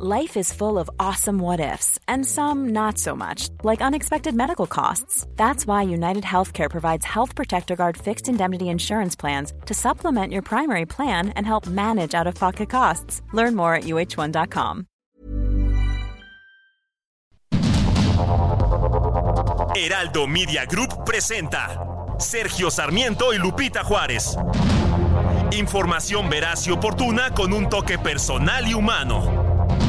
Life is full of awesome what ifs, and some not so much, like unexpected medical costs. That's why United Healthcare provides Health Protector Guard fixed indemnity insurance plans to supplement your primary plan and help manage out of pocket costs. Learn more at uh1.com. Heraldo Media Group presenta Sergio Sarmiento y Lupita Juárez. Información veraz y oportuna con un toque personal y humano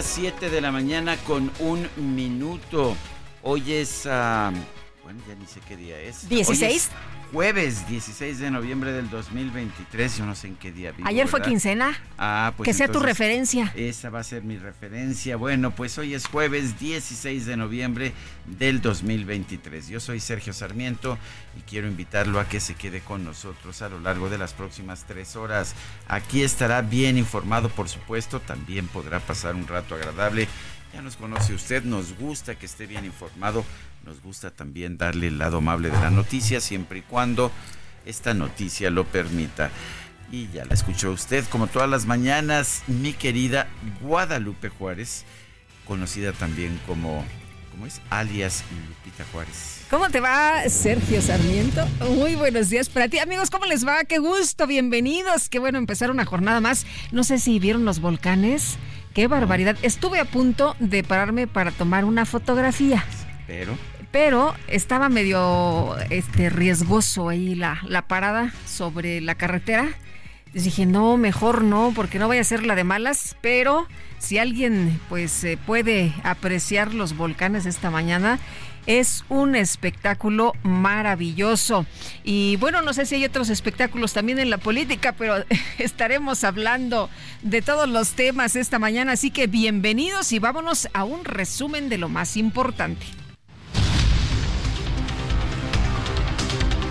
La mañana, 7 de la mañana con un minuto. Hoy es, uh, bueno, ya ni sé qué día es. 16. jueves 16 de noviembre del 2023, yo no sé en qué día vivo, Ayer fue quincena. Ah, pues que sea tu referencia. Esa va a ser mi referencia. Bueno, pues hoy es jueves 16 de noviembre del 2023. Yo soy Sergio Sarmiento y quiero invitarlo a que se quede con nosotros a lo largo de las próximas tres horas. Aquí estará bien informado, por supuesto, también podrá pasar un rato agradable. Ya nos conoce usted, nos gusta que esté bien informado, nos gusta también darle el lado amable de la noticia, siempre y cuando esta noticia lo permita. Y ya la escuchó usted, como todas las mañanas, mi querida Guadalupe Juárez, conocida también como, ¿cómo es? Alias Lupita Juárez. ¿Cómo te va, Sergio Sarmiento? Muy buenos días para ti. Amigos, ¿cómo les va? Qué gusto, bienvenidos. Qué bueno empezar una jornada más. No sé si vieron los volcanes. Qué barbaridad. Estuve a punto de pararme para tomar una fotografía. Pero. Pero estaba medio este, riesgoso ahí la, la parada sobre la carretera. dije, no, mejor no, porque no vaya a ser la de malas. Pero si alguien pues puede apreciar los volcanes esta mañana, es un espectáculo maravilloso. Y bueno, no sé si hay otros espectáculos también en la política, pero estaremos hablando de todos los temas esta mañana. Así que bienvenidos y vámonos a un resumen de lo más importante.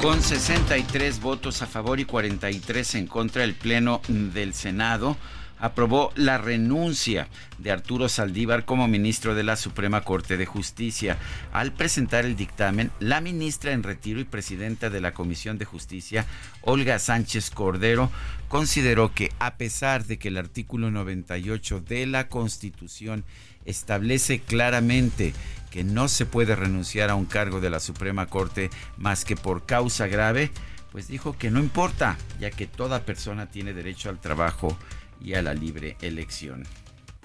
Con 63 votos a favor y 43 en contra, el Pleno del Senado aprobó la renuncia de Arturo Saldívar como ministro de la Suprema Corte de Justicia. Al presentar el dictamen, la ministra en retiro y presidenta de la Comisión de Justicia, Olga Sánchez Cordero, consideró que a pesar de que el artículo 98 de la Constitución establece claramente que no se puede renunciar a un cargo de la Suprema Corte más que por causa grave, pues dijo que no importa, ya que toda persona tiene derecho al trabajo y a la libre elección.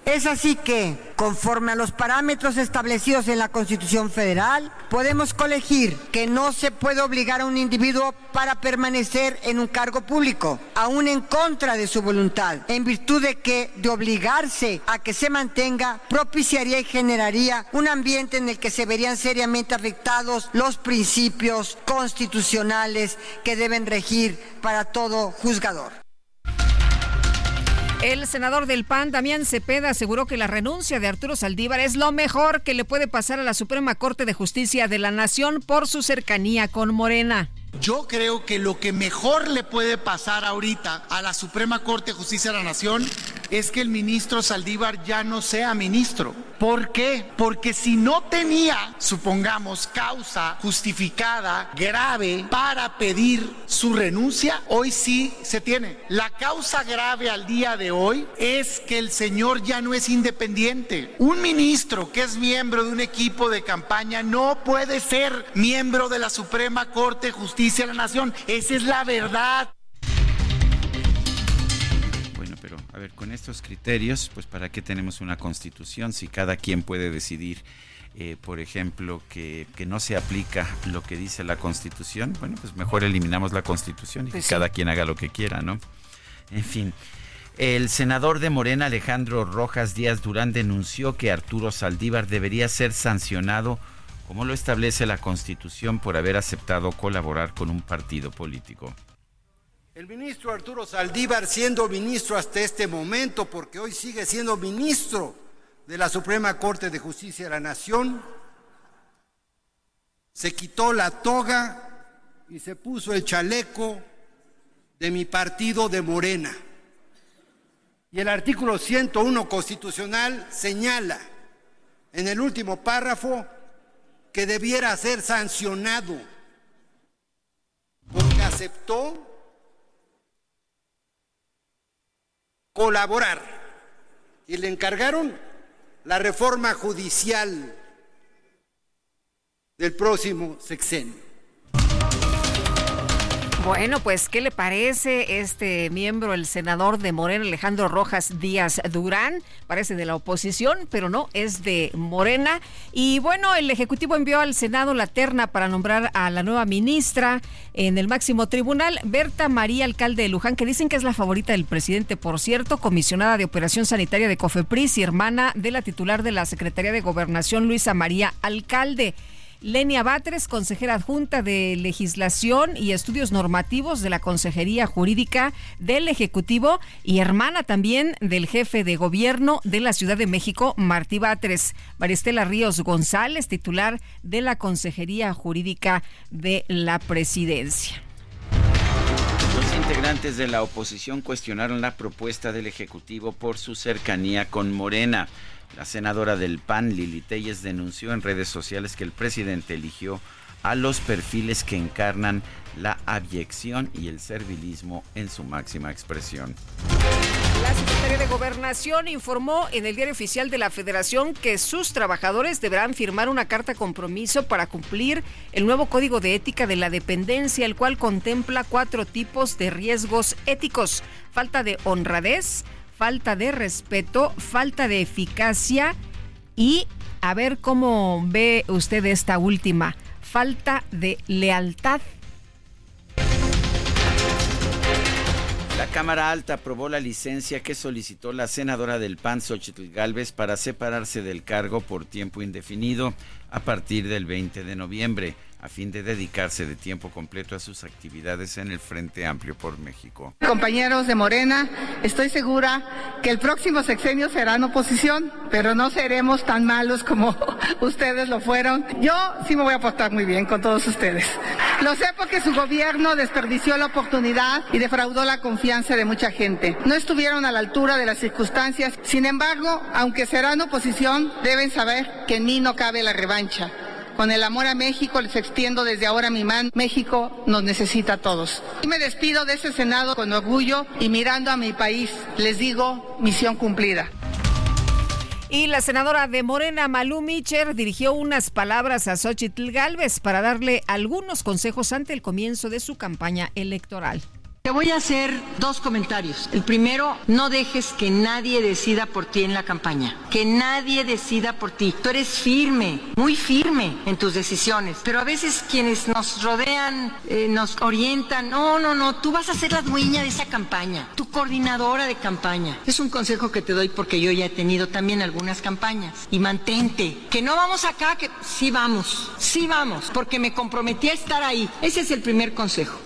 Es así que, conforme a los parámetros establecidos en la Constitución Federal, podemos colegir que no se puede obligar a un individuo para permanecer en un cargo público, aún en contra de su voluntad, en virtud de que de obligarse a que se mantenga propiciaría y generaría un ambiente en el que se verían seriamente afectados los principios constitucionales que deben regir para todo juzgador. El senador del PAN, Damián Cepeda, aseguró que la renuncia de Arturo Saldívar es lo mejor que le puede pasar a la Suprema Corte de Justicia de la Nación por su cercanía con Morena. Yo creo que lo que mejor le puede pasar ahorita a la Suprema Corte de Justicia de la Nación es que el ministro Saldívar ya no sea ministro. ¿Por qué? Porque si no tenía, supongamos, causa justificada, grave, para pedir su renuncia, hoy sí se tiene. La causa grave al día de hoy es que el señor ya no es independiente. Un ministro que es miembro de un equipo de campaña no puede ser miembro de la Suprema Corte de Justicia de la Nación. Esa es la verdad. A ver, con estos criterios, pues para qué tenemos una constitución si cada quien puede decidir, eh, por ejemplo, que, no se aplica lo que dice la constitución, bueno, pues mejor eliminamos la constitución y que pues cada quien haga lo que quiera, ¿no? En fin. El senador de Morena, Alejandro Rojas Díaz Durán, denunció que Arturo Saldívar debería ser sancionado, como lo establece la Constitución, por haber aceptado colaborar con un partido político. El ministro Arturo Saldívar, siendo ministro hasta este momento, porque hoy sigue siendo ministro de la Suprema Corte de Justicia de la Nación, se quitó la toga y se puso el chaleco de mi partido de Morena. Y el artículo 101 constitucional señala en el último párrafo que debiera ser sancionado porque aceptó colaborar y le encargaron la reforma judicial del próximo sexenio. Bueno, pues, ¿qué le parece este miembro, el senador de Morena, Alejandro Rojas Díaz Durán? Parece de la oposición, pero no, es de Morena. Y bueno, el Ejecutivo envió al Senado la terna para nombrar a la nueva ministra en el máximo tribunal, Berta María Alcalde de Luján, que dicen que es la favorita del presidente, por cierto, comisionada de Operación Sanitaria de COFEPRIS y hermana de la titular de la Secretaría de Gobernación, Luisa María Alcalde. Lenia Batres, consejera adjunta de Legislación y Estudios Normativos de la Consejería Jurídica del Ejecutivo y hermana también del jefe de gobierno de la Ciudad de México, Martí Batres. Maristela Ríos González, titular de la Consejería Jurídica de la Presidencia. Los integrantes de la oposición cuestionaron la propuesta del Ejecutivo por su cercanía con Morena. La senadora del PAN, Lili Telles, denunció en redes sociales que el presidente eligió a los perfiles que encarnan la abyección y el servilismo en su máxima expresión. La Secretaría de Gobernación informó en el diario oficial de la Federación que sus trabajadores deberán firmar una carta compromiso para cumplir el nuevo Código de Ética de la Dependencia, el cual contempla cuatro tipos de riesgos éticos. Falta de honradez, falta de respeto, falta de eficacia y a ver cómo ve usted esta última, falta de lealtad. La Cámara Alta aprobó la licencia que solicitó la senadora del PAN, Xochitl Galvez, para separarse del cargo por tiempo indefinido a partir del 20 de noviembre a fin de dedicarse de tiempo completo a sus actividades en el Frente Amplio por México. Compañeros de Morena, estoy segura que el próximo sexenio serán oposición, pero no seremos tan malos como ustedes lo fueron. Yo sí me voy a portar muy bien con todos ustedes. Lo sé porque su gobierno desperdició la oportunidad y defraudó la confianza de mucha gente. No estuvieron a la altura de las circunstancias. Sin embargo, aunque serán oposición, deben saber que en mí no cabe la revancha. Con el amor a México les extiendo desde ahora mi mano. México nos necesita a todos. Y me despido de ese Senado con orgullo y mirando a mi país. Les digo, misión cumplida. Y la senadora de Morena, Malú Micher, dirigió unas palabras a Xochitl Galvez para darle algunos consejos ante el comienzo de su campaña electoral. Te voy a hacer dos comentarios. El primero, no dejes que nadie decida por ti en la campaña. Que nadie decida por ti. Tú eres firme, muy firme en tus decisiones. Pero a veces quienes nos rodean, eh, nos orientan. No, no, no. Tú vas a ser la dueña de esa campaña. Tu coordinadora de campaña. Es un consejo que te doy porque yo ya he tenido también algunas campañas. Y mantente. Que no vamos acá, que sí vamos. Sí vamos. Porque me comprometí a estar ahí. Ese es el primer consejo.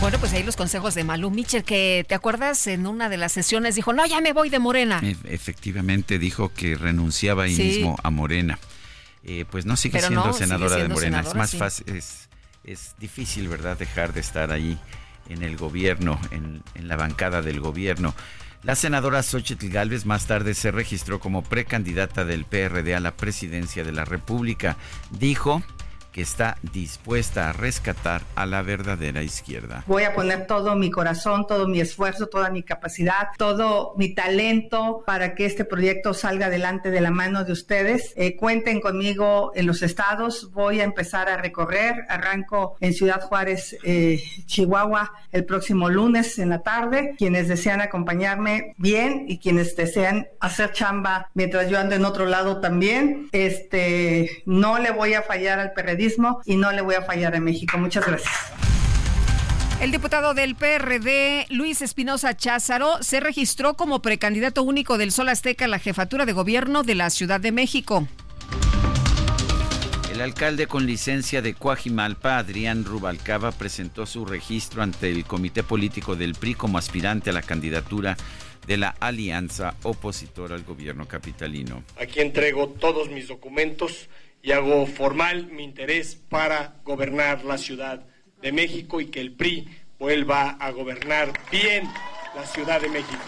Bueno, pues ahí los consejos de Malú Mitchell, que te acuerdas en una de las sesiones dijo, no, ya me voy de Morena. efectivamente dijo que renunciaba ahí mismo a Morena. Eh, pues no sigue siendo senadora de Morena. es más fácil, es, es difícil, ¿verdad?, dejar de estar ahí en el gobierno, en, en la bancada del gobierno. La senadora Xochitl Galvez más tarde se registró como precandidata del PRD a la presidencia de la República. Dijo que está dispuesta a rescatar a la verdadera izquierda. Voy a poner todo mi corazón, todo mi esfuerzo, toda mi capacidad, todo mi talento para que este proyecto salga adelante de la mano de ustedes. Eh, cuenten conmigo en los estados. Voy a empezar a recorrer. Arranco en Ciudad Juárez, eh, Chihuahua, el próximo lunes en la tarde. Quienes desean acompañarme, bien, y quienes desean hacer chamba mientras yo ando en otro lado también. Este, no le voy a fallar al PRD y no le voy a fallar a México. Muchas gracias. El diputado del PRD, Luis Espinosa Cházaro, se registró como precandidato único del Sol Azteca a la jefatura de gobierno de la Ciudad de México. El alcalde con licencia de Coajimalpa, Adrián Rubalcaba, presentó su registro ante el Comité Político del PRI como aspirante a la candidatura de la alianza opositora al gobierno capitalino. Aquí entrego todos mis documentos y hago formal mi interés para gobernar la Ciudad de México y que el PRI vuelva a gobernar bien la Ciudad de México.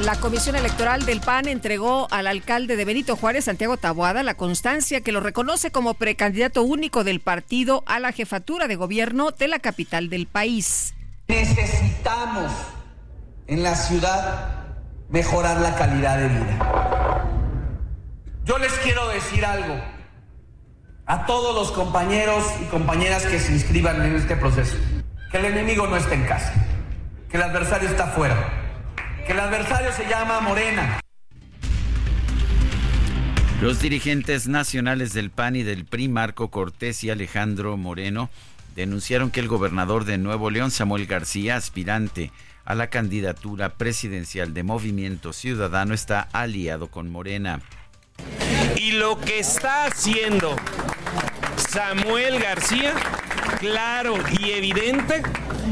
La Comisión Electoral del PAN entregó al alcalde de Benito Juárez, Santiago Taboada, la constancia que lo reconoce como precandidato único del partido a la jefatura de gobierno de la capital del país. Necesitamos en la ciudad mejorar la calidad de vida. Yo les quiero decir algo a todos los compañeros y compañeras que se inscriban en este proceso, que el enemigo no está en casa, que el adversario está afuera que el adversario se llama Morena. Los dirigentes nacionales del PAN y del PRI, Marco Cortés y Alejandro Moreno, denunciaron que el gobernador de Nuevo León, Samuel García, aspirante a la candidatura presidencial de Movimiento Ciudadano, está aliado con Morena. Y lo que está haciendo Samuel García, claro y evidente,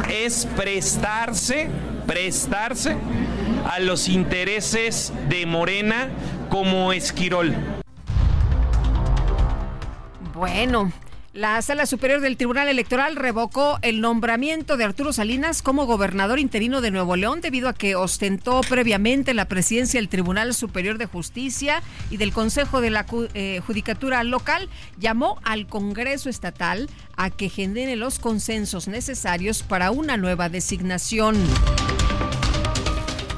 es prestarse, prestarse a los intereses de Morena como Esquirol. Bueno, la Sala Superior del Tribunal Electoral revocó el nombramiento de Arturo Salinas como gobernador interino de Nuevo León debido a que ostentó previamente la presidencia del Tribunal Superior de Justicia y del Consejo de la eh, Judicatura Local. Llamó al Congreso Estatal a que genere los consensos necesarios para una nueva designación.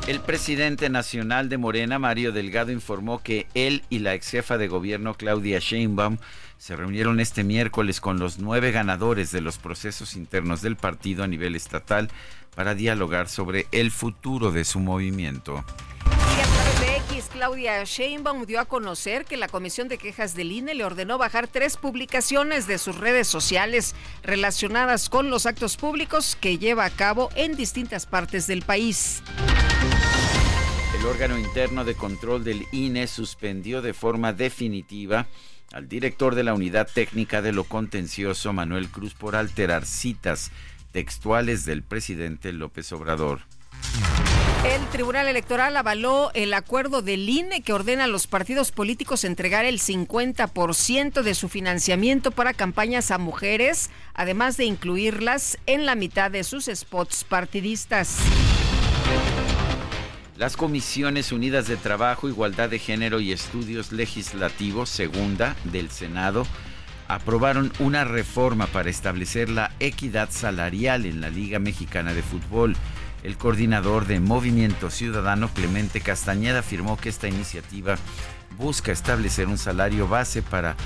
El presidente nacional de Morena, Mario Delgado, informó que él y la ex jefa de gobierno, Claudia Sheinbaum, se reunieron este miércoles con los nueve ganadores de los procesos internos del partido a nivel estatal para dialogar sobre el futuro de su movimiento. Claudia Sheinbaum dio a conocer que la Comisión de Quejas del INE le ordenó bajar tres publicaciones de sus redes sociales relacionadas con los actos públicos que lleva a cabo en distintas partes del país. El órgano interno de control del INE suspendió de forma definitiva al director de la Unidad Técnica de lo Contencioso, Manuel Cruz, por alterar citas textuales del presidente López Obrador. El Tribunal Electoral avaló el acuerdo del INE que ordena a los partidos políticos entregar el 50% de su financiamiento para campañas a mujeres, además de incluirlas en la mitad de sus spots partidistas. Las Comisiones Unidas de Trabajo, Igualdad de Género y Estudios Legislativos, segunda del Senado, aprobaron una reforma para establecer la equidad salarial en la Liga Mexicana de Fútbol. El coordinador de Movimiento Ciudadano, Clemente Castañeda, afirmó que esta iniciativa busca establecer un salario base para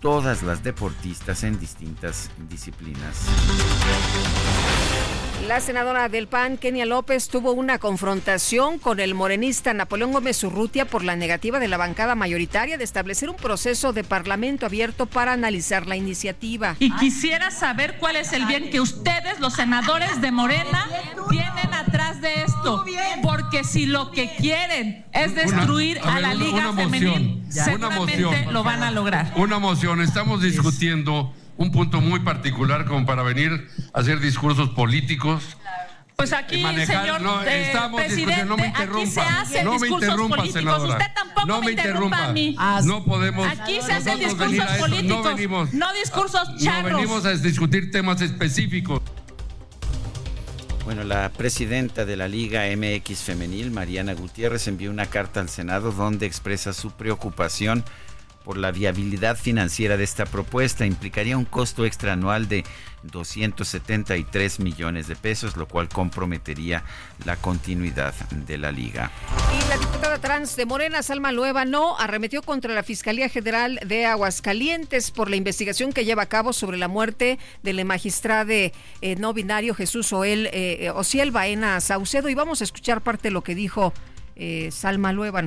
todas las deportistas en distintas disciplinas. La senadora del PAN, Kenia López, tuvo una confrontación con el morenista Napoleón Gómez Urrutia por la negativa de la bancada mayoritaria de establecer un proceso de parlamento abierto para analizar la iniciativa. Y quisiera saber cuál es el bien que ustedes, los senadores de Morena, tienen atrás de esto. Porque si lo que quieren es destruir a, la Liga Femenil, seguramente lo van a lograr. Una moción, estamos discutiendo un punto muy particular como para venir a hacer discursos políticos. Pues aquí, señor no, estamos presidente, no me interrumpa, no me interrumpa, políticos. senadora. Usted tampoco no me interrumpa, a mí. No podemos. Aquí se hacen discursos políticos, no, venimos, no discursos charros. No venimos a discutir temas específicos. Bueno, la presidenta de la Liga MX Femenil, Mariana Gutiérrez, envió una carta al Senado donde expresa su preocupación por la viabilidad financiera de esta propuesta. Implicaría un costo extra anual de 273 millones de pesos, lo cual comprometería la continuidad de la liga. Y la diputada trans de Morena, Salma Lueva, no arremetió contra la Fiscalía General de Aguascalientes por la investigación que lleva a cabo sobre la muerte del magistrado eh, no binario Jesús Oel, eh, Ociel Baena Saucedo. Y vamos a escuchar parte de lo que dijo eh, Salma Lueva.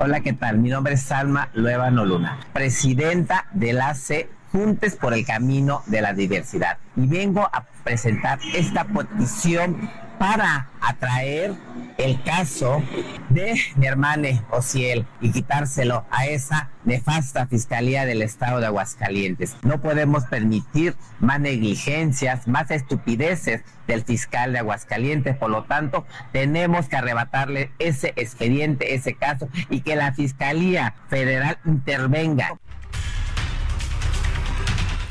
Hola, ¿qué tal? Mi nombre es Salma Luevano Luna, presidenta de la C Juntes por el Camino de la Diversidad. Y vengo a presentar esta petición para atraer el caso de mi hermana Ociel y quitárselo a esa nefasta Fiscalía del Estado de Aguascalientes. No podemos permitir más negligencias, más estupideces del fiscal de Aguascalientes, por lo tanto, tenemos que arrebatarle ese expediente, ese caso y que la Fiscalía Federal intervenga.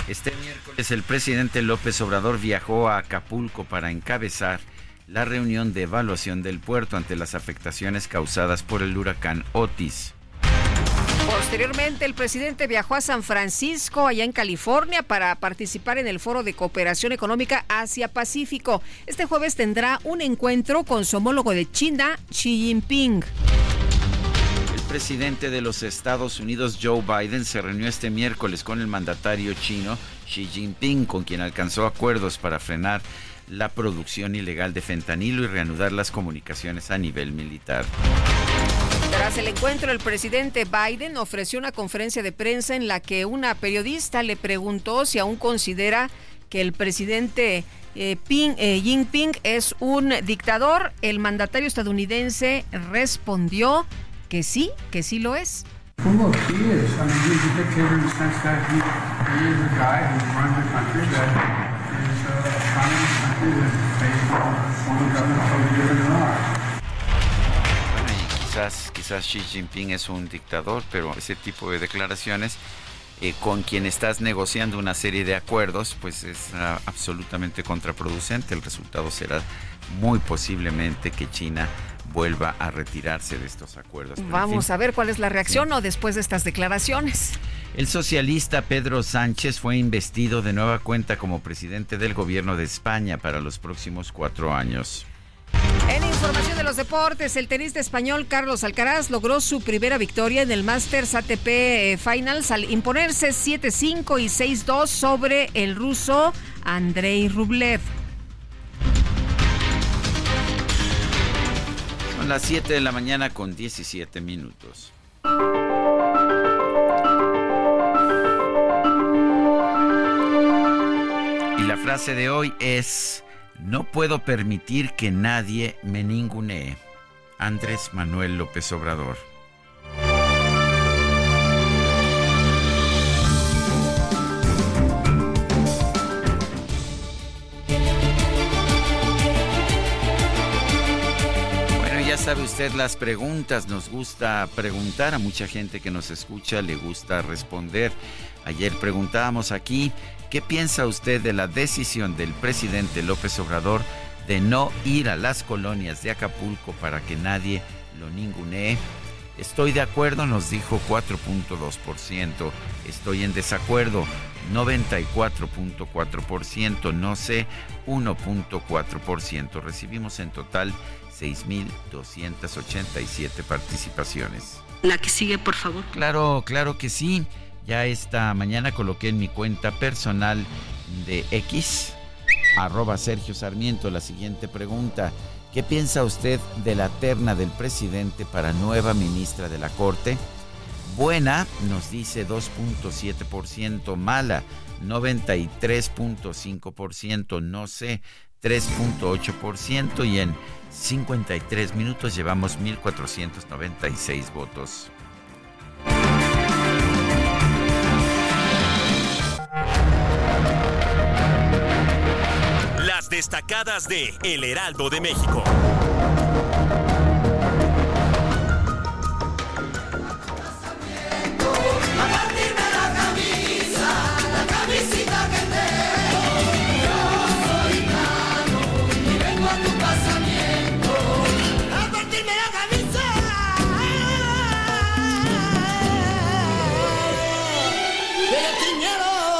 Este miércoles el presidente López Obrador viajó a Acapulco para encabezar la reunión de evaluación del puerto ante las afectaciones causadas por el huracán Otis. Posteriormente, el presidente viajó a San Francisco, allá en California, para participar en el Foro de Cooperación Económica Asia-Pacífico. Este jueves tendrá un encuentro con su homólogo de China, Xi Jinping. El presidente de los Estados Unidos, Joe Biden, se reunió este miércoles con el mandatario chino, Xi Jinping, con quien alcanzó acuerdos para frenar la producción ilegal de fentanilo y reanudar las comunicaciones a nivel militar. Tras el encuentro, el presidente Biden ofreció una conferencia de prensa en la que una periodista le preguntó si aún considera que el presidente eh, Ping, eh, Jinping es un dictador. El mandatario estadounidense respondió que sí, que sí lo es. Quizás, quizás Xi Jinping es un dictador, pero ese tipo de declaraciones eh, con quien estás negociando una serie de acuerdos, pues es uh, absolutamente contraproducente. El resultado será muy posiblemente que China vuelva a retirarse de estos acuerdos. Pero Vamos fin, a ver cuál es la reacción sí. o después de estas declaraciones. El socialista Pedro Sánchez fue investido de nueva cuenta como presidente del gobierno de España para los próximos cuatro años. En información de los deportes, el tenista español Carlos Alcaraz logró su primera victoria en el Masters ATP eh, Finals al imponerse 7-5 y 6-2 sobre el ruso Andrei Rublev. Las 7 de la mañana con 17 minutos. Y la frase de hoy es... No puedo permitir que nadie me ningunee. Andrés Manuel López Obrador. Sabe usted las preguntas. Nos gusta preguntar a mucha gente que nos escucha, le gusta responder. Ayer preguntábamos aquí ¿Qué piensa usted de la decisión del presidente López Obrador de no ir a las colonias de Acapulco para que nadie lo ningunee? Estoy de acuerdo, nos dijo 4.2%. Estoy en desacuerdo, 94.4%. No sé, 1.4%. Recibimos en total 6.287 participaciones. La que sigue, por favor. Claro, claro que sí. Ya esta mañana coloqué en mi cuenta personal de X, arroba Sergio Sarmiento, la siguiente pregunta. ¿Qué piensa usted de la terna del presidente para nueva ministra de la Corte? Buena, nos dice 2.7%, mala, 93.5%, no sé, 3.8% y en 53 minutos llevamos 1.496 votos. destacadas de El Heraldo de México.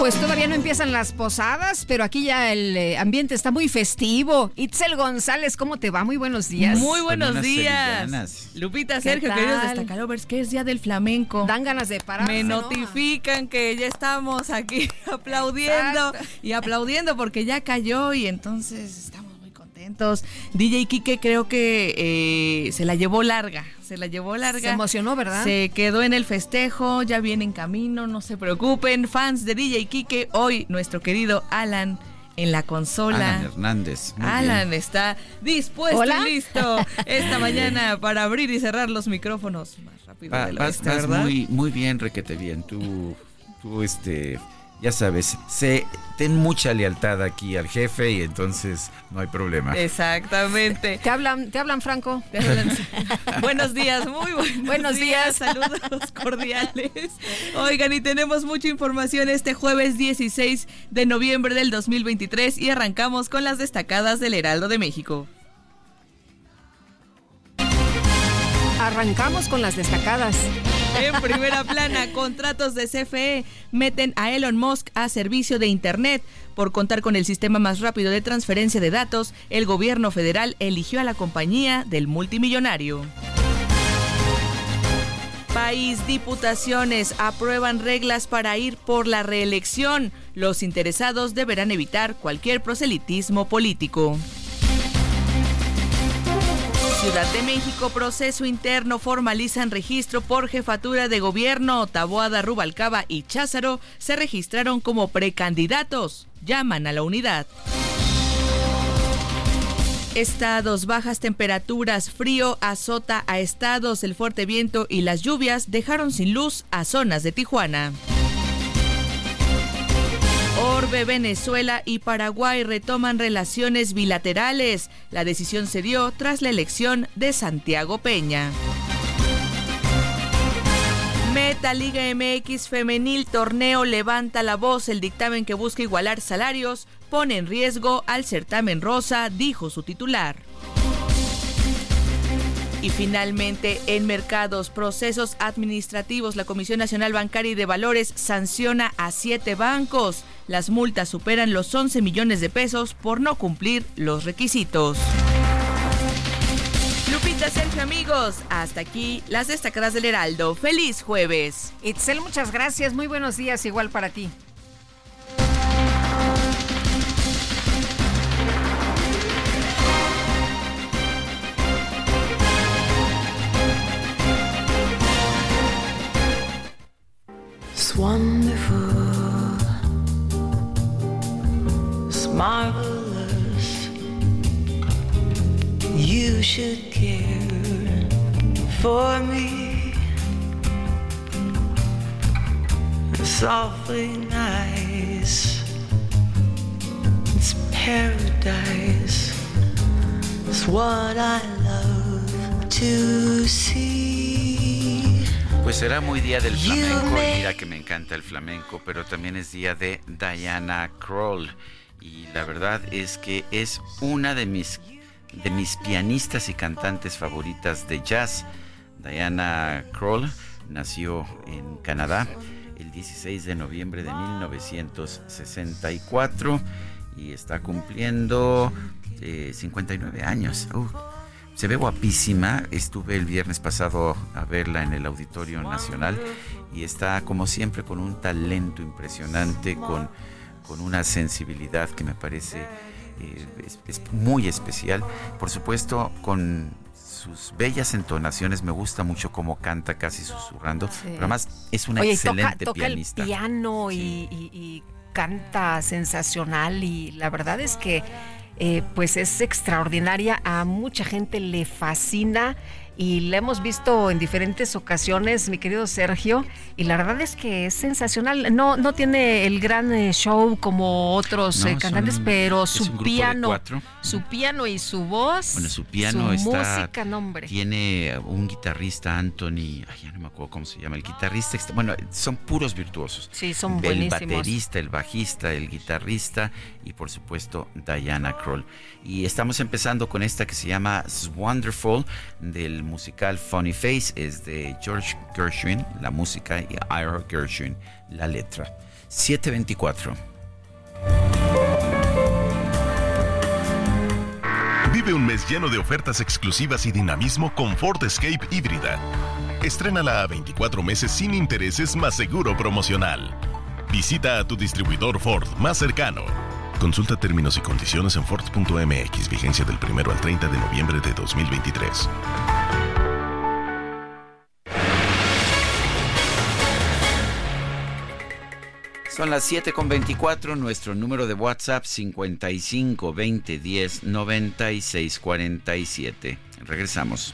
Pues todavía no empiezan las posadas, pero aquí ya el eh, ambiente está muy festivo. Itzel González, ¿cómo te va? Muy buenos días. Muy buenos días. Sevillanas. Lupita, Sergio, queridos destacalovers, que es día del flamenco. Dan ganas de parar. Me notifican que ya estamos aquí aplaudiendo Exacto. y aplaudiendo porque ya cayó y entonces estamos contentos. DJ Kike creo que eh, se la llevó larga se la llevó larga. Se emocionó, ¿verdad? Se quedó en el festejo, ya viene en camino, no se preocupen. Fans de DJ Kike, hoy nuestro querido Alan en la consola. Alan Hernández. Alan está dispuesto y listo esta mañana para abrir y cerrar los micrófonos más rápido de vas, muy, muy bien, requete bien. Tú, tú este ya sabes, se, ten mucha lealtad aquí al jefe y entonces no hay problema. Exactamente. Te hablan, te hablan Franco. buenos días, muy buenos, días. Saludos cordiales. Oigan, y tenemos mucha información este jueves 16 de noviembre del 2023 y arrancamos con las destacadas del Heraldo de México. Arrancamos con las destacadas. En primera plana, contratos de CFE meten a Elon Musk a servicio de Internet. Por contar con el sistema más rápido de transferencia de datos, el gobierno federal eligió a la compañía del multimillonario. País Diputaciones aprueban reglas para ir por la reelección. Los interesados deberán evitar cualquier proselitismo político. Ciudad de México, proceso interno formalizan registro por jefatura de gobierno. Taboada, Rubalcaba y Cházaro se registraron como precandidatos. Llaman a la unidad. Estados, bajas temperaturas, frío azota a estados, el fuerte viento y las lluvias dejaron sin luz a zonas de Tijuana. Orbe, Venezuela y Paraguay retoman relaciones bilaterales. La decisión se dio tras la elección de Santiago Peña. Meta Liga MX Femenil Torneo levanta la voz. El dictamen que busca igualar salarios pone en riesgo al certamen rosa, dijo su titular. Y finalmente, en mercados, procesos administrativos, la Comisión Nacional Bancaria y de Valores sanciona a siete bancos. Las multas superan los 11 millones de pesos por no cumplir los requisitos. Lupita, Sergio, amigos, hasta aquí las destacadas del Heraldo. ¡Feliz jueves! Itzel, muchas gracias. Muy buenos días, igual para ti. wonderful. Marvelous. You should care for me. Softly nice. It's paradise. It's what I love to see. Pues será muy día del flamenco. Mira que me encanta el flamenco, pero también es día de Diana Kroll. Y la verdad es que es una de mis, de mis pianistas y cantantes favoritas de jazz. Diana Kroll nació en Canadá el 16 de noviembre de 1964 y está cumpliendo 59 eh, años. Uh, se ve guapísima. Estuve el viernes pasado a verla en el Auditorio Nacional y está como siempre con un talento impresionante, con, con una sensibilidad que me parece eh, es, muy especial. Por supuesto, con sus bellas entonaciones, me gusta mucho cómo canta casi susurrando, pero además es una excelente toca, pianista. El piano y canta sensacional y la verdad es que eh, pues es extraordinaria, a mucha gente le fascina y la hemos visto en diferentes ocasiones, mi querido Sergio, y la verdad es que es sensacional. No, no tiene el gran eh, show como otros eh, cantantes, pero su piano, su piano y su voz, bueno, su piano su está, música, nombre. Tiene un guitarrista, Anthony, ay, ya no me acuerdo cómo se llama, el guitarrista, bueno, son puros virtuosos. Sí, son el buenísimos. El baterista, el bajista, el guitarrista y por supuesto Diana Kroll. Y estamos empezando con esta que se llama Wonderful del musical Funny Face. Es de George Gershwin, la música, y Ira Gershwin, la letra. 724. Vive un mes lleno de ofertas exclusivas y dinamismo con Ford Escape híbrida. Estrénala a 24 meses sin intereses más seguro promocional. Visita a tu distribuidor Ford más cercano. Consulta términos y condiciones en Ford.mx, vigencia del 1 al 30 de noviembre de 2023. Son las 7 con 24, nuestro número de WhatsApp 55 20 10 96 47. Regresamos.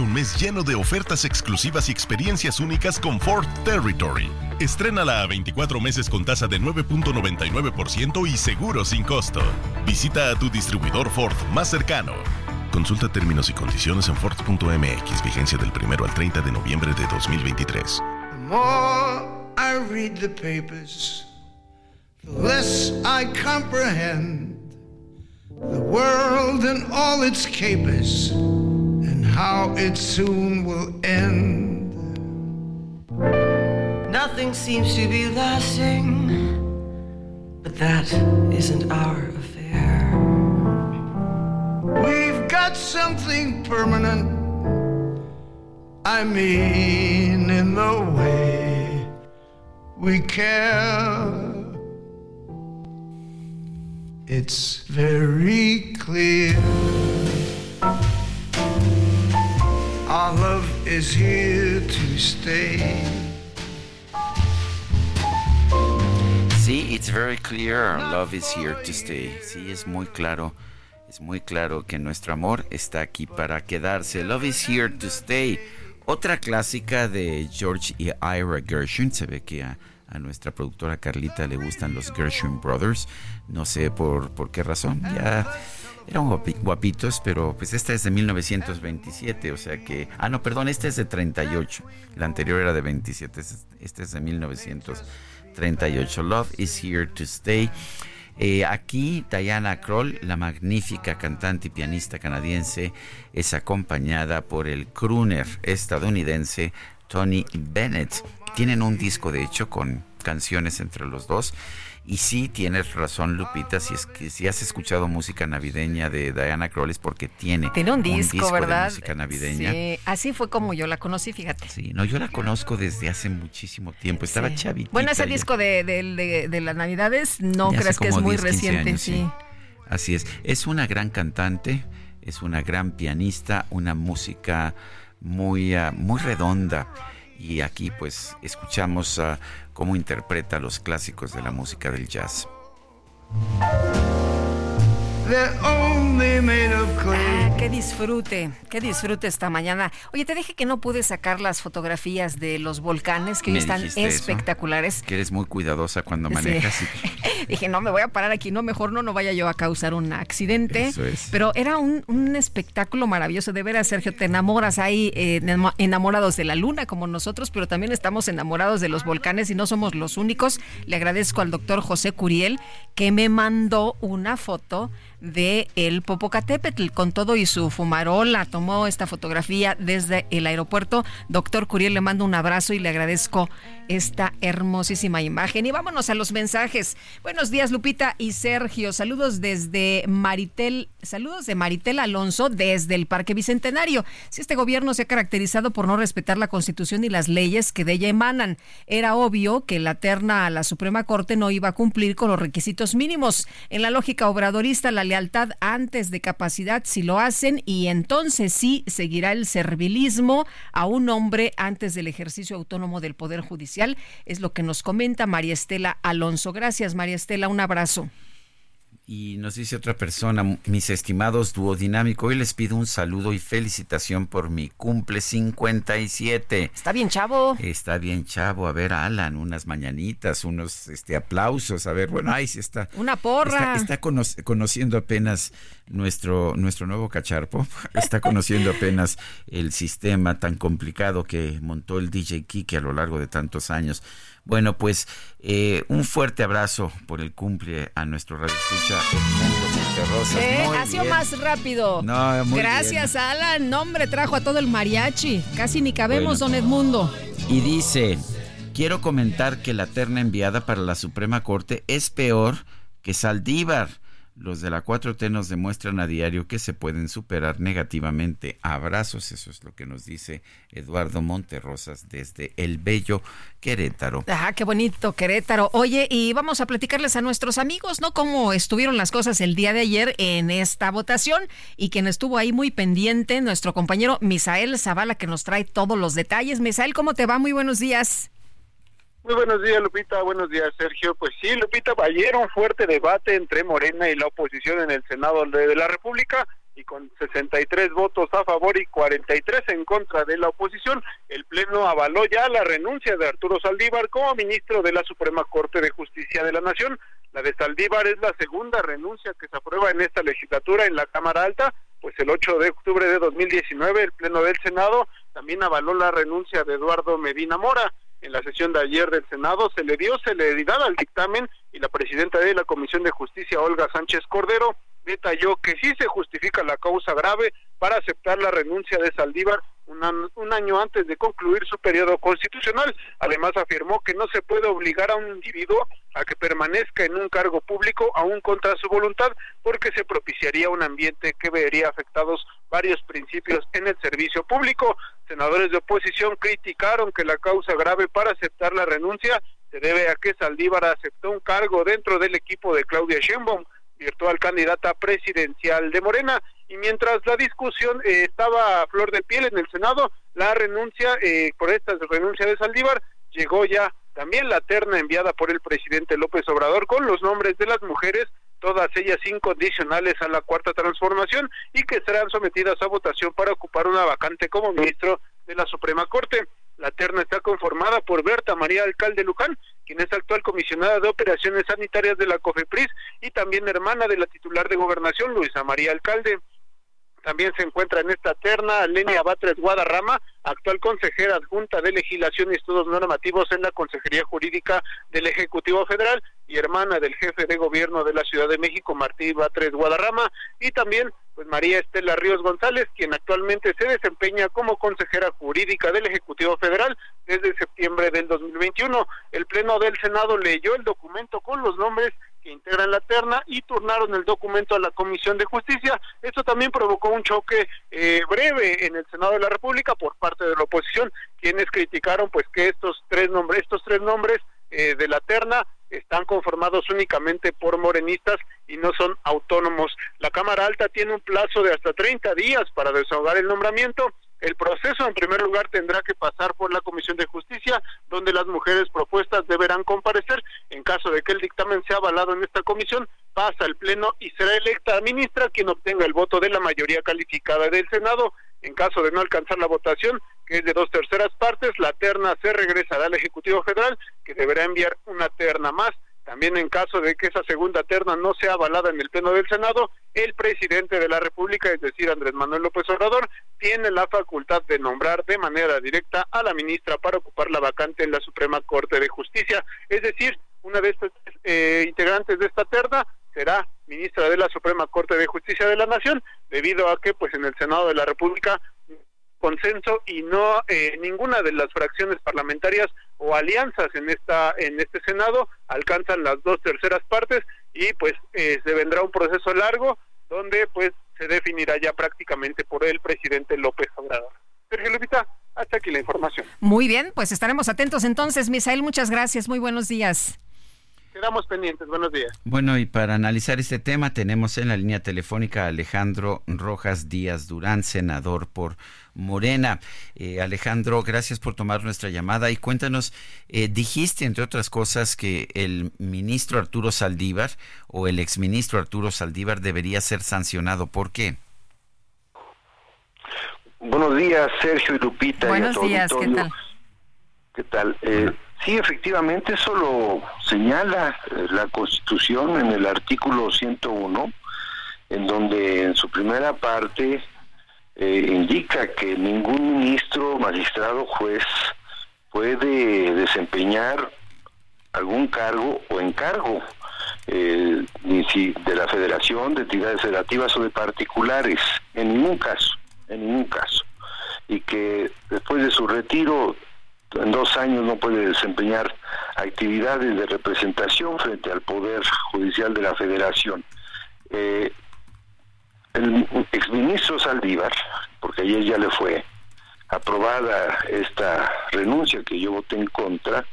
un mes lleno de ofertas exclusivas y experiencias únicas con Ford Territory. Estrénala a 24 meses con tasa de 9.99% y seguro sin costo. Visita a tu distribuidor Ford más cercano. Consulta términos y condiciones en Ford.mx, vigencia del 1 al 30 de noviembre de 2023. The more I read the papers, the less I comprehend the world and all its capers how it soon will end. Nothing seems to be lasting, but that isn't our affair. We've got something permanent. I mean, in the way we care. It's very clear. Our love is here to stay. Sí, it's very clear. Love is here to stay. Sí, es muy claro. Es muy claro que nuestro amor está aquí para quedarse. Love is here to stay. Otra clásica de George y Ira Gershwin. Se ve que a, a nuestra productora Carlita le gustan los Gershwin Brothers. No sé por, por qué razón. Ya eran guapi- guapitos, pero pues esta es de 1927, o sea que... Ah, no, perdón, esta es de 38. La anterior era de 27, este es- este es de 1938. Love is here to stay. Eh, aquí Diana Kroll, la magnífica cantante y pianista canadiense, es acompañada por el crooner estadounidense Tony Bennett. Tienen un disco, de hecho, con canciones entre los dos. Y sí, tienes razón, Lupita, si es que si has escuchado música navideña de Diana Kroll es porque tiene, Tiene un disco, ¿verdad? de música navideña. Sí, así fue como yo la conocí, fíjate. Sí, no, yo la conozco desde hace muchísimo tiempo. Estaba Sí. chavitita. Bueno, ese ya. disco de, de- de- de las Navidades, no creas que es muy 10, 15 reciente, años, sí. Así es. Es una gran cantante, es una gran pianista, una música muy, ah, muy redonda. Y aquí pues escuchamos cómo interpreta los clásicos de la música del jazz. They're only made of clay. Ah, qué disfrute, qué disfrute esta mañana. Oye, te dije que no pude sacar las fotografías de los volcanes, que hoy Me están eso, espectaculares. Que eres muy cuidadosa cuando Sí. manejas. y- Dije, no, me voy a parar aquí, no, mejor no, no vaya yo a causar un accidente. Eso es. Pero era un, un espectáculo maravilloso. De veras, Sergio, te enamoras ahí, eh, enamo- enamorados de la luna como nosotros, pero también estamos enamorados de los volcanes y no somos los únicos. Le agradezco al doctor José Curiel que me mandó una foto de el Popocatépetl con todo y su fumarola. Tomó esta fotografía desde el aeropuerto. Doctor Curiel, le mando un abrazo y le agradezco esta hermosísima imagen. Y vámonos a los mensajes. Buenos días, Lupita y Sergio. Saludos desde Maritel, saludos de Maritel Alonso desde el Parque Bicentenario. Si este gobierno se ha caracterizado por no respetar la Constitución y las leyes que de ella emanan, era obvio que la terna a la Suprema Corte no iba a cumplir con los requisitos mínimos. En la lógica obradorista, la lealtad antes de capacidad si lo hacen y entonces sí seguirá el servilismo a un hombre antes del ejercicio autónomo del Poder Judicial. Es lo que nos comenta María Estela Alonso. Gracias, María Estela. Un abrazo. Y nos dice otra persona, mis estimados duodinámico, hoy les pido un saludo y felicitación por mi cumple 57. Está bien, chavo. Está bien, chavo. A ver, Alan, unas mañanitas, unos este aplausos. A ver, bueno, ahí sí está. Una porra. Está, conociendo apenas nuestro, nuestro nuevo cacharpo. Está conociendo apenas el sistema tan complicado que montó el DJ Kiki a lo largo de tantos años. Bueno, pues eh, un fuerte abrazo por el cumple a nuestro radio escucha ha sido más rápido. No, muy Gracias, Alan. Nombre trajo a todo el mariachi. Casi ni cabemos, don Edmundo. Y dice, quiero comentar que la terna enviada para la Suprema Corte es peor que Saldívar los de la 4T nos demuestran a diario que se pueden superar negativamente. Abrazos, eso es lo que nos dice Eduardo Monterrosas desde el bello Querétaro. Ah, qué bonito Querétaro. Oye, y vamos a platicarles a nuestros amigos, ¿no? Cómo estuvieron las cosas el día de ayer en esta votación y quien estuvo ahí muy pendiente, nuestro compañero Misael Zavala, que nos trae todos los detalles. Misael, ¿cómo te va? Muy buenos días. Muy buenos días, Lupita. Buenos días, Sergio. Pues sí, Lupita, ayer un fuerte debate entre Morena y la oposición en el Senado de la República y con 63 votos a favor y 43 en contra de la oposición, el Pleno avaló ya la renuncia de Arturo Saldívar como ministro de la Suprema Corte de Justicia de la Nación. La de Saldívar es la segunda renuncia que se aprueba en esta legislatura en la Cámara Alta, pues el 8 de octubre de 2019 el Pleno del Senado también avaló la renuncia de Eduardo Medina Mora en la sesión de ayer del Senado se le dio celeridad al dictamen y la presidenta de la Comisión de Justicia, Olga Sánchez Cordero, detalló que sí se justifica la causa grave para aceptar la renuncia de Saldívar un, año antes de concluir su periodo constitucional. Además afirmó que no se puede obligar a un individuo a que permanezca en un cargo público aún contra su voluntad porque se propiciaría un ambiente que vería afectados varios principios en el servicio público. Senadores de oposición criticaron que la causa grave para aceptar la renuncia se debe a que Saldívar aceptó un cargo dentro del equipo de Claudia Sheinbaum virtual candidata presidencial de Morena. Y mientras la discusión eh, estaba a flor de piel en el Senado, la renuncia, eh, por esta renuncia de Saldívar, llegó ya también la terna enviada por el presidente López Obrador con los nombres de las mujeres, todas ellas incondicionales a la cuarta transformación y que serán sometidas a votación para ocupar una vacante como ministro de la Suprema Corte. La terna está conformada por Berta María Alcalde Luján, quien es actual comisionada de operaciones sanitarias de la COFEPRIS y también hermana de la titular de gobernación, Luisa María Alcalde. También se encuentra en esta terna Lenia Batres Guadarrama, actual consejera adjunta de legislación y estudios normativos en la Consejería Jurídica del Ejecutivo Federal y hermana del jefe de gobierno de la Ciudad de México, Martí Batres Guadarrama, y también pues María Estela Ríos González, quien actualmente se desempeña como consejera jurídica del Ejecutivo Federal desde septiembre del 2021. El Pleno del Senado leyó el documento con los nombres que integran la terna y turnaron el documento a la Comisión de Justicia. Esto también provocó un choque eh, breve en el Senado de la República por parte de la oposición, quienes criticaron pues que estos tres nombres, estos tres nombres eh, de la terna están conformados únicamente por morenistas y no son autónomos. La Cámara Alta tiene un plazo de hasta 30 días para desahogar el nombramiento el proceso, en primer lugar, tendrá que pasar por la Comisión de Justicia, donde las mujeres propuestas deberán comparecer. En caso de que el dictamen sea avalado en esta comisión, pasa al Pleno y será electa ministra quien obtenga el voto de la mayoría calificada del Senado. En caso de no alcanzar la votación, que es de dos terceras partes, la terna se regresará al Ejecutivo Federal, que deberá enviar una terna más también en caso de que esa segunda terna no sea avalada en el Pleno del Senado, el presidente de la República, es decir, Andrés Manuel López Obrador, tiene la facultad de nombrar de manera directa a la ministra para ocupar la vacante en la Suprema Corte de Justicia. Es decir, una de estas eh, integrantes de esta terna será ministra de la Suprema Corte de Justicia de la Nación, debido a que pues en el Senado de la República consenso y no eh, ninguna de las fracciones parlamentarias o alianzas en esta en este senado alcanzan las dos terceras partes y pues eh, se vendrá un proceso largo donde pues se definirá ya prácticamente por el presidente López Obrador. Sergio Lupita, hasta aquí la información. Muy bien, pues estaremos atentos entonces, Misael, muchas gracias, muy buenos días. Quedamos pendientes. Buenos días. Bueno, y para analizar este tema tenemos en la línea telefónica a Alejandro Rojas Díaz Durán, senador por Morena. Eh, Alejandro, gracias por tomar nuestra llamada y cuéntanos, eh, dijiste entre otras cosas que el ministro Arturo Saldívar o el exministro Arturo Saldívar debería ser sancionado. ¿Por qué? Buenos días, Sergio y Lupita. Buenos días, ¿qué tal? ¿Qué tal? Eh, Sí, efectivamente, eso lo señala eh, la Constitución en el artículo 101, en donde en su primera parte eh, indica que ningún ministro, magistrado, juez puede desempeñar algún cargo o encargo eh, de la federación, de entidades federativas o de particulares, en ningún caso, en ningún caso. Y que después de su retiro en dos años no puede desempeñar actividades de representación frente al Poder Judicial de la Federación. Eh, el exministro Saldívar, porque ayer ya le fue aprobada esta renuncia que yo voté en contra,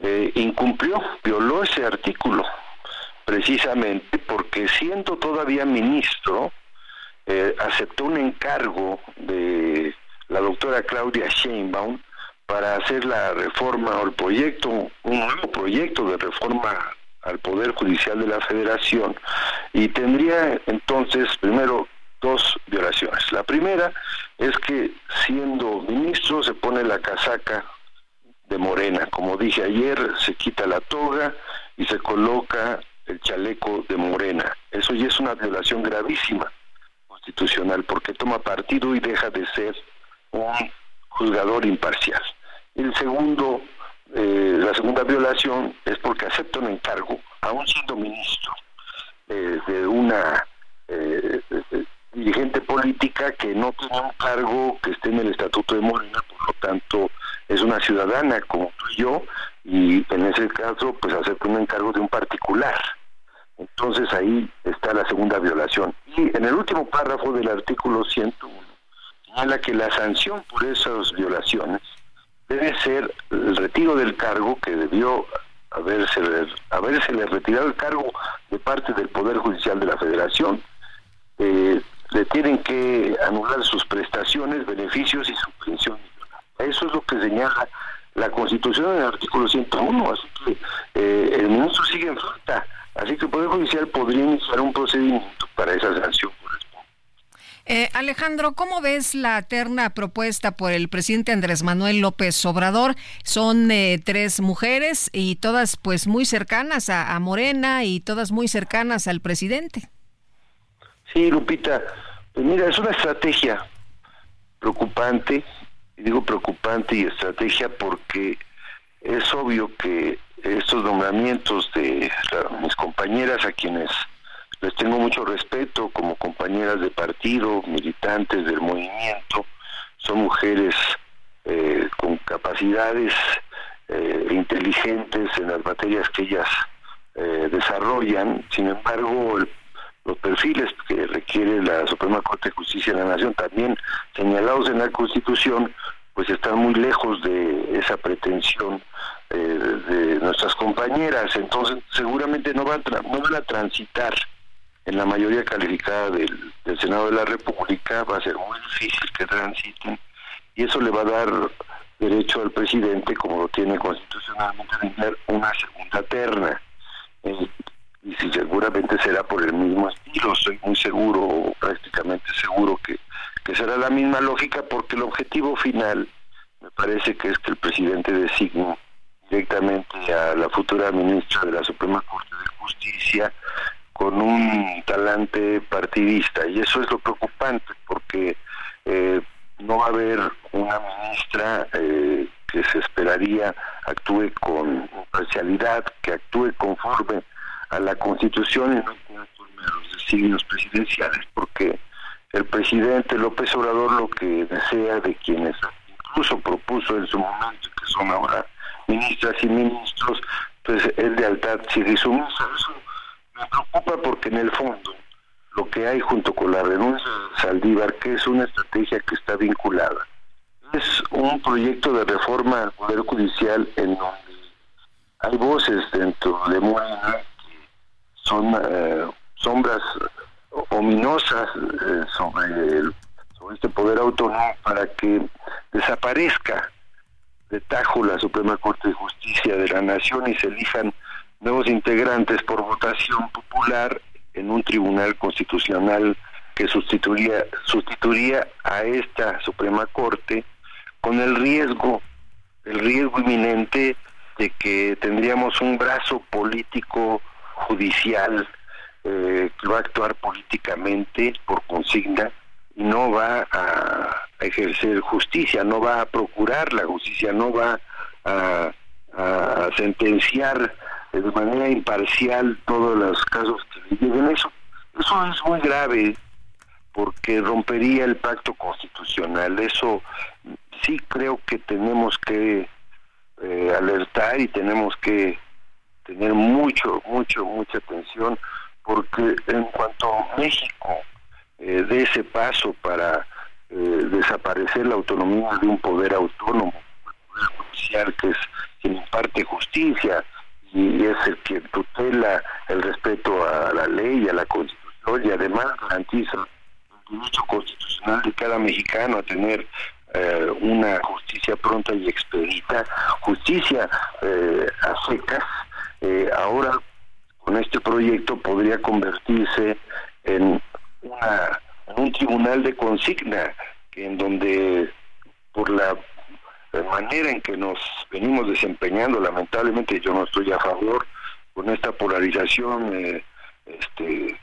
eh, incumplió, violó ese artículo, precisamente porque siendo todavía ministro, eh, aceptó un encargo de la doctora Claudia Sheinbaum para hacer la reforma o el proyecto, un nuevo proyecto de reforma al Poder Judicial de la Federación y tendría entonces primero dos violaciones. La primera es que siendo ministro se pone la casaca de Morena, como dije ayer, se quita la toga y se coloca el chaleco de Morena. Eso ya es una violación gravísima constitucional porque toma partido y deja de ser un juzgador imparcial. El segundo, eh, la segunda violación es porque acepta un encargo, aún siendo ministro, eh, de una eh, dirigente política que no tiene un cargo que esté en el Estatuto de Morena, por lo tanto es una ciudadana como tú y yo, y en ese caso pues acepta un encargo de un particular. Entonces ahí está la segunda violación. Y en el último párrafo del artículo 101 señala que la sanción por esas violaciones debe ser el retiro del cargo que debió haberse, haberse retirado el cargo de parte del Poder Judicial de la Federación. Eh, le tienen que anular sus prestaciones, beneficios y su pensión. Eso es lo que señala la Constitución en el artículo 101, así que eh, el ministro sigue en falta, así que el Poder Judicial podría iniciar un procedimiento para esa sanción eh, Alejandro, ¿cómo ves la terna propuesta por el presidente Andrés Manuel López Obrador? Son eh, tres mujeres y todas pues muy cercanas a, Morena y todas muy cercanas al presidente. Sí, Lupita, pues mira, es una estrategia preocupante, digo preocupante y estrategia porque es obvio que estos nombramientos de mis compañeras a quienes les tengo mucho respeto como compañeras de partido, militantes del movimiento, son mujeres eh, con capacidades eh, inteligentes en las materias que ellas eh, desarrollan, sin embargo los perfiles que requiere la Suprema Corte de Justicia de la Nación, también señalados en la Constitución, pues están muy lejos de esa pretensión de nuestras compañeras, entonces seguramente no van, no van a transitar en la mayoría calificada del, Senado de la República va a ser muy difícil que transiten y eso le va a dar derecho al presidente, como lo tiene constitucionalmente, a tener una segunda terna. Eh, y si seguramente será por el mismo estilo, estoy muy seguro, prácticamente seguro que, que será la misma lógica, porque el objetivo final me parece que es que el presidente designe directamente a la futura ministra de la Suprema Corte de Justicia con un talante partidista y eso es lo preocupante porque eh, no va a haber una ministra eh, que se esperaría actúe con imparcialidad, que actúe conforme a la Constitución y no conforme a los designios presidenciales, porque el presidente López Obrador lo que desea de quienes incluso propuso en su momento, que son ahora ministras y ministros, pues es lealtad sumisa. Eso me preocupa porque en el fondo lo que hay junto con la renuncia de Saldívar, que es una estrategia que está vinculada, es un proyecto de reforma al Poder Judicial en donde hay voces dentro de Morena que son eh, sombras ominosas eh, sobre, sobre este poder autónomo para que desaparezca de tajo la Suprema Corte de Justicia de la Nación y se elijan nuevos integrantes por votación popular en un tribunal constitucional que sustituiría, sustituiría a esta Suprema Corte con el riesgo, el riesgo inminente de que tendríamos un brazo político judicial eh, que va a actuar políticamente por consigna y no va a ejercer justicia, no va a procurar la justicia, no va a, a sentenciar de manera imparcial todos los casos que le lleguen. Eso, eso es muy grave porque rompería el pacto constitucional. Eso sí creo que tenemos que eh, alertar y tenemos que tener mucho, mucho, mucha atención, porque en cuanto México eh, dé ese paso para eh, desaparecer la autonomía de un poder autónomo, el poder judicial que es quien imparte justicia y es el que tutela el respeto a la ley y a la constitución y además garantiza el derecho constitucional de cada mexicano a tener eh, una justicia pronta y expedita, justicia eh, a secas, eh, ahora con este proyecto podría convertirse en, un tribunal de consigna, que en donde por la manera en que nos venimos desempeñando, lamentablemente yo no estoy a favor con esta polarización este,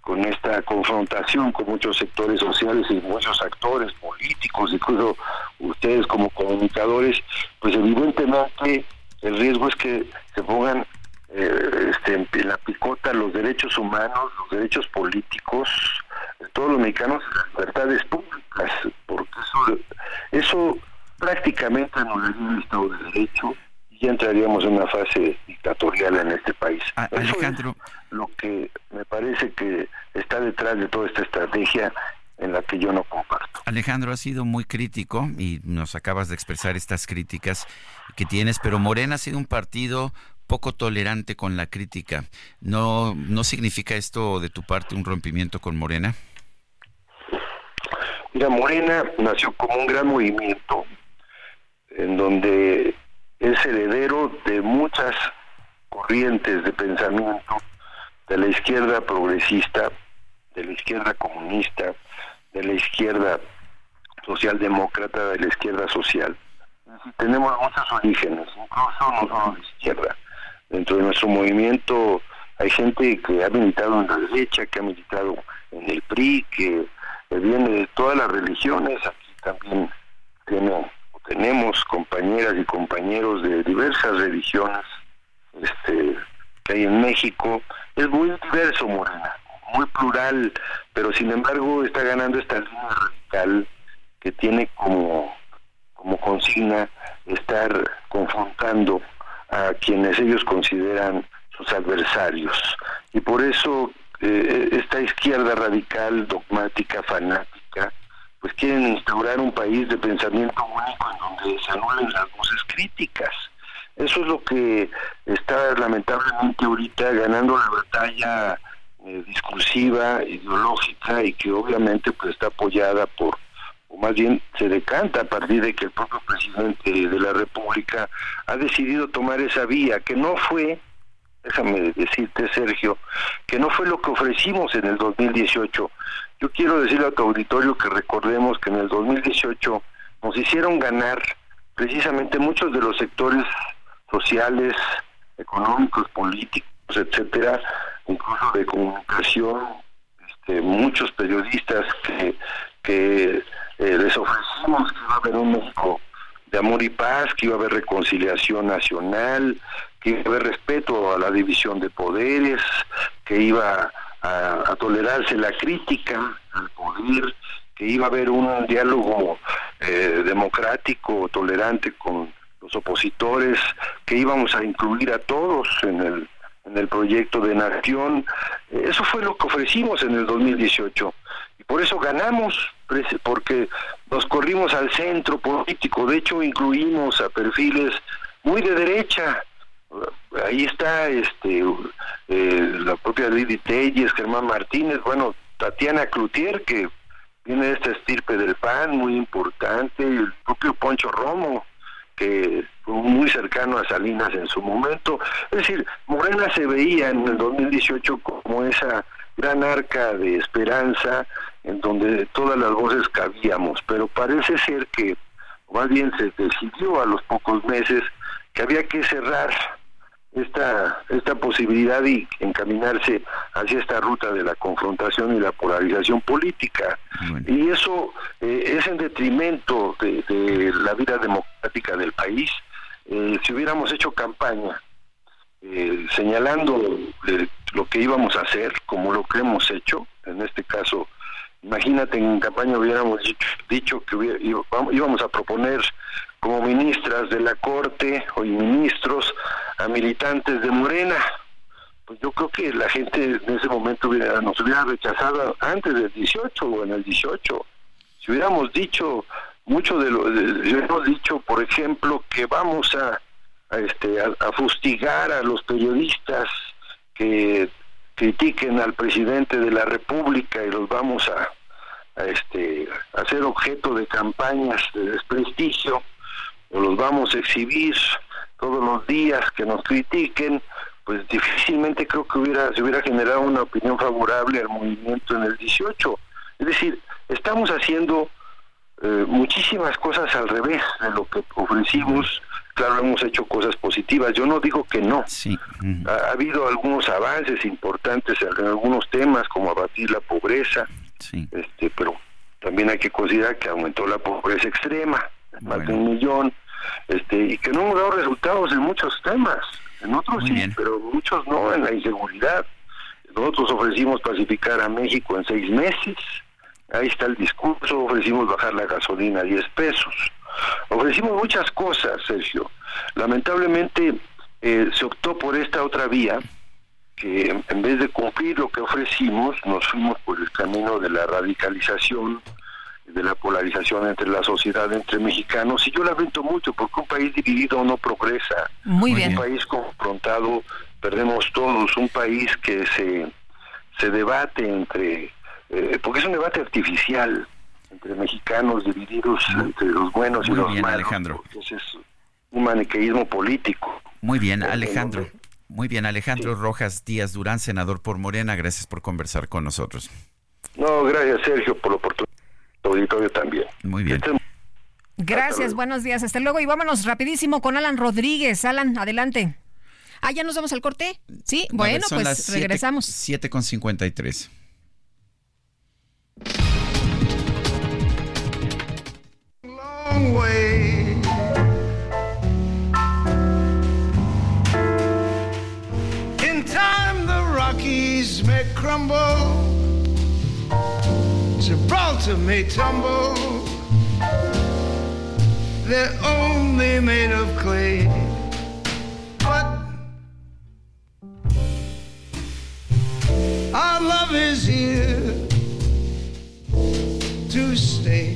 con esta confrontación con muchos sectores sociales y muchos actores políticos, incluso ustedes como comunicadores, pues evidentemente el riesgo es que se pongan eh, este, en la picota los derechos humanos, los derechos políticos de todos los mexicanos las libertades públicas, porque eso, eso prácticamente anularía el Estado de Derecho ya entraríamos en una fase dictatorial en este país. Alejandro. lo que me parece que está detrás de toda esta estrategia en la que yo no comparto. Alejandro, ha sido muy crítico y nos acabas de expresar estas críticas que tienes, pero Morena ha sido un partido poco tolerante con la crítica. ¿No, no significa esto de tu parte un rompimiento con Morena? Mira, Morena nació como un gran movimiento en donde es heredero de muchas corrientes de pensamiento de la izquierda progresista, de la izquierda comunista, de la izquierda socialdemócrata, de la izquierda social. Tenemos muchos orígenes, incluso no solo de izquierda. Dentro de nuestro movimiento hay gente que ha militado en la derecha, que ha militado en el PRI, que viene de todas las religiones, aquí también tiene tenemos compañeras y compañeros de diversas religiones este, que hay en México. Es muy diverso, Morena, muy plural, pero sin embargo está ganando esta línea radical que tiene como, como consigna estar confrontando a quienes ellos consideran sus adversarios. Y por eso eh, esta izquierda radical, dogmática, fanática, pues quieren instaurar un país de pensamiento único en donde se anulen las voces críticas. Eso es lo que está lamentablemente ahorita ganando la batalla eh, discursiva, ideológica y que obviamente pues está apoyada por, o más bien se decanta a partir de que el propio presidente de la República ha decidido tomar esa vía, que no fue, déjame decirte Sergio, que no fue lo que ofrecimos en el 2018 yo quiero decirle a tu auditorio que recordemos que en el 2018 nos hicieron ganar precisamente muchos de los sectores sociales, económicos, políticos, etcétera, incluso de comunicación, este, muchos periodistas que, eh, les ofrecimos que iba a haber un México de amor y paz, que iba a haber reconciliación nacional, que iba a haber respeto a la división de poderes, que iba a, tolerarse la crítica al poder, que iba a haber un diálogo eh, democrático, tolerante con los opositores, que íbamos a incluir a todos en el, en el proyecto de nación. Eso fue lo que ofrecimos en el 2018 y por eso ganamos, porque nos corrimos al centro político, de hecho incluimos a perfiles muy de derecha, ahí está este eh, la propia Lili Telles, Germán Martínez, bueno, Tatiana Cloutier, que viene de esta estirpe del PAN, muy importante, y el propio Poncho Romo, que fue muy cercano a Salinas en su momento. Es decir, Morena se veía en el 2018 como esa gran arca de esperanza en donde todas las voces cabíamos, pero parece ser que más bien se decidió a los pocos meses que había que cerrar esta, esta posibilidad y encaminarse hacia esta ruta de la confrontación y la polarización política. Y eso eh, es en detrimento de, la vida democrática del país. Eh, si hubiéramos hecho campaña eh, señalando lo que íbamos a hacer, como lo que hemos hecho, en este caso, imagínate en campaña hubiéramos dicho, que íbamos a proponer como ministras de la Corte o ministros a militantes de Morena. Pues yo creo que la gente en ese momento hubiera, nos hubiera rechazado antes del 18 o en el 18. Si hubiéramos dicho mucho de lo, si hubiéramos dicho, por ejemplo, que vamos a, este, a, fustigar a los periodistas que critiquen al presidente de la República y los vamos a, a este a hacer objeto de campañas de desprestigio o los vamos a exhibir todos los días que nos critiquen, pues difícilmente creo que hubiera se hubiera generado una opinión favorable al movimiento en el 18. Es decir, estamos haciendo eh, muchísimas cosas al revés de lo que ofrecimos. Claro, hemos hecho cosas positivas. Yo no digo que no. Sí. Ha, habido algunos avances importantes en algunos temas, como abatir la pobreza. Sí. Este, pero también hay que considerar que aumentó la pobreza extrema más de un millón, este, y que no hemos dado resultados en muchos temas, en otros sí, pero muchos no, en la inseguridad. Nosotros ofrecimos pacificar a México en seis meses, ahí está el discurso, ofrecimos bajar la gasolina a 10 pesos, ofrecimos muchas cosas, Sergio. Lamentablemente eh, se optó por esta otra vía, que en vez de cumplir lo que ofrecimos, nos fuimos por el camino de la radicalización, de la polarización entre la sociedad, entre mexicanos, y yo lamento mucho porque un país dividido no progresa. Muy bien. Un país confrontado, perdemos todos, un país que se, se debate entre, eh, porque es un debate artificial, entre mexicanos divididos entre los buenos y los bien, malos. Alejandro. Entonces, un maniqueísmo político. Muy bien, Alejandro. Muy bien, Alejandro Rojas Díaz Durán, senador por Morena, gracias por conversar con nosotros. No, gracias Sergio por la oportunidad auditorio también. Muy bien. Gracias, buenos días. Hasta luego y vámonos rapidísimo con Alan Rodríguez. Alan, adelante. Ah, ya nos vamos al corte. Sí, bueno, pues regresamos. 7 con 53. Long way. In time the Rockies may crumble. Gibraltar may tumble, they're only made of clay. But our love is here to stay.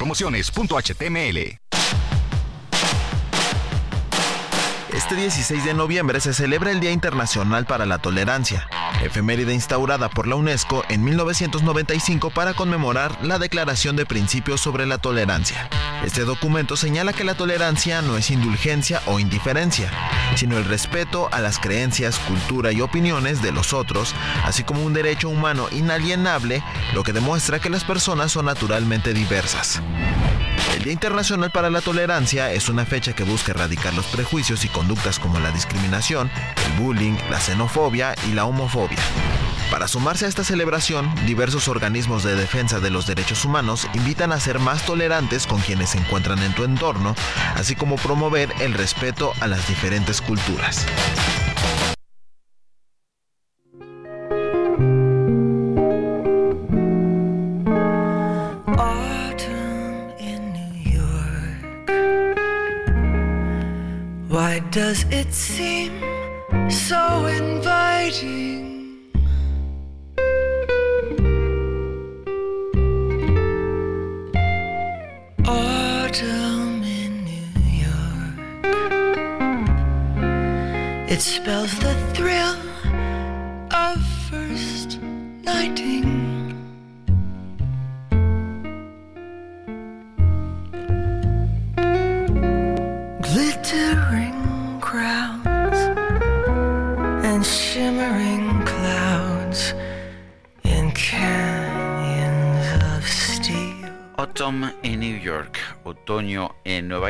promociones.html. Este 16 de noviembre se celebra el Día Internacional para la Tolerancia, efeméride instaurada por la UNESCO en 1995 para conmemorar la Declaración de Principios sobre la Tolerancia. Este documento señala que la tolerancia no es indulgencia o indiferencia, sino el respeto a las creencias, cultura y opiniones de los otros, así como un derecho humano inalienable, lo que demuestra que las personas son naturalmente diversas. El Día Internacional para la Tolerancia es una fecha que busca erradicar los prejuicios y conductas como la discriminación, el bullying, la xenofobia y la homofobia. Para sumarse a esta celebración, diversos organismos de defensa de los derechos humanos invitan a ser más tolerantes con quienes se encuentran en tu entorno, así como promover el respeto a las diferentes culturas.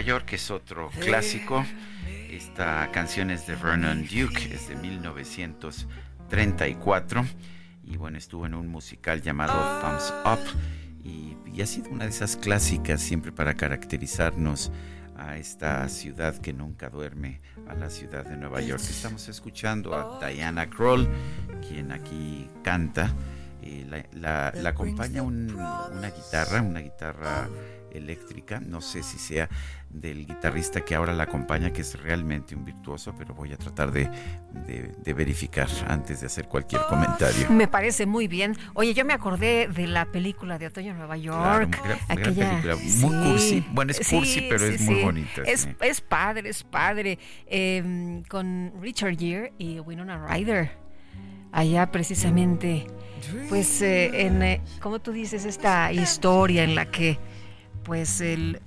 York es otro clásico. Esta canción es de Vernon Duke, es de 1934 y bueno, estuvo en un musical llamado Thumbs Up y, y ha sido una de esas clásicas siempre para caracterizarnos a esta ciudad que nunca duerme, a la ciudad de Nueva York. Estamos escuchando a Diana Kroll, quien aquí canta. Eh, la, la- la acompaña un- una guitarra, una guitarra eléctrica. No sé si sea del guitarrista que ahora la acompaña, que es realmente un virtuoso, pero voy a tratar de, de- de verificar antes de hacer cualquier comentario. Me parece muy bien. Oye, yo me acordé de la película de Otoño en Nueva York. gran- gran aquella, película, muy cursi. Bueno, es Sí, cursi, pero sí, es muy bonita, Es, es padre, es padre. Eh, con Richard Gere y Winona Ryder. Allá precisamente, pues, eh, en, eh, como tú dices, esta historia en la que, pues, el...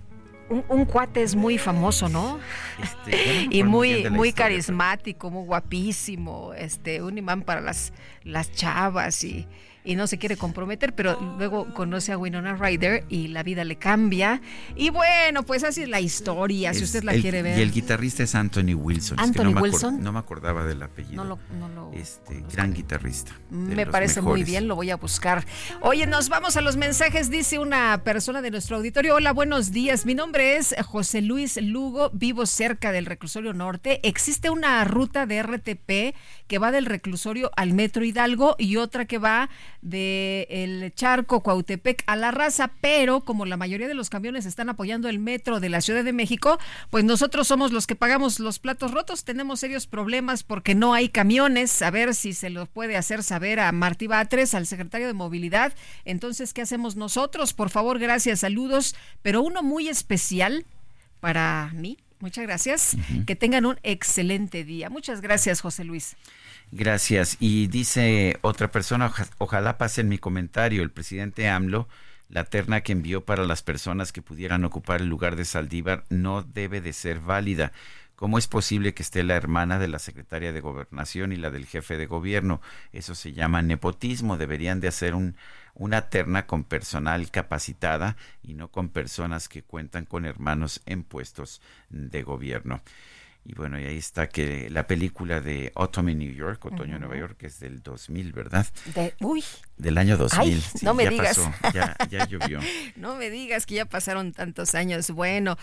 Un, un cuate es muy famoso, ¿no? Este, y muy muy historia, carismático, muy guapísimo, este, un imán para las, las chavas y, y no se quiere comprometer, pero luego conoce a Winona Ryder y la vida le cambia. Y bueno, pues así es la historia, si usted la el- quiere ver. Y el guitarrista es Anthony Wilson. es que Anthony no me Wilson. no me acordaba del apellido. No lo- no lo- este, gran guitarrista. Me parece muy bien, lo voy a buscar. Oye, nos vamos a los mensajes, dice una persona de nuestro auditorio. Hola, buenos días. Mi nombre es José Luis Lugo, vivo cerca del reclusorio norte. Existe una ruta de RTP que va del reclusorio al Metro Hidalgo y otra que va de el Charco Cuautepec a la raza, pero como la mayoría de los camiones están apoyando el metro de la Ciudad de México, pues nosotros somos los que pagamos los platos rotos. Tenemos serios problemas porque no hay camiones. A ver si se lo puede hacer saber a Martí Batres, al secretario de Movilidad. Entonces, ¿qué hacemos nosotros? Por favor, gracias, saludos. Pero uno muy especial para mí. Muchas gracias. Que tengan un excelente día. Muchas gracias, José Luis. Gracias. Y dice otra persona, oja- ojalá pase en mi comentario, el presidente AMLO La terna que envió para las personas que pudieran ocupar el lugar de Saldívar no debe de ser válida. ¿Cómo es posible que esté la hermana de la secretaria de gobernación y la del jefe de gobierno? Eso se llama nepotismo. Deberían de hacer un, una terna con personal capacitada y no con personas que cuentan con hermanos en puestos de gobierno. Y bueno, y ahí está que la película de Autumn in New York, Otoño en Nueva York, es del 2000, ¿verdad? De, uy. Del año 2000. no me ya digas. Pasó, ya, ya llovió. no me digas que ya pasaron tantos años. Bueno,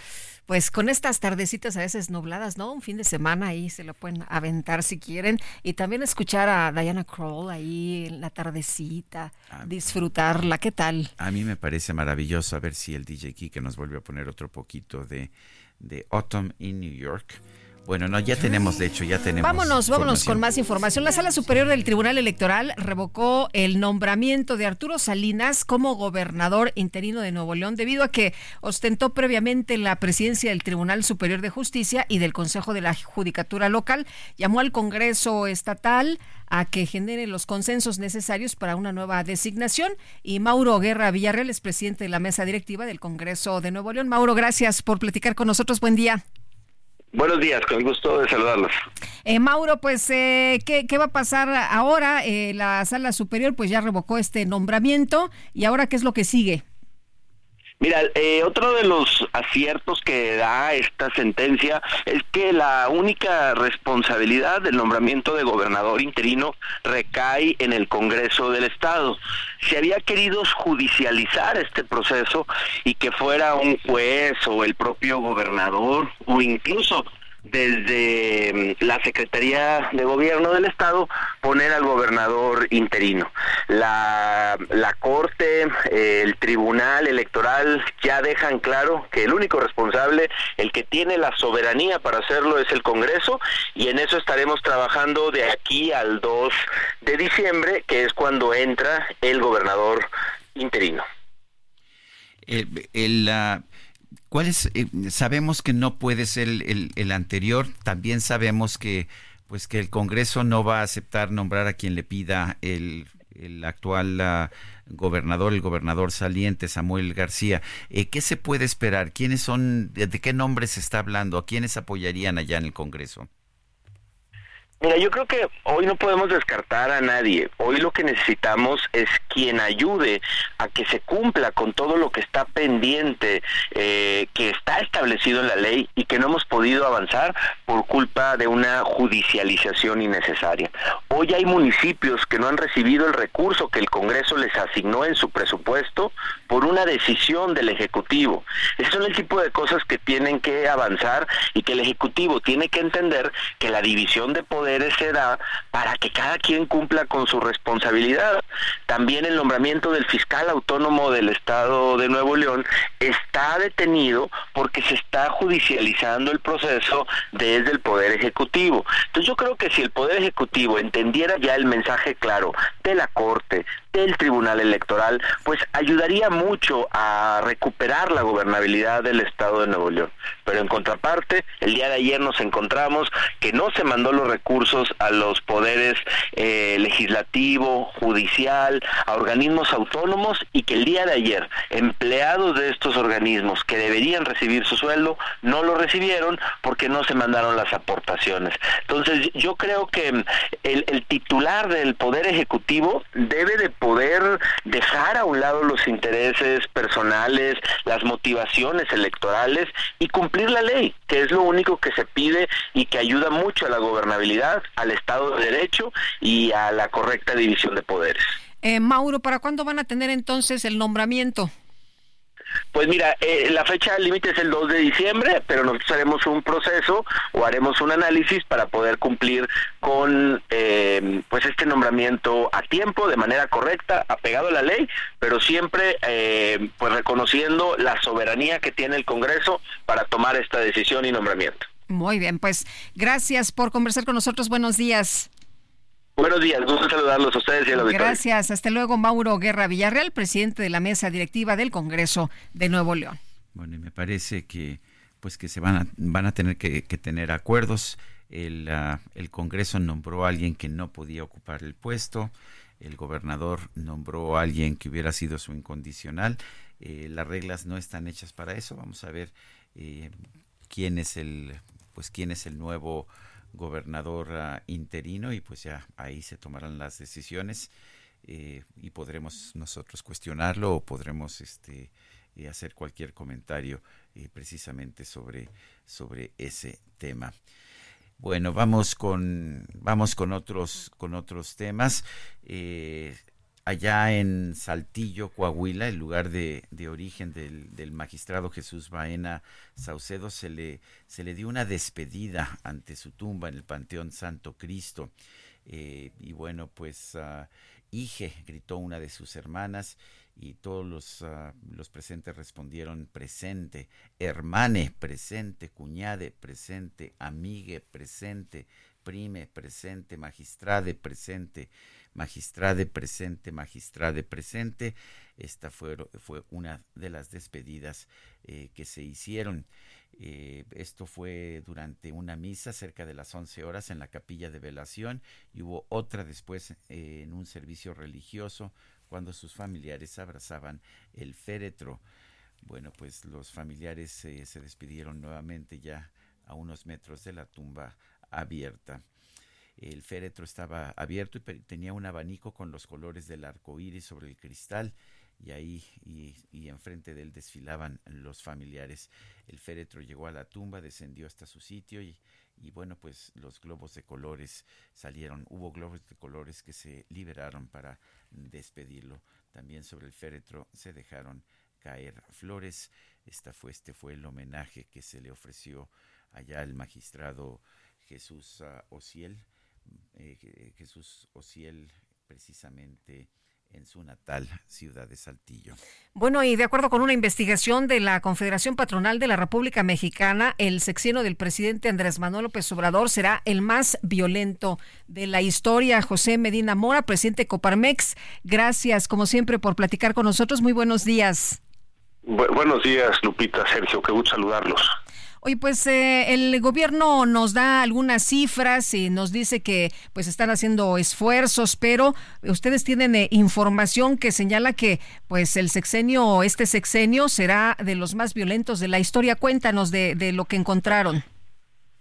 pues con estas tardecitas a veces nubladas, ¿no? Un fin de semana ahí se lo pueden aventar si quieren. Y también escuchar a Diana Kroll ahí en la tardecita, Ah, disfrutarla. ¿Qué tal? A mí me parece maravilloso a ver si el DJ Kike nos vuelve a poner otro poquito de, de Autumn in New York. Bueno, no, ya tenemos, de hecho, ya tenemos. Vámonos, vámonos con más información. La Sala Superior del Tribunal Electoral revocó el nombramiento de Arturo Salinas como gobernador interino de Nuevo León debido a que ostentó previamente la presidencia del Tribunal Superior de Justicia y del Consejo de la Judicatura Local. Llamó al Congreso Estatal a que genere los consensos necesarios para una nueva designación. Y Mauro Guerra Villarreal es presidente de la mesa directiva del Congreso de Nuevo León. Mauro, gracias por platicar con nosotros. Buen día. Buenos días, con el gusto de saludarlos. Eh, Mauro, pues, eh, ¿qué, ¿qué va a pasar ahora? Eh, la sala superior pues ya revocó este nombramiento y ahora ¿qué es lo que sigue? Mira, eh, otro de los aciertos que da esta sentencia es que la única responsabilidad del nombramiento de gobernador interino recae en el Congreso del Estado. Se había querido judicializar este proceso y que fuera un juez o el propio gobernador o incluso desde mm, la Secretaría de Gobierno del Estado poner al gobernador interino. La, la Corte, eh, el Tribunal Electoral ya dejan claro que el único responsable, el que tiene la soberanía para hacerlo es el Congreso y en eso estaremos trabajando de aquí al 2 de diciembre, que es cuando entra el gobernador interino. El, el, ¿Cuál es? eh, sabemos que no puede ser el, el- anterior. También sabemos que, pues, que el Congreso no va a aceptar nombrar a quien le pida el, el actual ah, gobernador, el gobernador saliente Samuel García. Eh, ¿Qué se puede esperar? ¿Quiénes son? De, de qué nombres se está hablando? ¿A quiénes apoyarían allá en el Congreso? Mira, yo creo que hoy no podemos descartar a nadie. Hoy lo que necesitamos es quien ayude a que se cumpla con todo lo que está pendiente, eh, que está establecido en la ley y que no hemos podido avanzar por culpa de una judicialización innecesaria. Hoy hay municipios que no han recibido el recurso que el Congreso les asignó en su presupuesto por una decisión del Ejecutivo. Esos son el tipo de cosas que tienen que avanzar y que el Ejecutivo tiene que entender que la división de poderes se da para que cada quien cumpla con su responsabilidad. También el nombramiento del fiscal autónomo del Estado de Nuevo León está detenido porque se está judicializando el proceso desde el Poder Ejecutivo. Entonces yo creo que si el Poder Ejecutivo entendiera ya el mensaje claro de la Corte, del Tribunal Electoral, pues ayudaría mucho a recuperar la gobernabilidad del Estado de Nuevo León. Pero en contraparte, el día de ayer nos encontramos que no se mandó los recursos a los poderes eh, legislativo, judicial, a organismos autónomos y que el día de ayer empleados de estos organismos que deberían recibir su sueldo no lo recibieron porque no se mandaron las aportaciones. Entonces yo creo que el, el titular del Poder Ejecutivo debe de poder dejar a un lado los intereses personales, las motivaciones electorales y cumplir la ley, que es lo único que se pide y que ayuda mucho a la gobernabilidad, al Estado de Derecho y a la correcta división de poderes. Eh, Mauro, ¿para cuándo van a tener entonces el nombramiento? Pues mira, eh, la fecha límite es el 2 de diciembre, pero nosotros haremos un proceso o haremos un análisis para poder cumplir con eh, pues este nombramiento a tiempo, de manera correcta, apegado a la ley, pero siempre eh, pues reconociendo la soberanía que tiene el Congreso para tomar esta decisión y nombramiento. Muy bien, pues gracias por conversar con nosotros. Buenos días. Buenos días, gusto saludarlos a ustedes y a la auditorio. Gracias. Hasta luego, Mauro Guerra Villarreal, presidente de la mesa directiva del Congreso de Nuevo León. Bueno, y me parece que pues que se van a, van a tener que, que tener acuerdos. El, uh, el Congreso nombró a alguien que no podía ocupar el puesto. el gobernador nombró a alguien que hubiera sido su incondicional. Eh, las reglas no están hechas para eso. Vamos a ver eh, quién es el, pues quién es el nuevo gobernador interino y pues ya ahí se tomarán las decisiones eh, y podremos nosotros cuestionarlo o podremos este hacer cualquier comentario precisamente sobre sobre ese tema. Bueno, vamos con vamos con otros con otros temas. Eh, allá en Saltillo, Coahuila, el lugar de, origen del, magistrado Jesús Baena Saucedo, se le, se le dio una despedida ante su tumba en el Panteón Santo Cristo. Eh, y bueno, pues uh, Ige, gritó una de sus hermanas, y todos los, ah, los presentes respondieron presente, hermane presente, cuñade presente, amigue presente, prime presente, magistrade presente, magistrade presente, magistrade presente. Esta fue, fue una de las despedidas eh, que se hicieron. Eh, esto fue durante una misa cerca de las 11 horas en la capilla de velación y hubo otra después eh, en un servicio religioso cuando sus familiares abrazaban el féretro. Bueno, pues los familiares eh, se despidieron nuevamente ya a unos metros de la tumba abierta. El féretro estaba abierto y tenía un abanico con los colores del arco iris sobre el cristal y ahí y, y, enfrente de él desfilaban los familiares. El féretro llegó a la tumba, descendió hasta su sitio y, y bueno, pues los globos de colores salieron. Hubo globos de colores que se liberaron para despedirlo. También sobre el féretro se dejaron caer flores. Esta fue, este fue el homenaje que se le ofreció allá al magistrado Jesús uh, Ociel. Eh, Jesús Ociel precisamente en su natal ciudad de Saltillo. Bueno, y de acuerdo con una investigación de la Confederación Patronal de la República Mexicana, el sexenio del presidente Andrés Manuel López Obrador será el más violento de la historia. José Medina Mora, presidente Coparmex, gracias como siempre por platicar con nosotros. Muy buenos días. buenos días, Lupita, Sergio, qué gusto saludarlos. Oye, pues eh, el gobierno nos da algunas cifras y nos dice que pues están haciendo esfuerzos, pero ustedes tienen eh, información que señala que pues el sexenio, este sexenio será de los más violentos de la historia. Cuéntanos de, de lo que encontraron.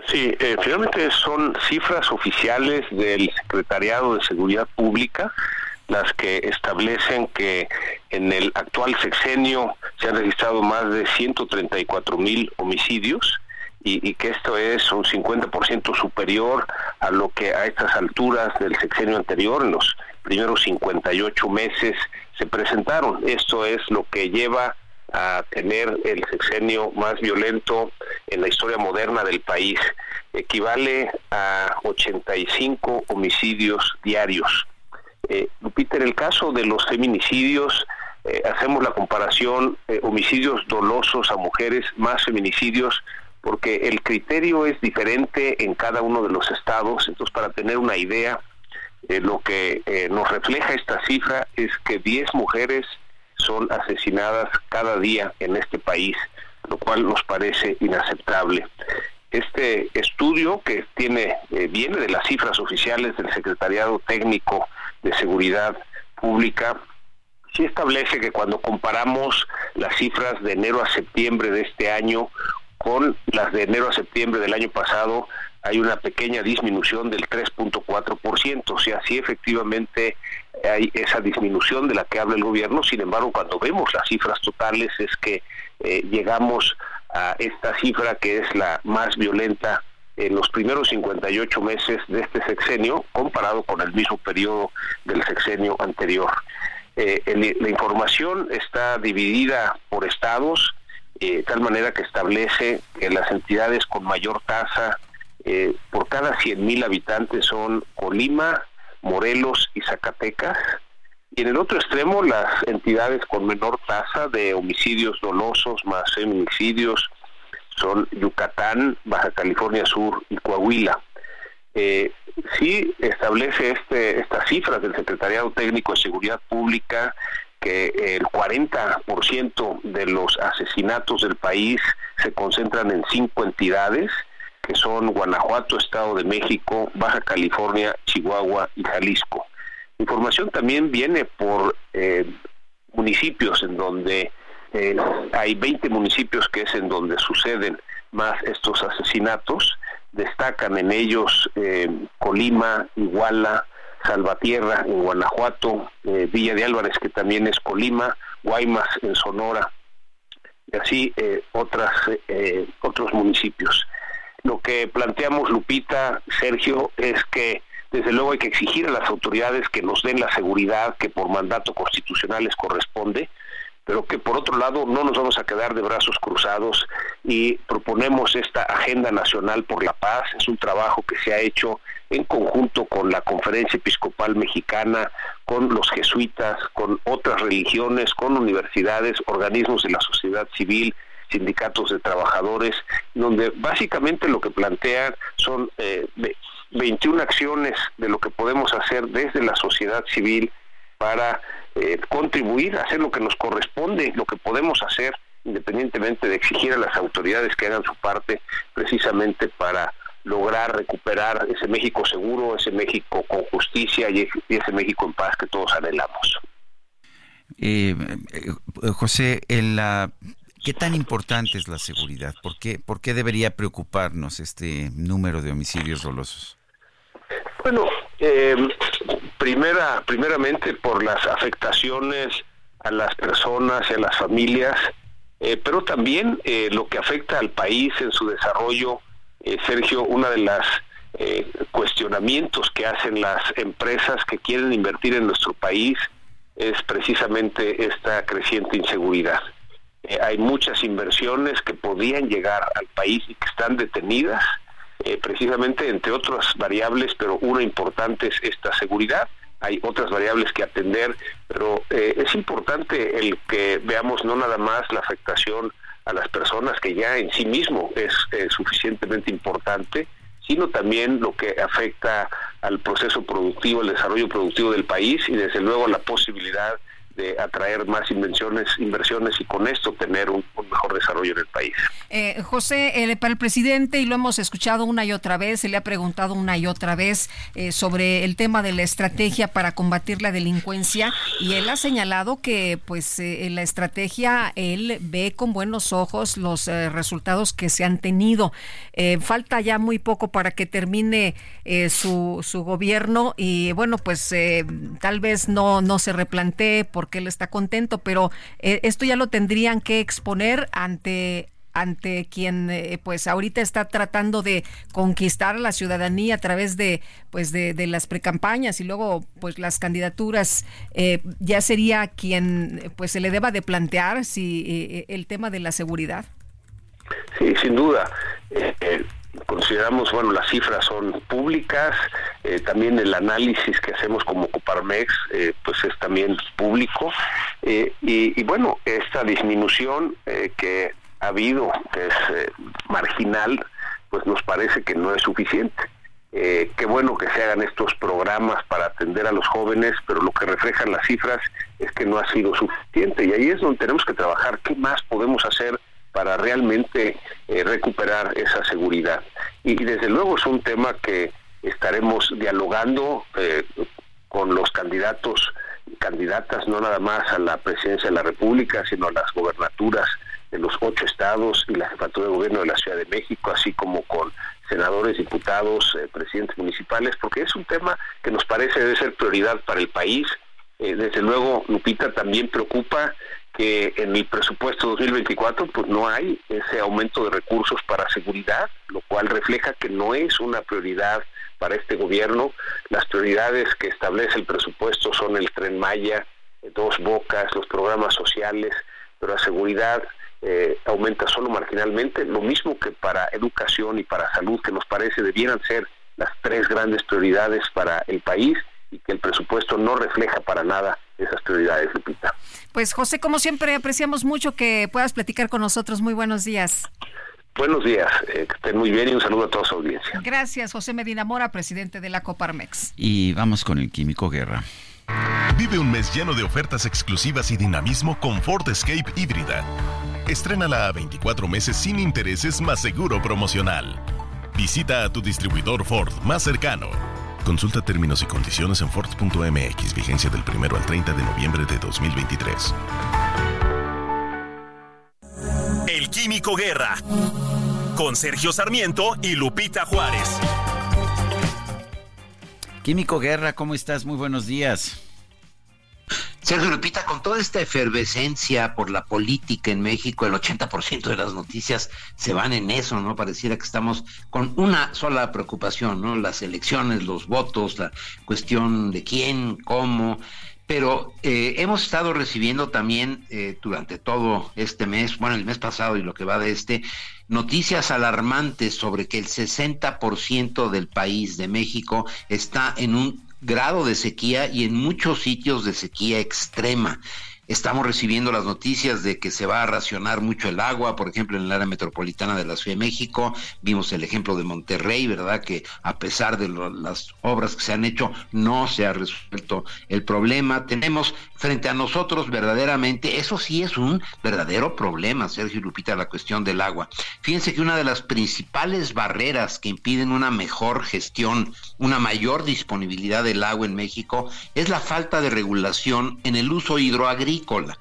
Sí, eh, finalmente son cifras oficiales del Secretariado de Seguridad Pública las que establecen que en el actual sexenio se han registrado más de 134 mil homicidios y, que esto es un 50% superior a lo que a estas alturas del sexenio anterior, en los primeros 58 meses, se presentaron. Esto es lo que lleva a tener el sexenio más violento en la historia moderna del país. Equivale a 85 homicidios diarios. Eh, Lupita, en el caso de los feminicidios, eh, hacemos la comparación eh, homicidios dolosos a mujeres más feminicidios porque el criterio es diferente en cada uno de los estados. Entonces, para tener una idea, eh, lo que nos refleja esta cifra es que 10 mujeres son asesinadas cada día en este país, lo cual nos parece inaceptable. Este estudio que tiene viene de las cifras oficiales del Secretariado Técnico de Seguridad Pública sí establece que cuando comparamos las cifras de enero a septiembre de este año con las de enero a septiembre del año pasado, hay una pequeña disminución del 3.4%, o sea, sí efectivamente hay esa disminución de la que habla el gobierno, sin embargo, cuando vemos las cifras totales es que eh, llegamos a esta cifra que es la más violenta en los primeros 58 meses de este sexenio comparado con el mismo periodo del sexenio anterior. Eh, la información está dividida por estados, eh, tal manera que establece que las entidades con mayor tasa eh, por cada 100.000 habitantes son Colima, Morelos y Zacatecas. Y en el otro extremo, las entidades con menor tasa de homicidios dolosos más feminicidios son Yucatán, Baja California Sur y Coahuila. Eh, sí establece este, estas cifras del Secretariado Técnico de Seguridad Pública que el 40% de los asesinatos del país se concentran en cinco entidades, que son Guanajuato, Estado de México, Baja California, Chihuahua y Jalisco. información también viene por eh, municipios en donde eh, hay 20 municipios que es en donde suceden más estos asesinatos. Destacan en ellos eh, Colima, Iguala, Salvatierra en Guanajuato, eh, Villa de Álvarez que también es Colima, Guaymas en Sonora y así otras otros municipios. Lo que planteamos Lupita, Sergio, es que desde luego hay que exigir a las autoridades que nos den la seguridad que por mandato constitucional les corresponde, pero que por otro lado no nos vamos a quedar de brazos cruzados y proponemos esta Agenda Nacional por la Paz. Es un trabajo que se ha hecho en conjunto con la Conferencia Episcopal Mexicana, con los jesuitas, con otras religiones, con universidades, organismos de la sociedad civil, sindicatos de trabajadores, donde básicamente lo que plantean son eh, 21 acciones de lo que podemos hacer desde la sociedad civil para eh, contribuir a hacer lo que nos corresponde, lo que podemos hacer independientemente de exigir a las autoridades que hagan su parte precisamente para lograr recuperar ese México seguro, ese México con justicia y ese México en paz que todos anhelamos. Eh, eh, José, en la ¿Qué tan importante es la seguridad? ¿Por qué, ¿Por qué debería preocuparnos este número de homicidios dolosos? Bueno, eh, primera, primeramente por las afectaciones a las personas y a las familias, eh, pero también eh, lo que afecta al país en su desarrollo. Sergio, una de las cuestionamientos que hacen las empresas que quieren invertir en nuestro país es precisamente esta creciente inseguridad. hay muchas inversiones que podían llegar al país y que están detenidas eh, precisamente entre otras variables, pero una importante es esta seguridad. Hay otras variables que atender, pero eh, es importante el que veamos no nada más la afectación a las personas, que ya en sí mismo es eh, suficientemente importante, sino también lo que afecta al proceso productivo, al desarrollo productivo del país y desde luego la posibilidad de atraer más invenciones, inversiones y con esto tener un, mejor desarrollo en el país. Eh, José, eh, para el presidente, y lo hemos escuchado una y otra vez, se le ha preguntado una y otra vez eh, sobre el tema de la estrategia para combatir la delincuencia y él ha señalado que pues en la estrategia él ve con buenos ojos los resultados que se han tenido. falta ya muy poco para que termine su, su gobierno y bueno, pues tal vez no, no se replantee porque él está contento, pero eh, esto ya lo tendrían que exponer ante ante quien eh, pues ahorita está tratando de conquistar a la ciudadanía a través de pues de, las precampañas y luego pues las candidaturas eh, ya sería quien pues se le deba de plantear si el tema de la seguridad. Sí sin duda consideramos, bueno, las cifras son públicas, eh, también el análisis que hacemos como Coparmex, eh, pues es también público, eh, y, bueno, esta disminución que ha habido, que es marginal, pues nos parece que no es suficiente. qué bueno que se hagan estos programas para atender a los jóvenes, pero lo que reflejan las cifras es que no ha sido suficiente y ahí es donde tenemos que trabajar. ¿Qué más podemos hacer para realmente eh, recuperar esa seguridad. Y, desde luego es un tema que estaremos dialogando eh, con los candidatos candidatas, no nada más a la presidencia de la República, sino a las gobernaturas de los ocho estados y la jefatura de gobierno de la Ciudad de México, así como con senadores, diputados, eh, presidentes municipales, porque es un tema que nos parece debe ser prioridad para el país. desde luego, Lupita, también preocupa que en el presupuesto 2024 pues no hay ese aumento de recursos para seguridad, lo cual refleja que no es una prioridad para este gobierno. Las prioridades que establece el presupuesto son el tren Maya, dos bocas, los programas sociales, pero la seguridad eh, aumenta solo marginalmente, lo mismo que para educación y para salud, que nos parece debieran ser las tres grandes prioridades para el país y que el presupuesto no refleja para nada esas prioridades, Lupita. Pues José, como siempre, apreciamos mucho que puedas platicar con nosotros. Muy buenos días. Buenos días, eh, que estén muy bien y un saludo a toda su audiencia. Gracias, José Medina Mora, presidente de la Coparmex. Y vamos con el Químico Guerra. Vive un mes lleno de ofertas exclusivas y dinamismo con Ford Escape híbrida. Estrénala a 24 meses sin intereses más seguro promocional. Visita a tu distribuidor Ford más cercano. Consulta términos y condiciones en Ford.mx, vigencia del 1 al 30 de noviembre de 2023. El Químico Guerra, con Sergio Sarmiento y Lupita Juárez. Químico Guerra, ¿cómo estás? Muy buenos días. Sergio Lupita, con toda esta efervescencia por la política en México, el 80% de las noticias se van en eso, ¿no? Pareciera que estamos con una sola preocupación, ¿no? Las elecciones, los votos, la cuestión de quién, cómo. Pero eh, hemos estado recibiendo también eh, durante todo este mes, bueno, el mes pasado y lo que va de este, noticias alarmantes sobre que el 60% del país de México está en un grado de sequía y en muchos sitios de sequía extrema. Estamos recibiendo las noticias de que se va a racionar mucho el agua, por ejemplo, en el área metropolitana de la Ciudad de México. Vimos el ejemplo de Monterrey, ¿verdad? Que a pesar de las obras que se han hecho, no se ha resuelto el problema. Tenemos frente a nosotros verdaderamente, eso sí es un verdadero problema, Sergio Lupita, la cuestión del agua. Fíjense que una de las principales barreras que impiden una mejor gestión, una mayor disponibilidad del agua en México, es la falta de regulación en el uso hidroagrícola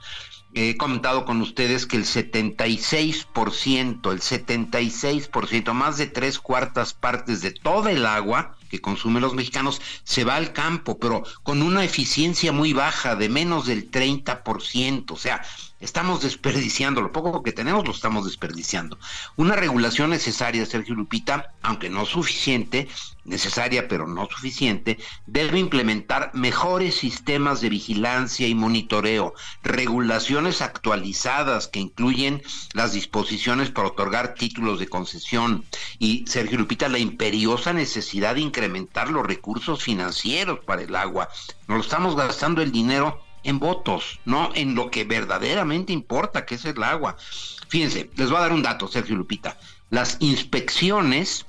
He comentado con ustedes que el 76%, el 76%, más de tres cuartas partes de toda el agua que consumen los mexicanos se va al campo, pero con una eficiencia muy baja, de menos del 30%. O sea, Estamos desperdiciando, lo poco que tenemos lo estamos desperdiciando. Una regulación necesaria, Sergio Lupita, aunque no suficiente, necesaria pero no suficiente, debe implementar mejores sistemas de vigilancia y monitoreo, regulaciones actualizadas que incluyen las disposiciones para otorgar títulos de concesión y, Sergio Lupita, la imperiosa necesidad de incrementar los recursos financieros para el agua. Nos estamos gastando el dinero en votos, no en lo que verdaderamente importa, que es el agua. Fíjense, les voy a dar un dato, Sergio Lupita. Las inspecciones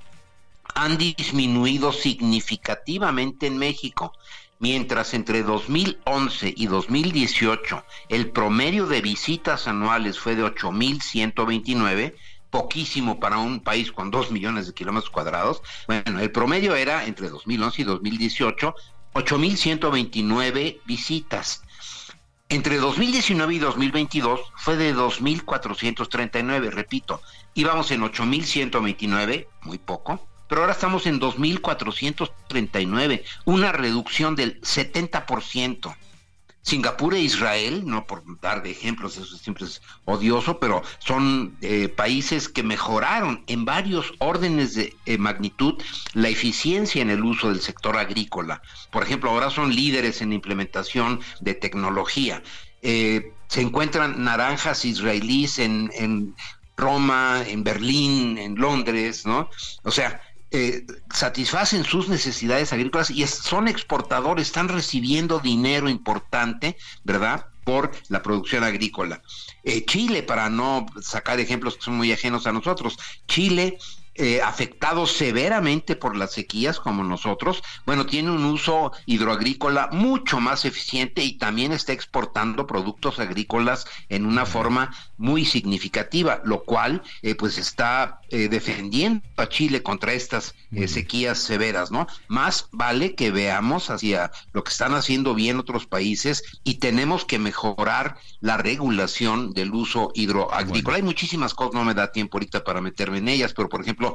han disminuido significativamente en México, mientras entre 2011 y 2018 el promedio de visitas anuales fue de 8.129, poquísimo para un país con 2 millones de kilómetros cuadrados. Bueno, el promedio era entre 2011 y 2018 8.129 visitas. Entre 2019 y 2022 fue de 2.439, repito, íbamos en 8.129, muy poco, pero ahora estamos en 2.439, una reducción del 70%. Singapur e Israel, no por dar de ejemplos, eso siempre es odioso, pero son eh, países que mejoraron en varios órdenes de eh, magnitud la eficiencia en el uso del sector agrícola. Por ejemplo, ahora son líderes en implementación de tecnología. Eh, se encuentran naranjas israelíes en, en Roma, en Berlín, en Londres, ¿no? O sea, eh, satisfacen sus necesidades agrícolas y son exportadores, están recibiendo dinero importante, ¿verdad? Por la producción agrícola. Eh, Chile, para no sacar ejemplos que son muy ajenos a nosotros, Chile eh, afectados severamente por las sequías como nosotros, bueno, tiene un uso hidroagrícola mucho más eficiente y también está exportando productos agrícolas en una forma muy significativa, lo cual eh, pues está eh, defendiendo a Chile contra estas sequías severas, ¿no? Más vale que veamos hacia lo que están haciendo bien otros países y tenemos que mejorar la regulación del uso hidroagrícola. Hay muchísimas cosas, no me da tiempo ahorita para meterme en ellas, pero por ejemplo,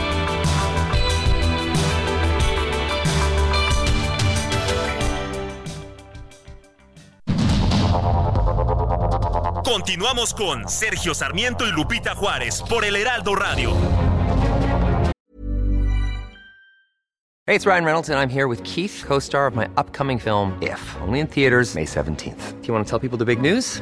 Continuamos con Sergio Sarmiento y Lupita Juárez por el Heraldo Radio. Hey, it's Ryan Reynolds and I'm here with Keith, co-star of my upcoming film If, only in theaters May 17th. Do you want to tell people the big news?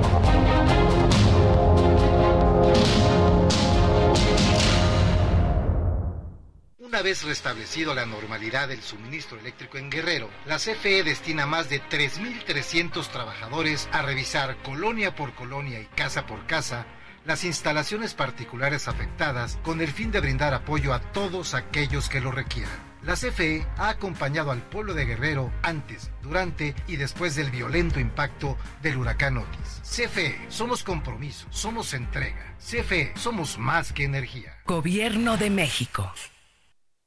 Una vez restablecido la normalidad del suministro eléctrico en Guerrero, la CFE destina más de 3.300 trabajadores a revisar colonia por colonia y casa por casa las instalaciones particulares afectadas con el fin de brindar apoyo a todos aquellos que lo requieran. La CFE ha acompañado al pueblo de Guerrero antes, durante y después del violento impacto del huracán Otis. CFE, somos compromiso, somos entrega. CFE, somos más que energía. Gobierno de México.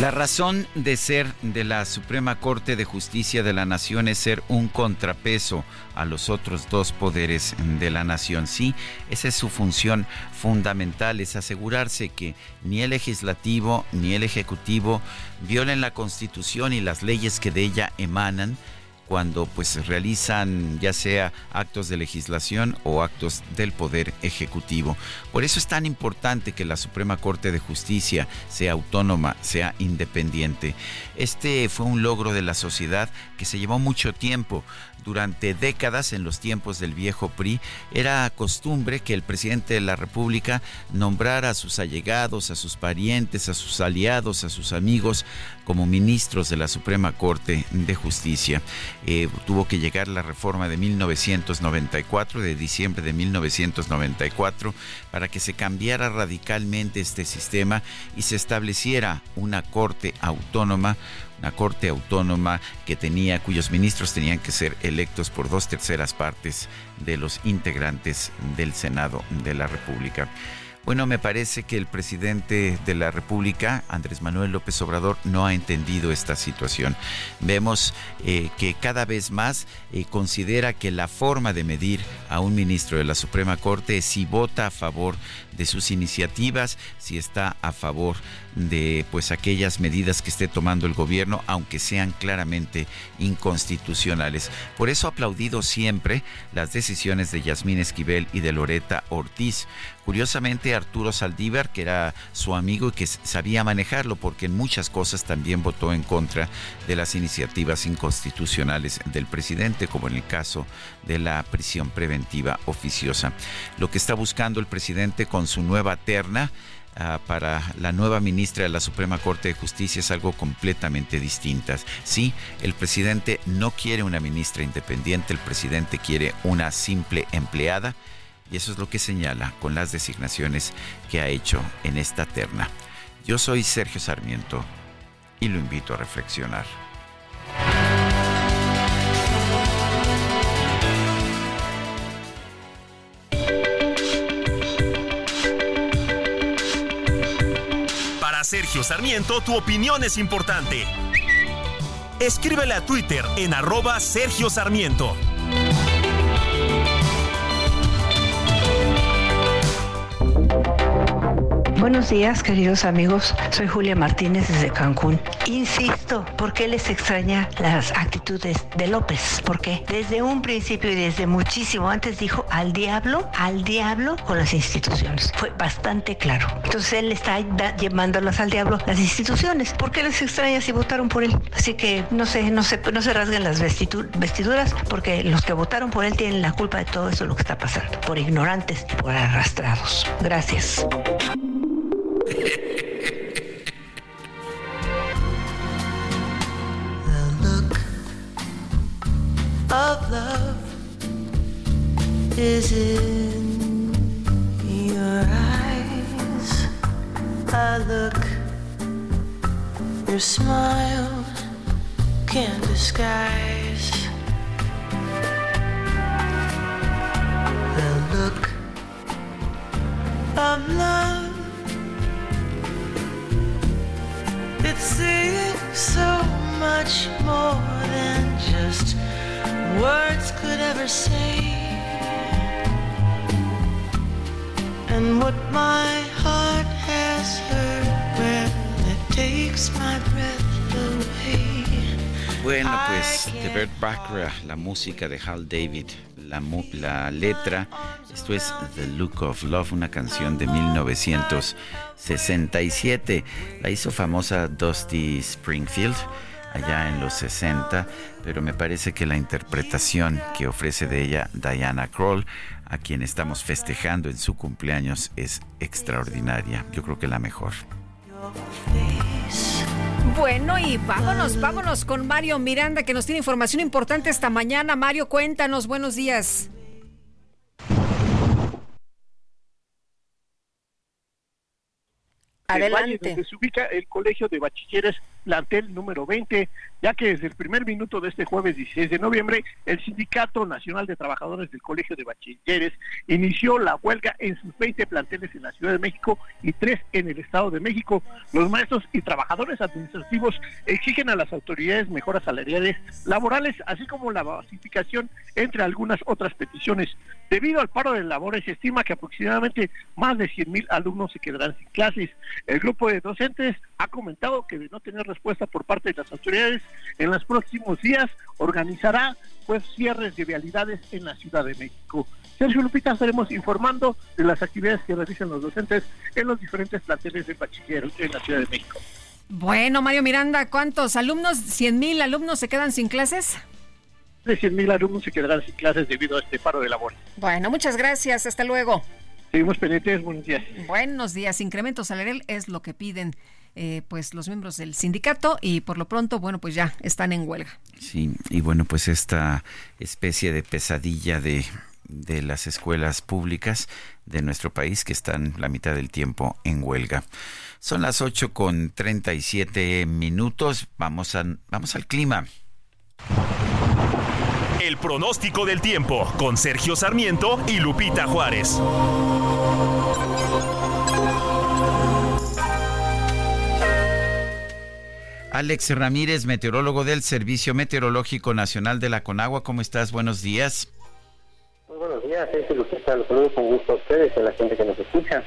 La razón de ser de la Suprema Corte de Justicia de la Nación es ser un contrapeso a los otros dos poderes de la nación. Sí, esa es su función fundamental, es asegurarse que ni el legislativo ni el ejecutivo violen la Constitución y las leyes que de ella emanan cuando pues realizan ya sea actos de legislación o actos del poder ejecutivo. Por eso es tan importante que la Suprema Corte de Justicia sea autónoma, sea independiente. Este fue un logro de la sociedad que se llevó mucho tiempo durante décadas en los tiempos del viejo PRI era costumbre que el presidente de la República nombrara a sus allegados, a sus parientes, a sus aliados, a sus amigos como ministros de la Suprema Corte de Justicia. Eh, tuvo que llegar la reforma de 1994, de diciembre de 1994, para que se cambiara radicalmente este sistema y se estableciera una corte autónoma una corte autónoma que tenía, cuyos ministros tenían que ser electos por dos terceras partes de los integrantes del Senado de la República. Bueno, me parece que el presidente de la República, Andrés Manuel López Obrador, no ha entendido esta situación. Vemos eh, que cada vez más eh, considera que la forma de medir a un ministro de la Suprema Corte es si vota a favor de sus iniciativas, si está a favor de pues aquellas medidas que esté tomando el gobierno, aunque sean claramente inconstitucionales. Por eso ha aplaudido siempre las decisiones de Yasmín Esquivel y de Loreta Ortiz. Curiosamente, Arturo Saldívar, que era su amigo y que sabía manejarlo, porque en muchas cosas también votó en contra de las iniciativas inconstitucionales del presidente, como en el caso de la prisión preventiva oficiosa. Lo que está buscando el presidente con su nueva terna ah, para la nueva ministra de la Suprema Corte de Justicia es algo completamente distinto. Sí, el presidente no quiere una ministra independiente, el presidente quiere una simple empleada y eso es lo que señala con las designaciones que ha hecho en esta terna. Yo soy Sergio Sarmiento y lo invito a reflexionar. Sergio Sarmiento, tu opinión es importante. Escríbele a Twitter en arroba Sergio Sarmiento. Buenos días, queridos amigos. Soy Julia Martínez desde Cancún. Insisto, ¿por qué les extraña las actitudes de López? Porque desde un principio y desde muchísimo antes dijo al diablo, al diablo con las instituciones. Fue bastante claro. Entonces él está llamándolas al diablo las instituciones. ¿Por qué les extraña si votaron por él? Así que no se, no se, no se rasguen las vestiduras porque los que votaron por él tienen la culpa de todo eso lo que está pasando. Por ignorantes, por arrastrados. Gracias. of love is in your eyes. I look, your smile can't disguise. The look of love. It's so much more than just words could ever say. And what my heart has heard, it takes my breath away. Bueno, pues de Bert Bacharach, la música de Hal David, la, la letra, esto es The Look of Love, una canción de 1967. La hizo famosa Dusty Springfield allá en los 60, pero me parece que la interpretación que ofrece de ella Diana Kroll, a quien estamos festejando en su cumpleaños, es extraordinaria. Yo creo que la mejor. Bueno, y vámonos, vámonos con Mario Miranda, que nos tiene información importante esta mañana. Mario, cuéntanos, buenos días. Del Valle, Adelante. donde se ubica el Colegio de Bachilleres plantel número 20, ya que desde el primer minuto de este jueves 16 de noviembre, el Sindicato Nacional de Trabajadores del Colegio de Bachilleres inició la huelga en sus 20 planteles en la Ciudad de México y tres en el Estado de México. Los maestros y trabajadores administrativos exigen a las autoridades mejoras salariales, laborales, así como la basificación, entre algunas otras peticiones. Debido al paro de labores, se estima que aproximadamente más de 100 mil alumnos se quedarán sin clases. El grupo de docentes ha comentado que de no tener respuesta por parte de las autoridades, en los próximos días organizará pues cierres de vialidades en la Ciudad de México. Sergio Lupita estaremos informando de las actividades que realizan los docentes en los diferentes planteles de bachiller en la Ciudad de México. Bueno, Mario Miranda, ¿cuántos alumnos? ¿100 mil alumnos se quedan sin clases? De 100 mil alumnos se quedarán sin clases debido a este paro de labores. Bueno, muchas gracias. Hasta luego. Seguimos pendientes. Buenos días. Buenos días. Incremento salarial es lo que piden eh, pues los miembros del sindicato y por lo pronto, bueno, pues ya están en huelga. Sí, y bueno, pues esta especie de pesadilla de, de las escuelas públicas de nuestro país que están la mitad del tiempo en huelga. Son las 8 con 37 minutos. Vamos, a, vamos al clima. El pronóstico del tiempo con Sergio Sarmiento y Lupita Juárez. Alex Ramírez, meteorólogo del Servicio Meteorológico Nacional de la Conagua. ¿Cómo estás? Buenos días. Muy buenos días, Sergio Lupita. Los saludo con gusto a ustedes y a la gente que nos escucha.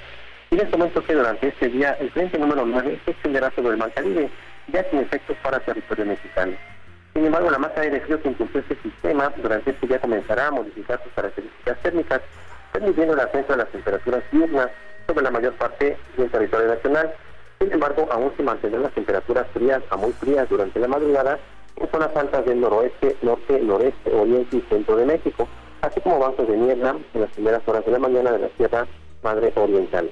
Y les comento que durante este día el frente número 9 se extenderá sobre el Mar Caribe, ya sin efectos para territorio mexicano. Sin embargo, la masa de aire frío que impulsó este sistema durante este día comenzará a modificar sus características térmicas, permitiendo el ascenso de las temperaturas diurnas sobre la mayor parte del territorio nacional. Sin embargo, aún se mantendrán las temperaturas frías a muy frías durante la madrugada en zonas altas del noroeste, norte, noreste, oriente y centro de México, así como bancos de niebla en las primeras horas de la mañana de la Sierra Madre Oriental.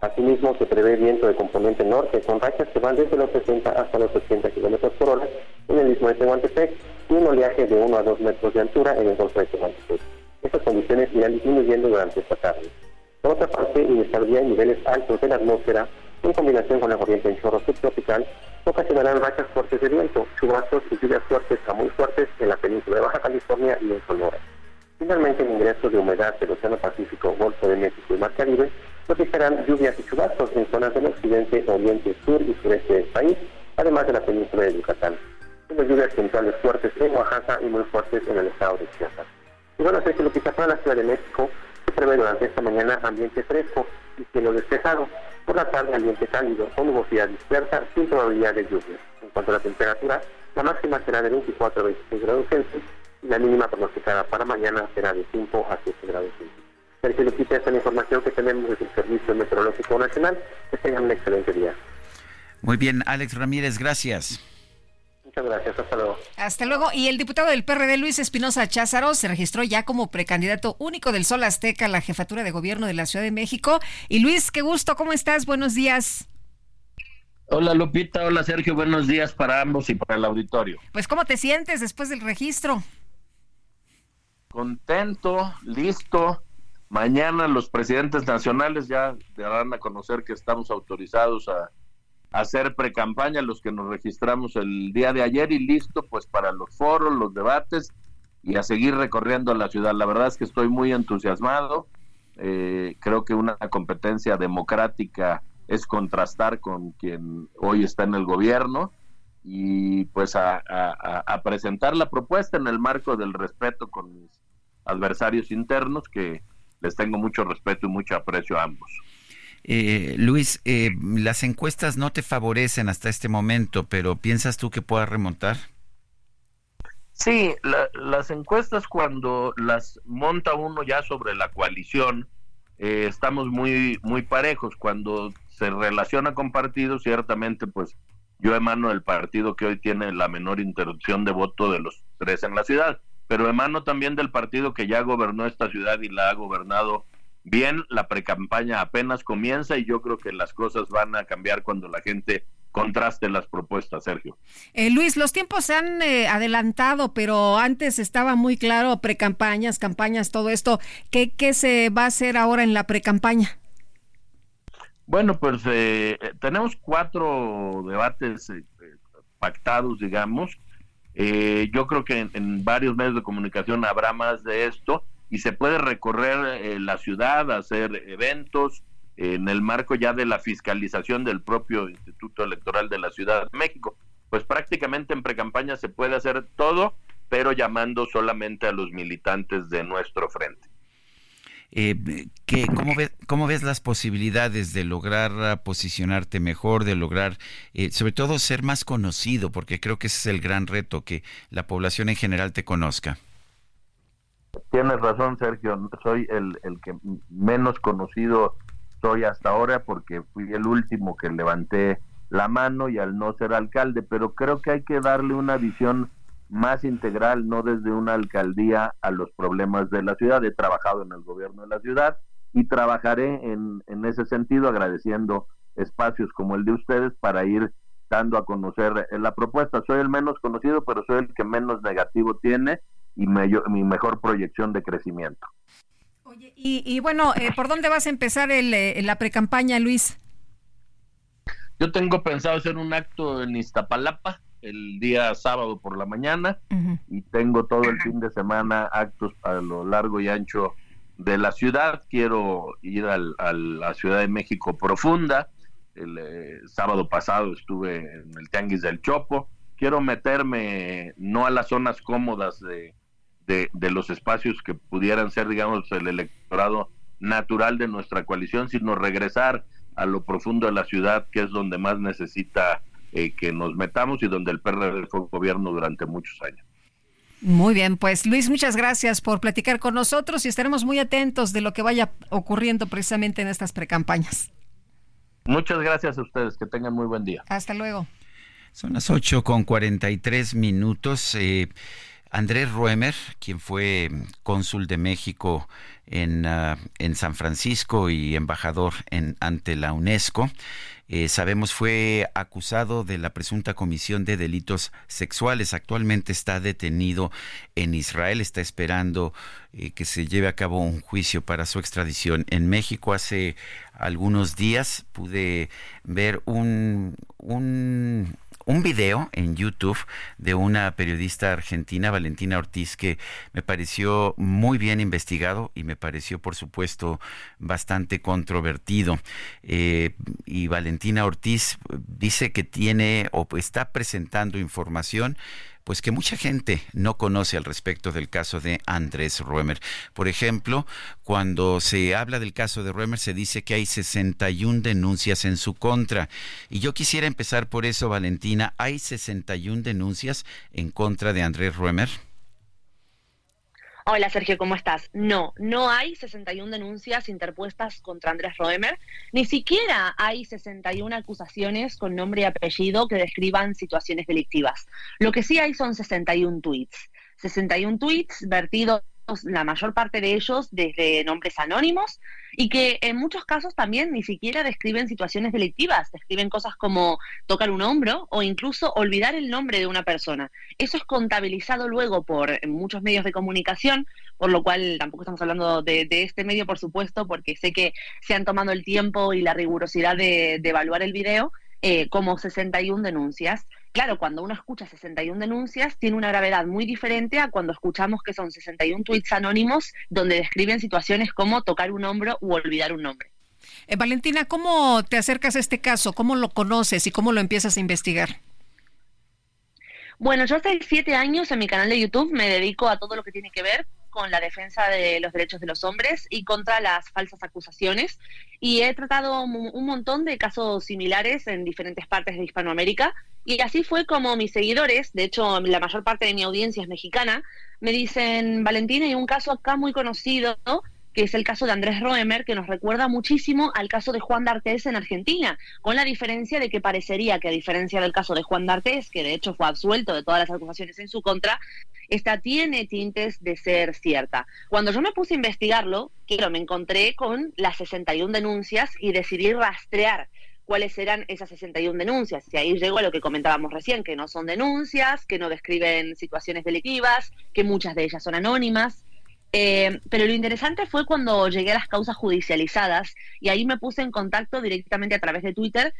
Asimismo, se prevé viento de componente norte con rachas que van desde los 60 hasta los 80 kilómetros por hora en el istmo de Tehuantepec y un oleaje de 1 a 2 metros de altura en el golfo de Tehuantepec. Estas condiciones irán disminuyendo durante esta tarde. Por otra parte, inestabilidad en niveles altos de la atmósfera, en combinación con la corriente en chorro subtropical, ocasionarán rachas fuertes de viento, chubascos y lluvias fuertes a muy fuertes en la península de Baja California y en Sonora. Finalmente, el ingreso de humedad del Océano Pacífico, Golfo de México y Mar Caribe propiciarán lluvias y chubascos en zonas del occidente, oriente, sur y sureste del país, además de la península de Yucatán. Siendo lluvias puntuales fuertes en Oaxaca y muy fuertes en el estado de Chiapas. Y bueno, sé que lo que para la Ciudad de México se prevé durante esta mañana ambiente fresco y cielo despejado. Por la tarde ambiente cálido, con nubosidad dispersa, sin probabilidad de lluvias. En cuanto a la temperatura, la máxima será de 24 a 26 grados Celsius y la mínima pronosticada para mañana será de 5 a 7 grados Celsius. Sergio Lupita, esta es la información que tenemos desde el Servicio Meteorológico Nacional. Que tengan un excelente día. Muy bien, Alex Ramírez, gracias. Muchas gracias, hasta luego. Hasta luego. Y el diputado del PRD, Luis Espinosa Cházaro, se registró ya como precandidato único del Sol Azteca a la jefatura de gobierno de la Ciudad de México. Y Luis, qué gusto, ¿cómo estás? Buenos días. Hola Lupita, hola Sergio, buenos días para ambos y para el auditorio. Pues, ¿cómo te sientes después del registro? Contento, listo Mañana los presidentes nacionales ya darán a conocer que estamos autorizados a, hacer pre-campaña, los que nos registramos el día de ayer y listo pues para los foros, los debates y a seguir recorriendo la ciudad. La verdad es que estoy muy entusiasmado. Eh, creo que una competencia democrática es contrastar con quien hoy está en el gobierno y pues a, presentar la propuesta en el marco del respeto con mis adversarios internos que les tengo mucho respeto y mucho aprecio a ambos. Eh, Luis, eh, las encuestas no te favorecen hasta este momento, pero ¿piensas tú que pueda remontar? Sí, las encuestas cuando las monta uno ya sobre la coalición, eh, estamos muy, muy parejos. Cuando se relaciona con partidos, ciertamente, pues yo emano el partido que hoy tiene la menor interrupción de voto de los tres en la ciudad, pero emano también del partido que ya gobernó esta ciudad y la ha gobernado bien, la precampaña apenas comienza y yo creo que las cosas van a cambiar cuando la gente contraste las propuestas, Sergio. Eh, Luis, los tiempos se han eh, adelantado, pero antes estaba muy claro precampañas, campañas, todo esto. ¿Qué, ¿Qué se va a hacer ahora en la precampaña? Bueno, pues eh, tenemos cuatro debates pactados, digamos. yo creo que en, en, varios medios de comunicación habrá más de esto y se puede recorrer la ciudad, hacer eventos, en el marco ya de la fiscalización del propio Instituto Electoral de la Ciudad de México. Pues prácticamente en precampaña se puede hacer todo, pero llamando solamente a los militantes de nuestro frente. Eh, cómo, ves, ¿Cómo ves las posibilidades de lograr posicionarte mejor, de lograr, eh, sobre todo, ser más conocido? Porque creo que ese es el gran reto, que la población en general te conozca. Tienes razón, Sergio. Soy el, el que menos conocido soy hasta ahora porque fui el último que levanté la mano y al no ser alcalde, pero creo que hay que darle una visión más integral, no desde una alcaldía a los problemas de la ciudad. He trabajado en el gobierno de la ciudad y trabajaré en, en ese sentido agradeciendo espacios como el de ustedes para ir dando a conocer la propuesta. Soy el menos conocido, pero soy el que menos negativo tiene y mi mejor proyección de crecimiento. Oye, y, bueno, eh, ¿por dónde vas a empezar el, eh, la precampaña, Luis? Yo tengo pensado hacer un acto en Iztapalapa el día sábado por la mañana y tengo todo el fin de semana actos a lo largo y ancho de la ciudad. Quiero ir al, a la Ciudad de México profunda. El eh, sábado pasado estuve en el Tianguis del Chopo. Quiero meterme no a las zonas cómodas de, de, los espacios que pudieran ser, digamos, el electorado natural de nuestra coalición, sino regresar a lo profundo de la ciudad, que es donde más necesita eh, que nos metamos y donde el PRD fue gobierno durante muchos años. Muy bien, pues Luis, muchas gracias por platicar con nosotros y estaremos muy atentos de lo que vaya ocurriendo precisamente en estas precampañas. Muchas gracias a ustedes, que tengan muy buen día. Hasta luego. Son las 8 con 43 minutos. Eh, Andrés Ruemer, quien fue cónsul de México en, ah, en San Francisco y embajador en, ante la UNESCO, eh, sabemos fue acusado de la presunta comisión de delitos sexuales. Actualmente está detenido en Israel, está esperando eh, que se lleve a cabo un juicio para su extradición. En México hace algunos días pude ver un, un un video en YouTube de una periodista argentina, Valentina Ortiz, que me pareció muy bien investigado y me pareció, por supuesto, bastante controvertido. Eh, y Valentina Ortiz dice que tiene o está presentando información pues que mucha gente no conoce al respecto del caso de Andrés Ruemer. Por ejemplo, cuando se habla del caso de Ruemer se dice que hay 61 denuncias en su contra. Y yo quisiera empezar por eso, Valentina. ¿Hay 61 denuncias en contra de Andrés Ruemer? Hola Sergio, ¿cómo estás? No, no hay 61 denuncias interpuestas contra Andrés Roemer, ni siquiera hay 61 acusaciones con nombre y apellido que describan situaciones delictivas. Lo que sí hay son 61 tweets. 61 tweets vertidos la mayor parte de ellos desde nombres anónimos y que en muchos casos también ni siquiera describen situaciones delictivas, describen cosas como tocar un hombro o incluso olvidar el nombre de una persona. Eso es contabilizado luego por muchos medios de comunicación, por lo cual tampoco estamos hablando de, este medio, por supuesto, porque sé que se han tomado el tiempo y la rigurosidad de, evaluar el video, eh, como 61 denuncias. Claro, cuando uno escucha 61 denuncias, tiene una gravedad muy diferente a cuando escuchamos que son 61 tweets anónimos donde describen situaciones como tocar un hombro u olvidar un nombre. Eh, Valentina, ¿cómo te acercas a este caso? ¿Cómo lo conoces y cómo lo empiezas a investigar? Bueno, yo hace siete años en mi canal de YouTube me dedico a todo lo que tiene que ver con la defensa de los derechos de los hombres y contra las falsas acusaciones. Y he tratado un montón de casos similares en diferentes partes de Hispanoamérica. Y así fue como mis seguidores, de hecho la mayor parte de mi audiencia es mexicana, me dicen, Valentina, hay un caso acá muy conocido que es el caso de Andrés Roemer, que nos recuerda muchísimo al caso de Juan D'Artés en Argentina, con la diferencia de que parecería que a diferencia del caso de Juan D'Artés, que de hecho fue absuelto de todas las acusaciones en su contra, esta tiene tintes de ser cierta. Cuando yo me puse a investigarlo, me encontré con las 61 denuncias y decidí rastrear cuáles eran esas 61 denuncias. Y ahí llegó a lo que comentábamos recién, que no son denuncias, que no describen situaciones delictivas, que muchas de ellas son anónimas. Eh, pero lo interesante fue cuando llegué a las causas judicializadas y ahí me puse en contacto directamente a través de Twitter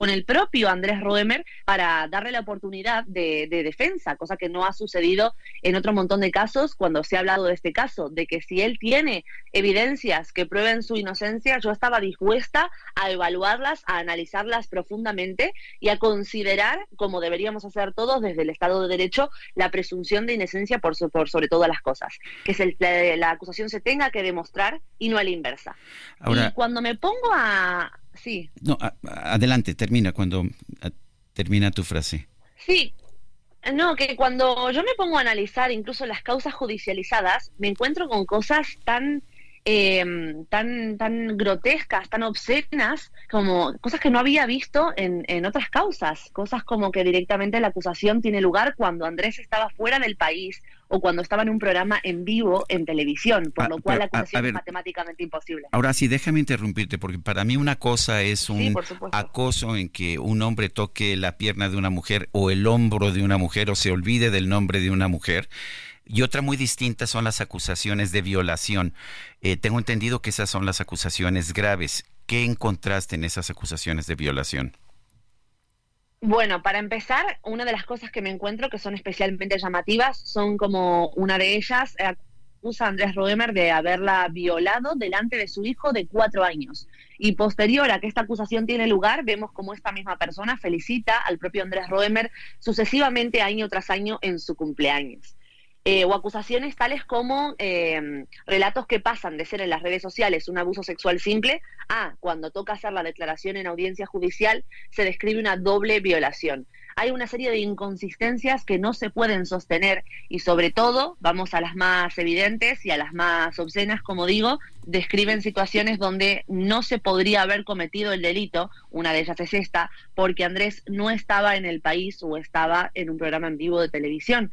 con el propio Andrés Roemer para darle la oportunidad de, defensa, cosa que no ha sucedido en otro montón de casos cuando se ha hablado de este caso, de que si él tiene evidencias que prueben su inocencia, yo estaba dispuesta a evaluarlas, a analizarlas profundamente y a considerar, como deberíamos hacer todos desde el Estado de Derecho, la presunción de inocencia por, sobre todas las cosas, que es el, la, acusación se tenga que demostrar y no a la inversa. y cuando me pongo a, sí. No, adelante, termina cuando termina tu frase. Sí, no, que cuando yo me pongo a analizar incluso las causas judicializadas, me encuentro con cosas tan eh, tan, tan grotescas, tan obscenas, como cosas que no había visto en, en, otras causas, cosas como que directamente la acusación tiene lugar cuando Andrés estaba fuera del país o cuando estaba en un programa en vivo en televisión, por ah, lo cual la acusación es matemáticamente imposible. Ahora sí, déjame interrumpirte, porque para mí una cosa es un acoso en que un hombre toque la pierna de una mujer o el hombro de una mujer o se olvide del nombre de una mujer y otra muy distinta son las acusaciones de violación. Eh, tengo entendido que esas son las acusaciones graves. ¿Qué encontraste en esas acusaciones de violación? Bueno, para empezar, una de las cosas que me encuentro que son especialmente llamativas son como una de ellas eh, acusa a Andrés Roemer de haberla violado delante de su hijo de cuatro años. Y posterior a que esta acusación tiene lugar, vemos como esta misma persona felicita al propio Andrés Roemer sucesivamente año tras año en su cumpleaños. Eh, o acusaciones tales como em, relatos que pasan de ser en las redes sociales un abuso sexual simple a cuando toca hacer la declaración en audiencia judicial se describe una doble violación. Hay una serie de inconsistencias que no se pueden sostener y sobre todo, vamos a las más evidentes y a las más obscenas, como digo, describen situaciones donde no se podría haber cometido el delito, una de ellas es esta, porque Andrés no estaba en el país o estaba en un programa en vivo de televisión.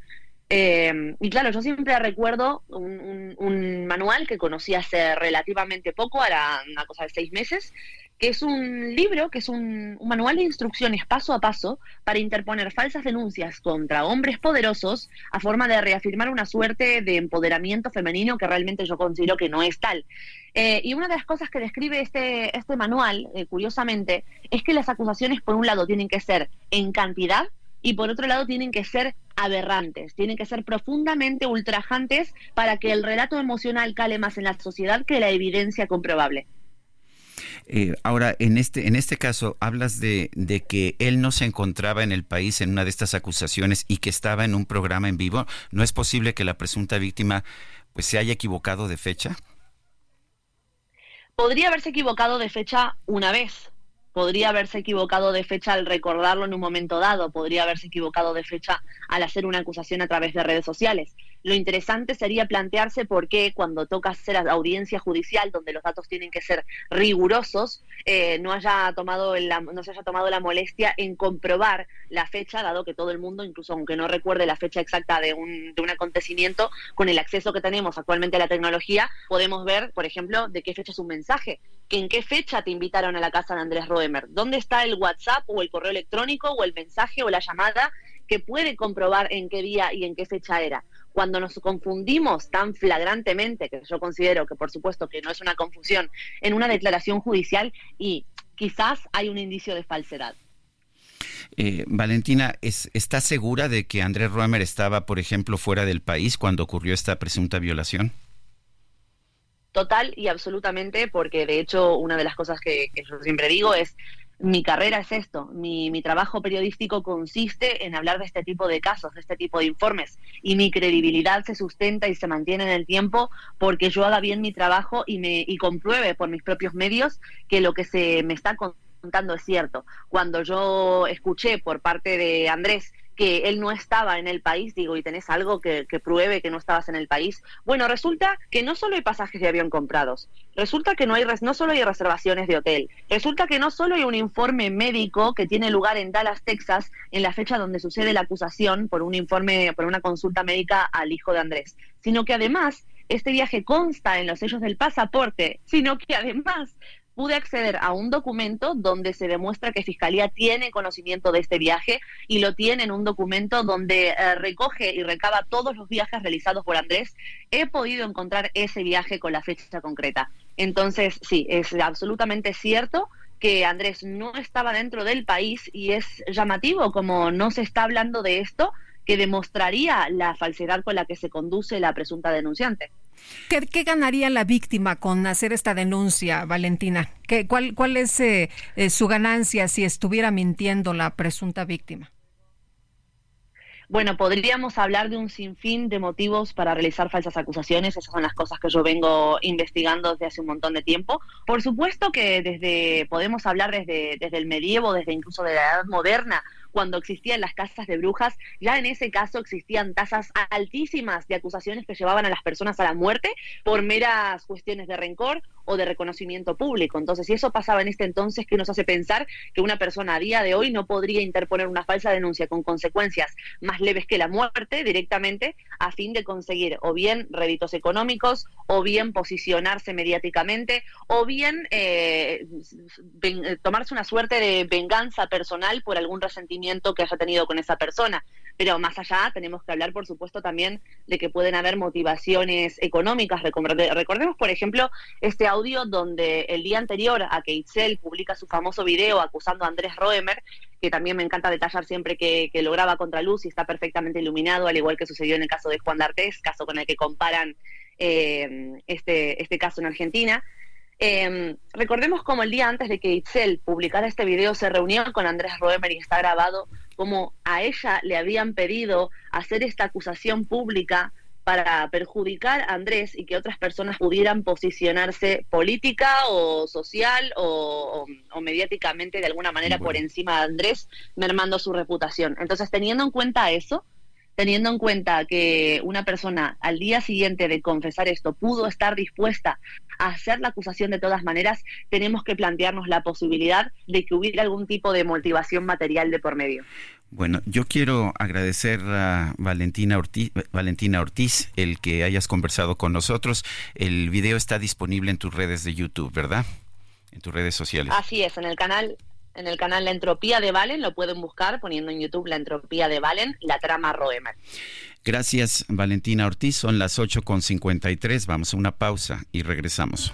Eh, y claro, yo siempre recuerdo un, manual que conocí hace relativamente poco, era una cosa de seis meses, que es un libro, que es un, manual de instrucciones paso a paso para interponer falsas denuncias contra hombres poderosos a forma de reafirmar una suerte de empoderamiento femenino que realmente yo considero que no es tal. Eh, y una de las cosas que describe este, este manual, eh, curiosamente, es que las acusaciones, por un lado, tienen que ser en cantidad y por otro lado tienen que ser aberrantes, tienen que ser profundamente ultrajantes para que el relato emocional cale más en la sociedad que la evidencia comprobable. Eh, ahora, en este, en este caso, hablas de, de, que él no se encontraba en el país en una de estas acusaciones y que estaba en un programa en vivo. ¿No es posible que la presunta víctima pues, se haya equivocado de fecha? Podría haberse equivocado de fecha una vez, podría haberse equivocado de fecha al recordarlo en un momento dado, podría haberse equivocado de fecha al hacer una acusación a través de redes sociales. Lo interesante sería plantearse por qué cuando toca hacer audiencia judicial, donde los datos tienen que ser rigurosos, eh, no, haya tomado no se haya tomado la molestia en comprobar la fecha, dado que todo el mundo, incluso aunque no recuerde la fecha exacta de un, de un acontecimiento, con el acceso que tenemos actualmente a la tecnología, podemos ver, por ejemplo, de qué fecha es un mensaje, que en qué fecha te invitaron a la casa de Andrés Roemer, dónde está el WhatsApp o el correo electrónico o el mensaje o la llamada que puede comprobar en qué día y en qué fecha era cuando nos confundimos tan flagrantemente, que yo considero que por supuesto que no es una confusión, en una declaración judicial y quizás hay un indicio de falsedad. Eh, Valentina, ¿es, ¿está segura de que Andrés Roemer estaba, por ejemplo, fuera del país cuando ocurrió esta presunta violación? Total y absolutamente, porque de hecho una de las cosas que yo siempre digo es mi carrera es esto, mi, mi, trabajo periodístico consiste en hablar de este tipo de casos, de este tipo de informes, y mi credibilidad se sustenta y se mantiene en el tiempo porque yo haga bien mi trabajo y, me, y compruebe por mis propios medios que lo que se me está contando es cierto. Cuando yo escuché por parte de Andrés que él no estaba en el país, digo, y tenés algo que, pruebe que no estabas en el país. Bueno, resulta que no solo hay pasajes de avión comprados, resulta que no, hay no solo hay reservaciones de hotel, resulta que no solo hay un informe médico que tiene lugar en Dallas, Texas, en la fecha donde sucede la acusación por un informe, por una consulta médica al hijo de Andrés, sino que además este viaje consta en los sellos del pasaporte, sino que además pude acceder a un documento donde se demuestra que Fiscalía tiene conocimiento de este viaje y lo tiene en un documento donde eh, recoge y recaba todos los viajes realizados por Andrés. He podido encontrar ese viaje con la fecha concreta. Entonces, sí, es absolutamente cierto que Andrés no estaba dentro del país y es llamativo como no se está hablando de esto que demostraría la falsedad con la que se conduce la presunta denunciante. ¿Qué, ganaría la víctima con hacer esta denuncia, Valentina? ¿Qué, cuál, ¿Cuál es eh, eh, su ganancia si estuviera mintiendo la presunta víctima? Bueno, podríamos hablar de un sinfín de motivos para realizar falsas acusaciones. Esas son las cosas que yo vengo investigando desde hace un montón de tiempo. Por supuesto que desde podemos hablar desde, desde el medievo, desde incluso de la edad moderna, cuando existían las casas de brujas, ya en ese caso existían tasas altísimas de acusaciones que llevaban a las personas a la muerte por meras cuestiones de rencor o de reconocimiento público. Entonces, si eso pasaba en este entonces, ¿qué nos hace pensar que una persona a día de hoy no podría interponer una falsa denuncia con consecuencias más leves que la muerte directamente a fin de conseguir o bien réditos económicos, o bien posicionarse mediáticamente, o bien eh, tomarse una suerte de venganza personal por algún resentimiento que haya tenido con esa persona? Pero más allá, tenemos que hablar, por supuesto, también de que pueden haber motivaciones económicas. Recordemos, por ejemplo, este audio donde el día anterior a que Itzel publica su famoso video acusando a Andrés Roemer, que también me encanta detallar siempre que, lo graba contra luz y está perfectamente iluminado, al igual que sucedió en el caso de Juan D'Artés, caso con el que comparan eh, este, este caso en Argentina. Eh, recordemos como el día antes de que Itzel publicara este video se reunió con Andrés Roemer y está grabado como a ella le habían pedido hacer esta acusación pública para perjudicar a Andrés y que otras personas pudieran posicionarse política o social o, mediáticamente de alguna manera por encima de Andrés, mermando su reputación. Entonces, teniendo en cuenta eso, teniendo en cuenta que una persona al día siguiente de confesar esto pudo estar dispuesta a hacer la acusación de todas maneras, tenemos que plantearnos la posibilidad de que hubiera algún tipo de motivación material de por medio. Bueno, yo quiero agradecer a Valentina Ortiz, Valentina Ortiz el que hayas conversado con nosotros. El video está disponible en tus redes de YouTube, ¿verdad? En tus redes sociales. Así es, en el canal en el canal La Entropía de Valen, lo pueden buscar poniendo en YouTube La Entropía de Valen, la trama Roemer. Gracias, Valentina Ortiz. Son las 8.53. Vamos a una pausa y regresamos.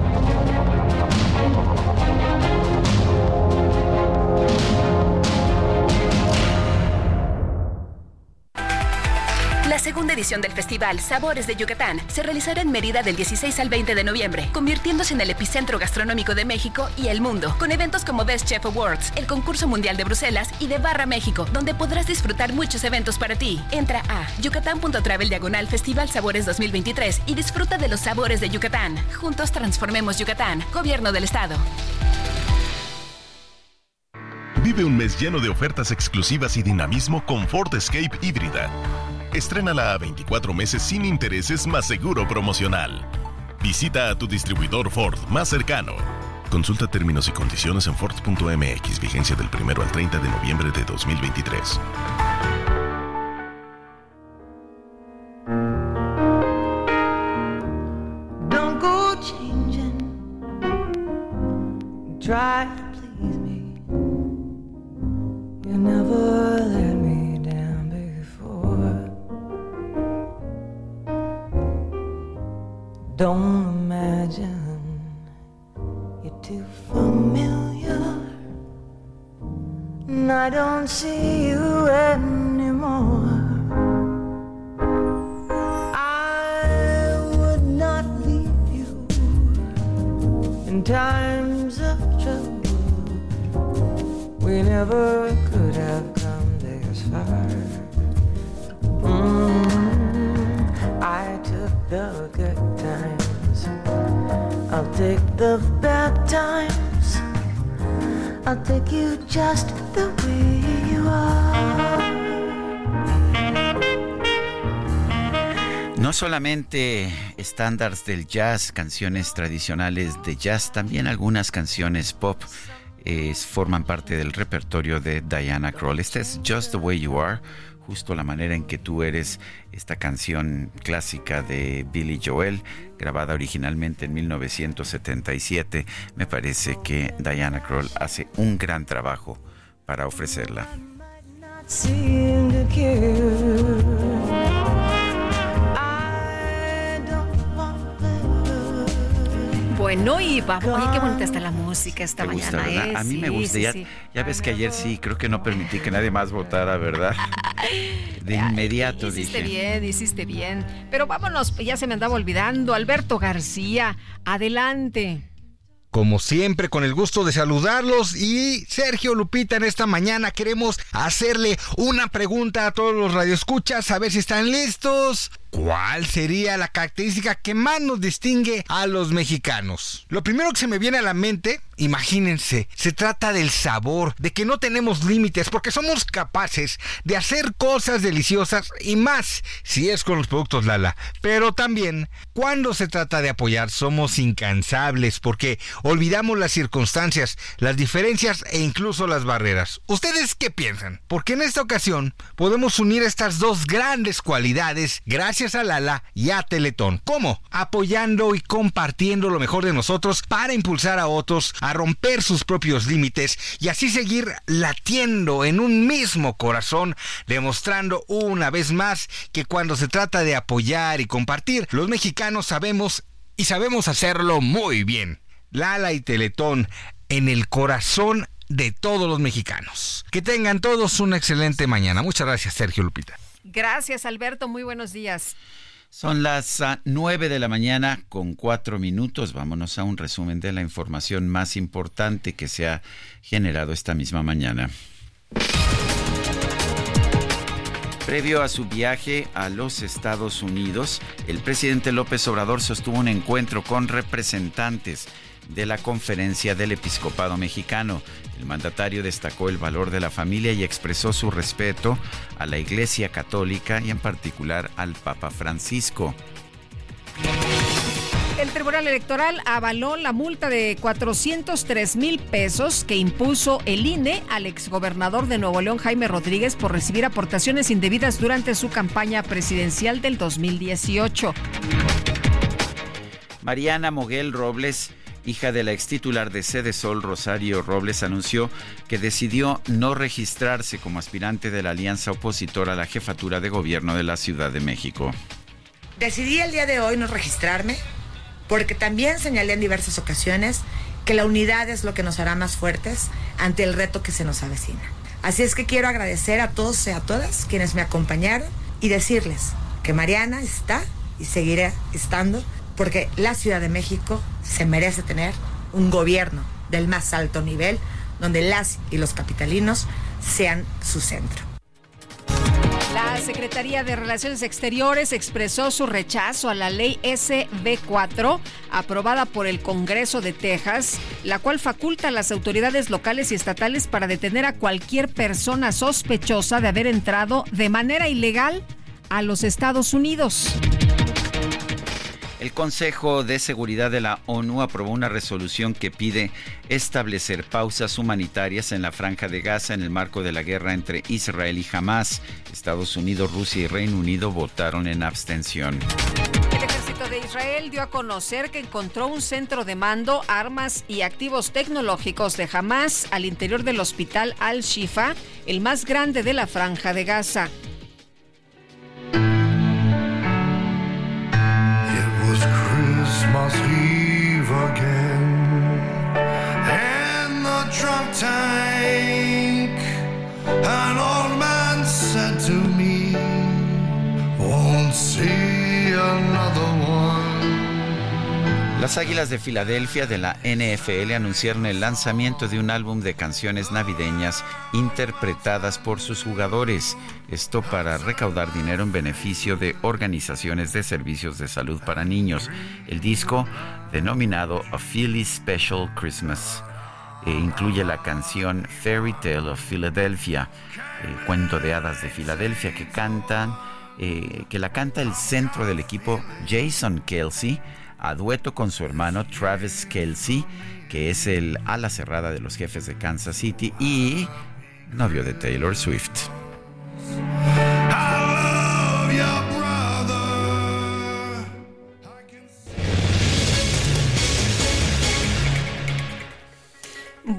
Segunda edición del festival Sabores de Yucatán se realizará en Mérida del 16 al 20 de noviembre, convirtiéndose en el epicentro gastronómico de México y el mundo, con eventos como Best Chef Awards, el concurso mundial de Bruselas y de Barra México, donde podrás disfrutar muchos eventos para ti. Entra a yucatán.travel diagonal Festival Sabores 2023 y disfruta de los sabores de Yucatán. Juntos transformemos Yucatán. Gobierno del Estado. Vive un mes lleno de ofertas exclusivas y dinamismo con Ford Escape híbrida. Estrénala a 24 meses sin intereses más seguro promocional. Visita a tu distribuidor Ford más cercano. Consulta términos y condiciones en Ford.mx, vigencia del 1 al 30 de noviembre de 2023. Don't go changing. Try to please me. You never Don't imagine you're too familiar. And I don't see you anymore. I would not leave you in times of trouble. We never could have come this far. Mm, I took the No solamente estándares del jazz, canciones tradicionales de jazz, también algunas canciones pop forman parte del repertorio de Diana Kroll. Esta es Just the Way You Are, justo la manera en que tú eres, esta canción clásica de Billy Joel, grabada originalmente en 1977. Me parece que Diana Kroll hace un gran trabajo para ofrecerla. Bueno, y vamos, oye, qué bonita está la música esta ¿Te gusta, mañana, verdad? ¿eh? A mí me gusta. sí, ya, sí. ya ves que ayer sí, creo que no permití que nadie más votara, ¿verdad? De inmediato Hiciste dije. bien, hiciste bien. Pero vámonos, ya se me andaba olvidando. Alberto García, adelante. Como siempre, con el gusto de saludarlos y Sergio Lupita en esta mañana queremos hacerle una pregunta a todos los radioescuchas, a ver si están listos. ¿Cuál sería la característica que más nos distingue a los mexicanos? Lo primero que se me viene a la mente, imagínense, se trata del sabor, de que no tenemos límites, porque somos capaces de hacer cosas deliciosas y más si es con los productos Lala. Pero también, cuando se trata de apoyar, somos incansables, porque olvidamos las circunstancias, las diferencias e incluso las barreras. ¿Ustedes qué piensan? Porque en esta ocasión podemos unir estas dos grandes cualidades gracias a Lala y a Teletón. ¿Cómo? Apoyando y compartiendo lo mejor de nosotros para impulsar a otros a romper sus propios límites y así seguir latiendo en un mismo corazón, demostrando una vez más que cuando se trata de apoyar y compartir, los mexicanos sabemos y sabemos hacerlo muy bien. Lala y Teletón en el corazón de todos los mexicanos. Que tengan todos una excelente mañana. Muchas gracias, Sergio Lupita. Gracias, Alberto. Muy buenos días. Son las ah, 9 de la mañana con 4 minutos. Vámonos a un resumen de la información más importante que se ha generado esta misma mañana. Previo a su viaje a los Estados Unidos, el presidente López Obrador sostuvo un encuentro con representantes de la Conferencia del Episcopado Mexicano. El mandatario destacó el valor de la familia y expresó su respeto a la Iglesia Católica y en particular al Papa Francisco. El Tribunal Electoral avaló la multa de 403 mil pesos que impuso el INE al exgobernador de Nuevo León, Jaime Rodríguez, por recibir aportaciones indebidas durante su campaña presidencial del 2018. Mariana Moguel Robles, hija de la ex titular de Sede Sol, Rosario Robles, anunció que decidió no registrarse como aspirante de la alianza opositora a la jefatura de gobierno de la Ciudad de México. Decidí el día de hoy no registrarme porque también señalé en diversas ocasiones que la unidad es lo que nos hará más fuertes ante el reto que se nos avecina. Así es que quiero agradecer a todos y a todas quienes me acompañaron y decirles que Mariana está y seguirá estando porque la Ciudad de México se merece tener un gobierno del más alto nivel donde las y los capitalinos sean su centro. La Secretaría de Relaciones Exteriores expresó su rechazo a la ley SB4 aprobada por el Congreso de Texas, la cual faculta a las autoridades locales y estatales para detener a cualquier persona sospechosa de haber entrado de manera ilegal a los Estados Unidos. El Consejo de Seguridad de la ONU aprobó una resolución que pide establecer pausas humanitarias en la franja de Gaza en el marco de la guerra entre Israel y Hamas. Estados Unidos, Rusia y Reino Unido votaron en abstención. El ejército de Israel dio a conocer que encontró un centro de mando, armas y activos tecnológicos de Hamas al interior del hospital Al-Shifa, el más grande de la franja de Gaza. Christmas Eve again, and the tank. An old man said to me, Won't see another one. Las Águilas de Filadelfia de la NFL anunciaron el lanzamiento de un álbum de canciones navideñas interpretadas por sus jugadores. Esto para recaudar dinero en beneficio de organizaciones de servicios de salud para niños. El disco, denominado A Philly Special Christmas, eh, incluye la canción Fairy Tale of Philadelphia, el cuento de hadas de Filadelfia, que cantan, eh, que la canta el centro del equipo Jason Kelsey a dueto con su hermano Travis Kelsey, que es el ala cerrada de los jefes de Kansas City y novio de Taylor Swift.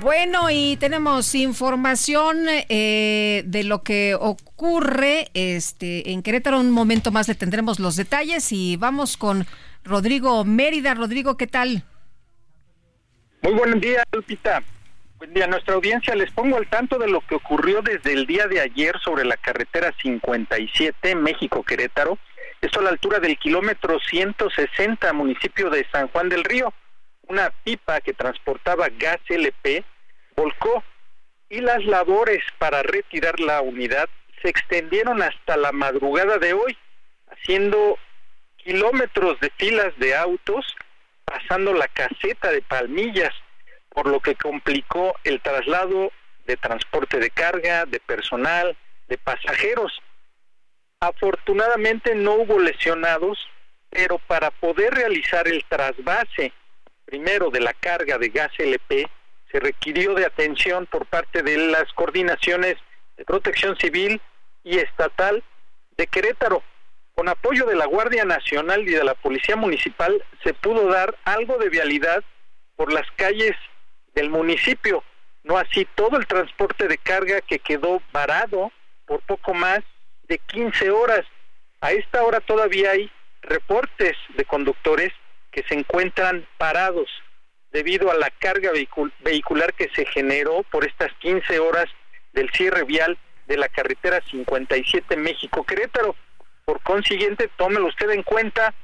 Bueno, y tenemos información eh, de lo que ocurre este, en Querétaro. Un momento más le tendremos los detalles y vamos con Rodrigo Mérida. Rodrigo, ¿qué tal? Muy buen día, Lupita. Buen día nuestra audiencia. Les pongo al tanto de lo que ocurrió desde el día de ayer sobre la carretera 57 México-Querétaro. Esto a la altura del kilómetro 160, municipio de San Juan del Río. Una pipa que transportaba gas LP volcó y las labores para retirar la unidad se extendieron hasta la madrugada de hoy, haciendo kilómetros de filas de autos pasando la caseta de Palmillas, por lo que complicó el traslado de transporte de carga, de personal, de pasajeros. Afortunadamente no hubo lesionados, pero para poder realizar el trasvase primero de la carga de gas LP, se requirió de atención por parte de las coordinaciones de protección civil y estatal de Querétaro. Con apoyo de la Guardia Nacional y de la Policía Municipal se pudo dar algo de vialidad por las calles del municipio, no así todo el transporte de carga que quedó varado por poco más de 15 horas. A esta hora todavía hay reportes de conductores que se encuentran parados debido a la carga vehicular que se generó por estas 15 horas del cierre vial de la carretera 57 México-Querétaro. Por consiguiente, tómelo usted en cuenta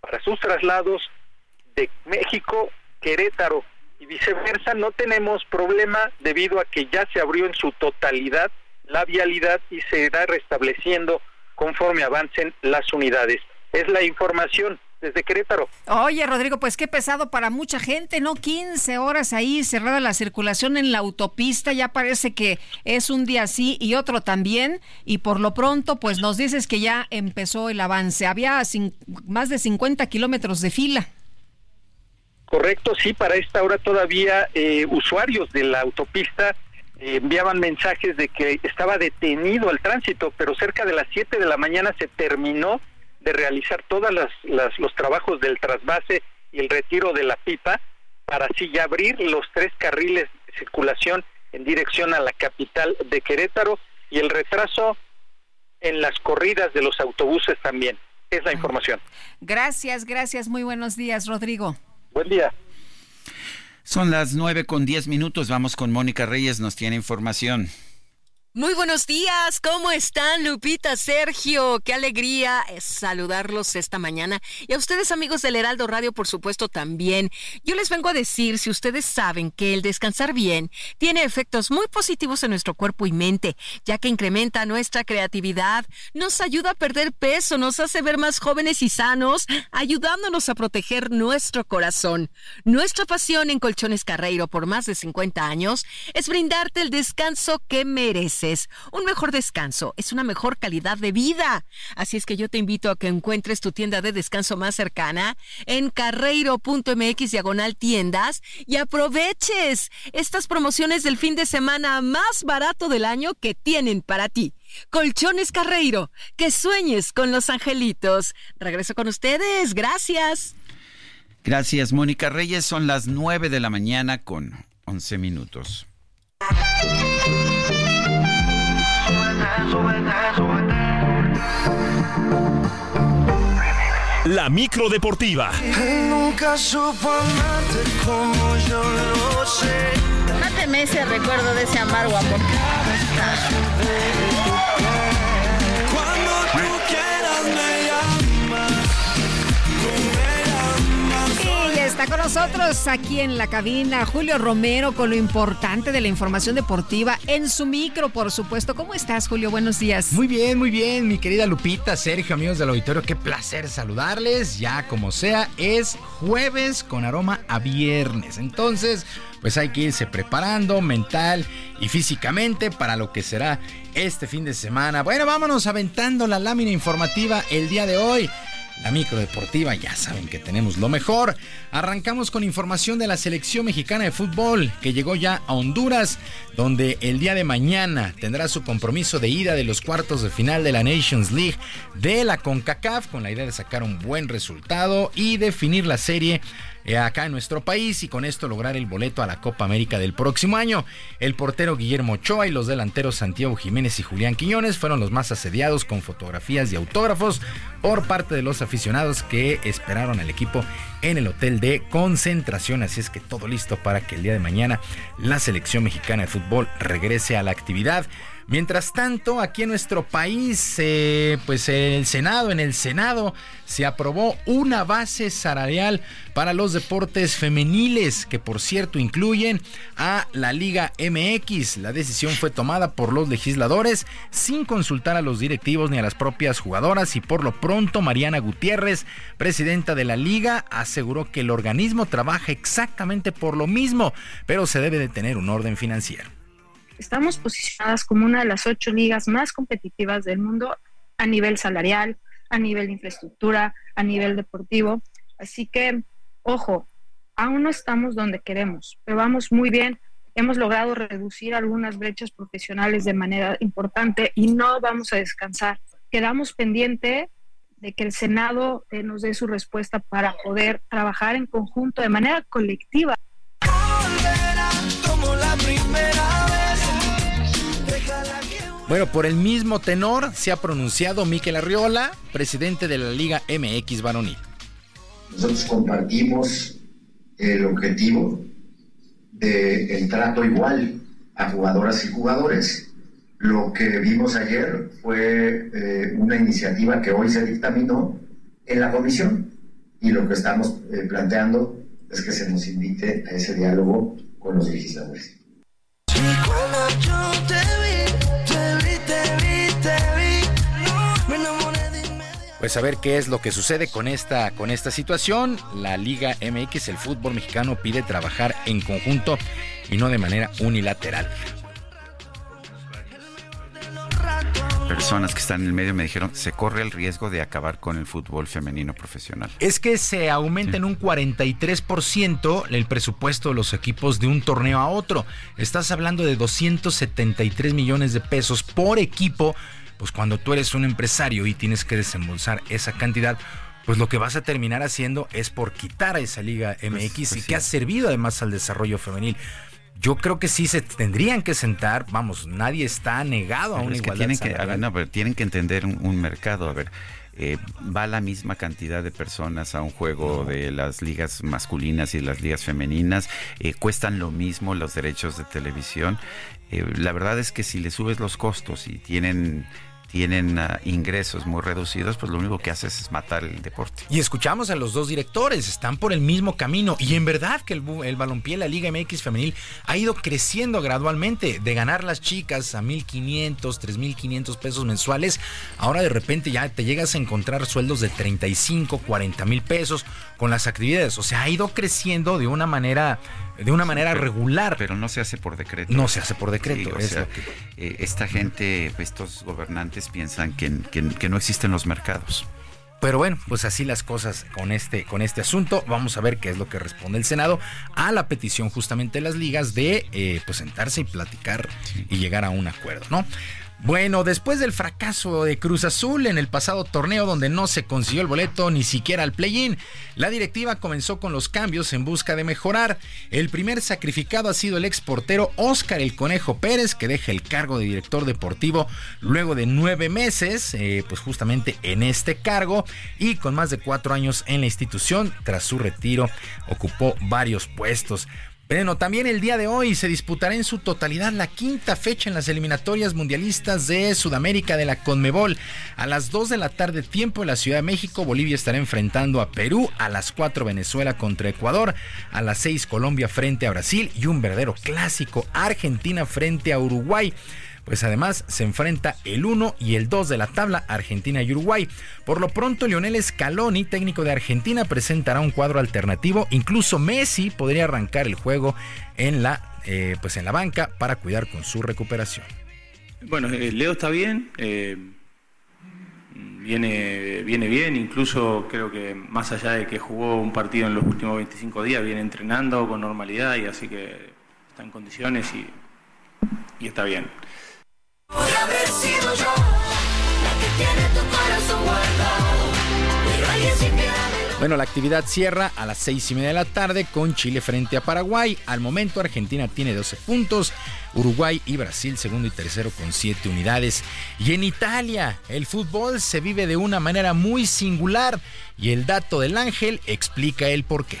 para sus traslados de México, Querétaro y viceversa. No tenemos problema debido a que ya se abrió en su totalidad la vialidad y se irá restableciendo conforme avancen las unidades. Es la información desde Querétaro. Oye, Rodrigo, pues qué pesado para mucha gente, ¿no? 15 horas ahí cerrada la circulación en la autopista, ya parece que es un día sí y otro también, y por lo pronto, pues nos dices que ya empezó el avance. Había más de 50 kilómetros de fila. Correcto, sí, para esta hora todavía eh, usuarios de la autopista eh, enviaban mensajes de que estaba detenido el tránsito, pero cerca de las 7 de la mañana se terminó de realizar todos los trabajos del trasvase y el retiro de la pipa para así ya abrir los tres carriles de circulación en dirección a la capital de Querétaro y el retraso en las corridas de los autobuses también. es la información. Gracias, gracias. Muy buenos días, Rodrigo. Buen día. Son las nueve con diez minutos. Vamos con Mónica Reyes, nos tiene información. Muy buenos días, ¿cómo están Lupita, Sergio? Qué alegría es saludarlos esta mañana y a ustedes amigos del Heraldo Radio por supuesto también. Yo les vengo a decir si ustedes saben que el descansar bien tiene efectos muy positivos en nuestro cuerpo y mente, ya que incrementa nuestra creatividad, nos ayuda a perder peso, nos hace ver más jóvenes y sanos, ayudándonos a proteger nuestro corazón. Nuestra pasión en Colchones Carreiro por más de 50 años es brindarte el descanso que mereces. Un mejor descanso es una mejor calidad de vida. Así es que yo te invito a que encuentres tu tienda de descanso más cercana en carreiro.mx diagonal tiendas y aproveches estas promociones del fin de semana más barato del año que tienen para ti. Colchones Carreiro, que sueñes con los angelitos. Regreso con ustedes, gracias. Gracias, Mónica Reyes. Son las nueve de la mañana con 11 minutos. La micro deportiva. Nunca supo amarte como yo lo sé. Máteme ese recuerdo de ese amargo amor. Está con nosotros aquí en la cabina Julio Romero con lo importante de la información deportiva en su micro, por supuesto. ¿Cómo estás, Julio? Buenos días. Muy bien, muy bien, mi querida Lupita, Sergio, amigos del auditorio, qué placer saludarles. Ya como sea, es jueves con aroma a viernes. Entonces, pues hay que irse preparando mental y físicamente para lo que será este fin de semana. Bueno, vámonos aventando la lámina informativa el día de hoy. La micro deportiva, ya saben que tenemos lo mejor. Arrancamos con información de la selección mexicana de fútbol que llegó ya a Honduras, donde el día de mañana tendrá su compromiso de ida de los cuartos de final de la Nations League de la CONCACAF con la idea de sacar un buen resultado y definir la serie eh, acá en nuestro país y con esto lograr el boleto a la Copa América del próximo año. El portero Guillermo Ochoa y los delanteros Santiago Jiménez y Julián Quiñones fueron los más asediados con fotografías y autógrafos por parte de los aficionados que esperaron al equipo en el hotel de concentración. Así es que todo listo para que el día de mañana la selección mexicana de fútbol regrese a la actividad. Mientras tanto, aquí en nuestro país, eh, pues el Senado, en el Senado, se aprobó una base salarial para los deportes femeniles, que por cierto incluyen a la Liga MX. La decisión fue tomada por los legisladores sin consultar a los directivos ni a las propias jugadoras y por lo pronto Mariana Gutiérrez, presidenta de la liga, aseguró que el organismo trabaja exactamente por lo mismo, pero se debe de tener un orden financiero estamos posicionadas como una de las ocho ligas más competitivas del mundo a nivel salarial, a nivel de infraestructura, a nivel deportivo. Así que, ojo, aún no estamos donde queremos, pero vamos muy bien. Hemos logrado reducir algunas brechas profesionales de manera importante y no vamos a descansar. Quedamos pendiente de que el Senado eh, nos dé su respuesta para poder trabajar en conjunto de manera colectiva. Como la primera Bueno, por el mismo tenor se ha pronunciado Miquel Arriola, presidente de la Liga MX Varonil. Nosotros compartimos el objetivo del trato igual a jugadoras y jugadores. Lo que vimos ayer fue eh, una iniciativa que hoy se dictaminó en la comisión y lo que estamos eh, planteando es que se nos invite a ese diálogo con los legisladores. Cuando Pues a ver qué es lo que sucede con esta, con esta situación. La Liga MX, el fútbol mexicano, pide trabajar en conjunto y no de manera unilateral. Personas que están en el medio me dijeron, se corre el riesgo de acabar con el fútbol femenino profesional. Es que se aumenta en un 43% el presupuesto de los equipos de un torneo a otro. Estás hablando de 273 millones de pesos por equipo. Pues cuando tú eres un empresario y tienes que desembolsar esa cantidad, pues lo que vas a terminar haciendo es por quitar a esa Liga MX y que ha servido además al desarrollo femenil. yo creo que sí se tendrían que sentar, vamos, nadie está negado a una es que igualdad tienen que, a ver, salarial. no, pero tienen que entender un, un mercado. A ver, eh, va la misma cantidad de personas a un juego de las ligas masculinas y las ligas femeninas. eh, cuestan lo mismo los derechos de televisión. Eh, la verdad es que si le subes los costos y tienen tienen ah, ingresos muy reducidos, pues lo único que haces es matar el deporte. Y escuchamos a los dos directores, están por el mismo camino. Y en verdad que el, el balompié, la Liga MX femenil, ha ido creciendo gradualmente. De ganar las chicas a 1.500, 3.500 pesos mensuales, ahora de repente ya te llegas a encontrar sueldos de 35, 40 mil pesos con las actividades. O sea, ha ido creciendo de una manera, de una manera pero- regular. Pero no se hace por decreto. No se hace por decreto, Sí, o es sea, lo que- eh, esta gente, estos gobernantes piensan que, que- que no existen los mercados. Pero bueno, pues así las cosas con este, con este asunto. Vamos a ver qué es lo que responde el Senado a la petición justamente de las ligas de eh, pues sentarse y platicar y llegar a un acuerdo, ¿no? Bueno, después del fracaso de Cruz Azul en el pasado torneo donde no se consiguió el boleto ni siquiera al play-in, la directiva comenzó con los cambios en busca de mejorar. El primer sacrificado ha sido el exportero Óscar El Conejo Pérez, que deja el cargo de director deportivo luego de nueve meses, eh, pues justamente en este cargo y con más de cuatro años en la institución. Tras su retiro, ocupó varios puestos. Bueno, también el día de hoy se disputará en su totalidad la quinta fecha en las eliminatorias mundialistas de Sudamérica de la Conmebol. A las 2 de la tarde, tiempo en la Ciudad de México, Bolivia estará enfrentando a Perú. A las 4, Venezuela contra Ecuador. A las 6, Colombia frente a Brasil. Y un verdadero clásico, Argentina frente a Uruguay. Pues además se enfrenta el 1 y el 2 de la tabla Argentina y Uruguay. Por lo pronto Lionel Scaloni, técnico de Argentina, presentará un cuadro alternativo. Incluso Messi podría arrancar el juego en la, eh, pues en la banca para cuidar con su recuperación. Bueno, eh, Leo está bien, eh, viene, viene bien, incluso creo que más allá de que jugó un partido en los últimos 25 días, viene entrenando con normalidad y así que está en condiciones y, y está bien. Bueno, la actividad cierra a las seis y media de la tarde con Chile frente a Paraguay. Al momento Argentina tiene 12 puntos, Uruguay y Brasil segundo y tercero con 7 unidades. Y en Italia el fútbol se vive de una manera muy singular y el dato del ángel explica el porqué.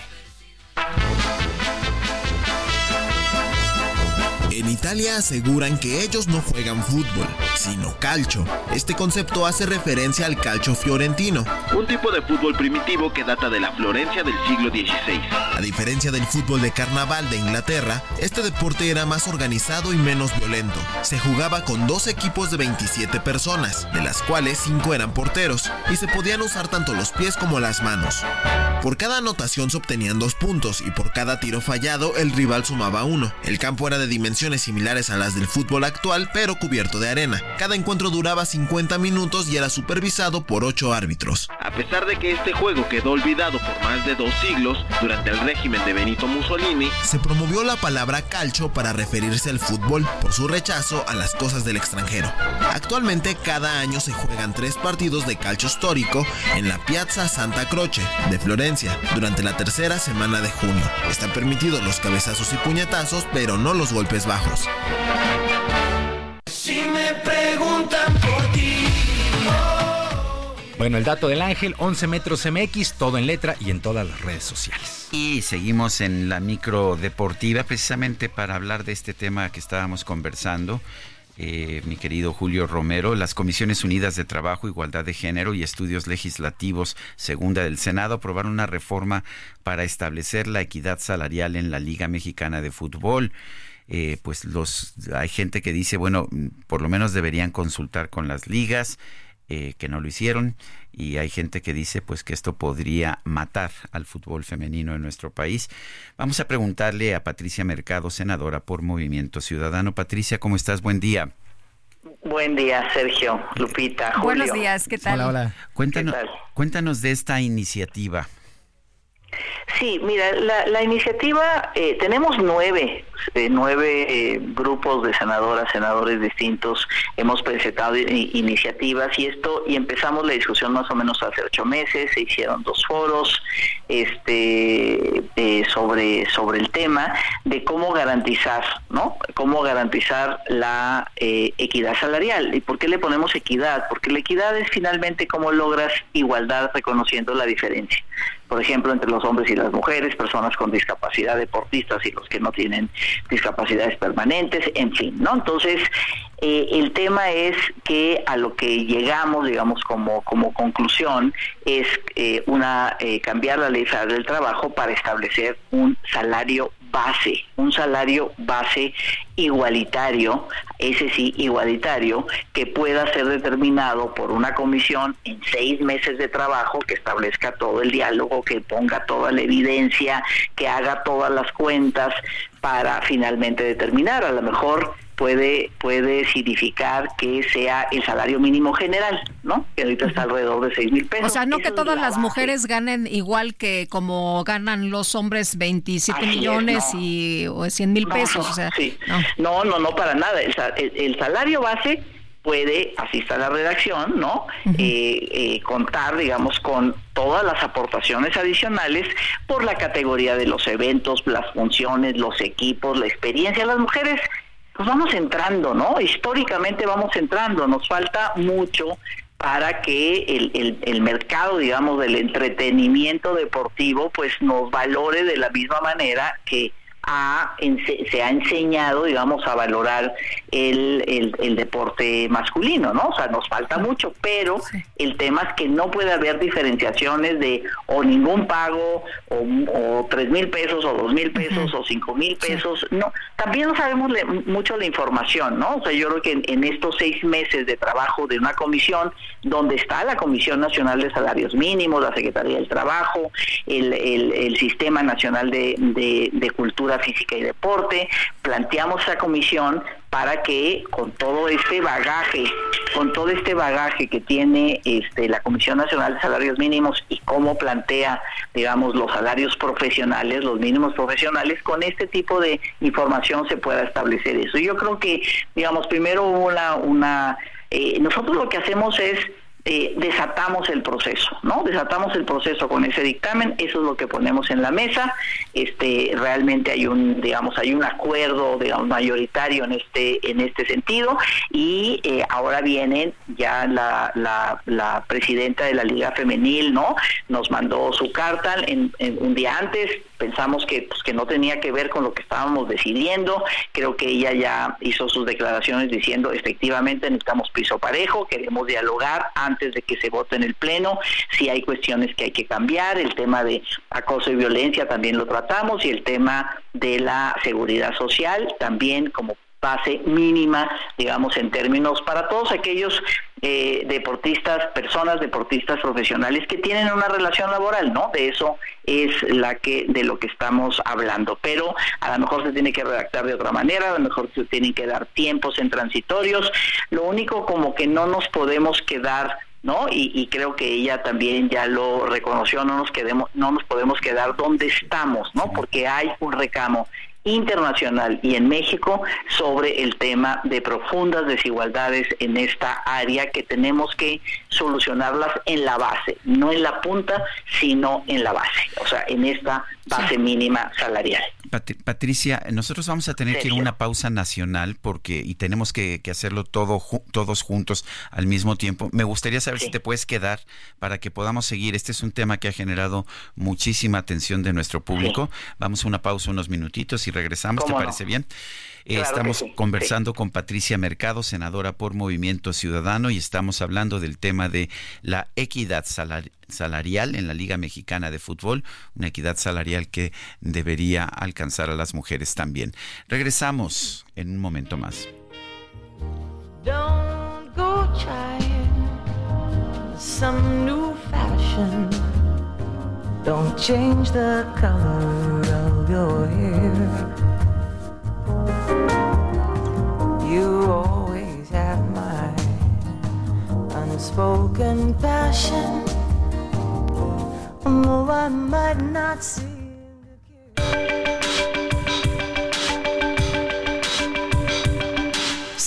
En Italia aseguran que ellos no juegan fútbol, sino calcio. Este concepto hace referencia al calcio fiorentino. Un tipo de fútbol primitivo que data de la Florencia del siglo XVI. A diferencia del fútbol de carnaval de Inglaterra, este deporte era más organizado y menos violento. Se jugaba con dos equipos de 27 personas, de las cuales 5 eran porteros, y se podían usar tanto los pies como las manos. Por cada anotación se obtenían dos puntos y por cada tiro fallado el rival sumaba uno. El campo era de similares a las del fútbol actual, pero cubierto de arena. Cada encuentro duraba 50 minutos y era supervisado por 8 árbitros. A pesar de que este juego quedó olvidado por más de dos siglos durante el régimen de Benito Mussolini, Se promovió la palabra calcio para referirse al fútbol por su rechazo a las cosas del extranjero. Actualmente cada año se juegan tres partidos de calcio histórico en la Piazza Santa Croce de Florencia durante la tercera semana de junio. Están permitidos los cabezazos y puñetazos, pero no los golpes bajos. Si me preguntan por ti. Bueno, el dato del ángel, 11 metros MX, todo en letra y en todas las redes sociales. Y seguimos en la micro deportiva precisamente para hablar de este tema que estábamos conversando. eh, mi querido Julio Romero, las Comisiones Unidas de Trabajo, Igualdad de Género y Estudios Legislativos, segunda del Senado, aprobaron una reforma para establecer la equidad salarial en la Liga Mexicana de Fútbol. Eh, pues los hay gente que dice, bueno, mm, por lo menos deberían consultar con las ligas, eh, que no lo hicieron, y hay gente que dice pues que esto podría matar al fútbol femenino en nuestro país. Vamos a preguntarle a Patricia Mercado, senadora por Movimiento Ciudadano. Patricia, ¿cómo estás? Buen día. Buen día, Sergio, Lupita, Julio. Buenos días, ¿qué tal? Hola, hola. Cuéntanos, ¿Qué tal? cuéntanos de esta iniciativa. Sí, mira, la, la iniciativa, eh, tenemos nueve eh, nueve eh, grupos de senadoras, senadores distintos hemos presentado iniciativas y esto y empezamos la discusión más o menos hace ocho meses. Se hicieron dos foros este eh, sobre sobre el tema de cómo garantizar, ¿no? Cómo garantizar la eh, equidad salarial. ¿Y por qué le ponemos equidad? Porque la equidad es finalmente cómo logras igualdad reconociendo la diferencia. Por ejemplo, entre los hombres y las mujeres, personas con discapacidad, deportistas y los que no tienen discapacidades permanentes, en fin, ¿no? Entonces, eh, el tema es que a lo que llegamos, digamos, como, como conclusión, es eh, una eh, cambiar la ley federal del trabajo para establecer un salario base, un salario base igualitario, ese sí igualitario, que pueda ser determinado por una comisión en seis meses de trabajo que establezca todo el diálogo, que ponga toda la evidencia, que haga todas las cuentas para finalmente determinar. A lo mejor puede puede significar que sea el salario mínimo general, ¿no? Que ahorita está alrededor de seis mil pesos. O sea, no Eso que todas la las base. mujeres ganen igual que como ganan los hombres 27 Así es, millones no. y o 100 mil No, pesos. no, o sea, sí. no. no, no, para nada. El, el- salario base puede, así está la redacción, ¿no? Eh, eh, contar, digamos, con todas las aportaciones adicionales por la categoría de los eventos, las funciones, los equipos, la experiencia. Las mujeres, pues vamos entrando, ¿no? Históricamente vamos entrando. Nos falta mucho para que el, el, el mercado, digamos, del entretenimiento deportivo, pues nos valore de la misma manera que se ha enseñado, digamos, a valorar el, el, el deporte masculino, ¿no? O sea, nos falta mucho, pero el tema es que no puede haber diferenciaciones de o ningún pago, o, o tres mil pesos, o dos mil pesos, o cinco mil pesos. No, también no sabemos le- mucho la información, ¿no? O sea, yo creo que en, en estos seis meses de trabajo de una comisión, donde está la Comisión Nacional de Salarios Mínimos, la Secretaría del Trabajo, el, el- el Sistema Nacional de, de- de Cultura Física y Deporte, planteamos esa comisión para que con todo este bagaje, con todo este bagaje que tiene este, la Comisión Nacional de Salarios Mínimos y cómo plantea, digamos, los salarios profesionales, los mínimos profesionales, con este tipo de información se pueda establecer eso. Yo creo que, digamos, primero una, una eh, nosotros lo que hacemos es eh, desatamos el proceso, ¿no? Desatamos el proceso con ese dictamen, eso es lo que ponemos en la mesa. Este, realmente hay un, digamos, hay un acuerdo, digamos, mayoritario en este, en este sentido y eh, ahora vienen ya la, presidenta de la Liga Femenil, ¿no? Nos mandó su carta un día antes. Pensamos que, pues, que no tenía que ver con lo que estábamos decidiendo. Creo que ella ya hizo sus declaraciones diciendo efectivamente necesitamos piso parejo, queremos dialogar antes de que se vote en el Pleno, si hay cuestiones que hay que cambiar, el tema de acoso y violencia también lo tratamos y el tema de la seguridad social también como base mínima, digamos, en términos para todos aquellos eh, deportistas, personas deportistas profesionales que tienen una relación laboral, ¿no? De eso es la que de lo que estamos hablando, pero a lo mejor se tiene que redactar de otra manera, a lo mejor se tienen que dar tiempos en transitorios. Lo único como que no nos podemos quedar ¿no? Y, y creo que ella también ya lo reconoció, no nos quedemos, no nos podemos quedar donde estamos, ¿no? Porque hay un recamo internacional y en México sobre el tema de profundas desigualdades en esta área que tenemos que solucionarlas en la base, no en la punta, sino en la base, o sea, en esta base mínima salarial. Pat- Patricia, nosotros vamos a tener que ir a una pausa nacional porque y tenemos que, que hacerlo todo ju- todos juntos al mismo tiempo. Me gustaría saber si te puedes quedar para que podamos seguir. Este es un tema que ha generado muchísima atención de nuestro público. Vamos a una pausa unos minutitos y regresamos. ¿Te parece bien? Eh, Claro estamos sí, conversando con Patricia Mercado, senadora por Movimiento Ciudadano, y estamos hablando del tema de la equidad salar- salarial en la Liga Mexicana de Fútbol, una equidad salarial que debería alcanzar a las mujeres también. Regresamos en un momento más. Don't go trying some new fashion. Don't change the color of your hair. You always have my unspoken passion. Though I might not see.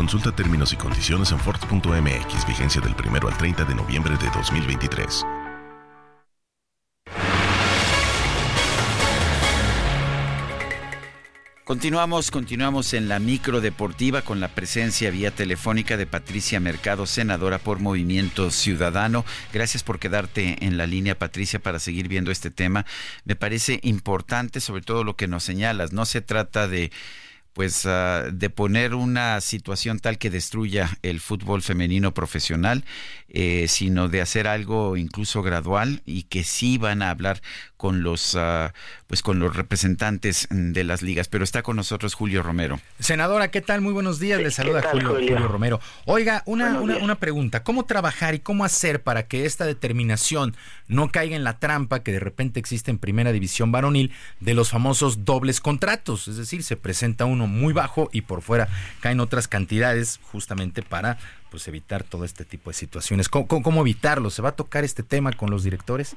Consulta términos y condiciones en Ford.mx, vigencia del 1 al 30 de noviembre de 2023. Continuamos, continuamos en la micro deportiva con la presencia vía telefónica de Patricia Mercado, senadora por Movimiento Ciudadano. Gracias por quedarte en la línea, Patricia, para seguir viendo este tema. Me parece importante, sobre todo lo que nos señalas. No se trata de pues ah, de poner una situación tal que destruya el fútbol femenino profesional, eh, sino de hacer algo incluso gradual y que sí van a hablar con los ah, pues con los representantes de las ligas. Pero está con nosotros Julio Romero. Senadora, ¿qué tal? Muy buenos días. Le saluda tal, Julio, Julio? Julio Romero. Oiga, una, una, una pregunta. ¿Cómo trabajar y cómo hacer para que esta determinación no caiga en la trampa que de repente existe en Primera División Varonil de los famosos dobles contratos? Es decir, se presenta uno muy bajo y por fuera caen otras cantidades justamente para pues evitar todo este tipo de situaciones. ¿Cómo, cómo- cómo evitarlo? ¿Se va a tocar este tema con los directores?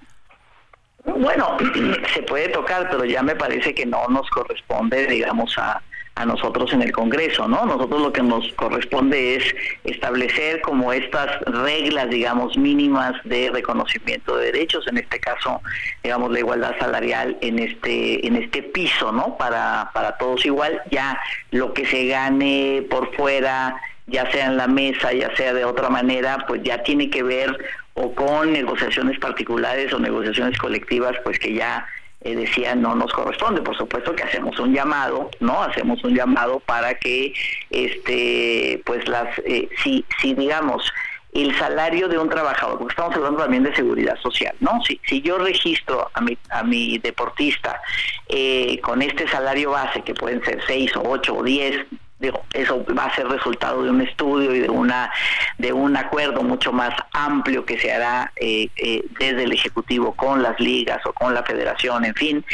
Bueno, se puede tocar, pero ya me parece que no nos corresponde, digamos, a, a nosotros en el Congreso, ¿no? Nosotros lo que nos corresponde es establecer como estas reglas, digamos, mínimas de reconocimiento de derechos, en este caso, digamos, la igualdad salarial en este en este piso, ¿no? Para para todos igual, ya lo que se gane por fuera ya sea en la mesa, ya sea de otra manera, pues ya tiene que ver o con negociaciones particulares o negociaciones colectivas, pues que ya eh, decía no nos corresponde. Por supuesto que hacemos un llamado, ¿no? Hacemos un llamado para que, este, pues las, eh, si, si digamos, el salario de un trabajador, porque estamos hablando también de seguridad social, ¿no? Si, si yo registro a mi, a mi deportista eh, con este salario base, que pueden ser 6 o 8 o 10, digo, eso va a ser resultado de un estudio y de una de un acuerdo mucho más amplio que se hará eh, eh, desde el ejecutivo con las ligas o con la federación, en fin.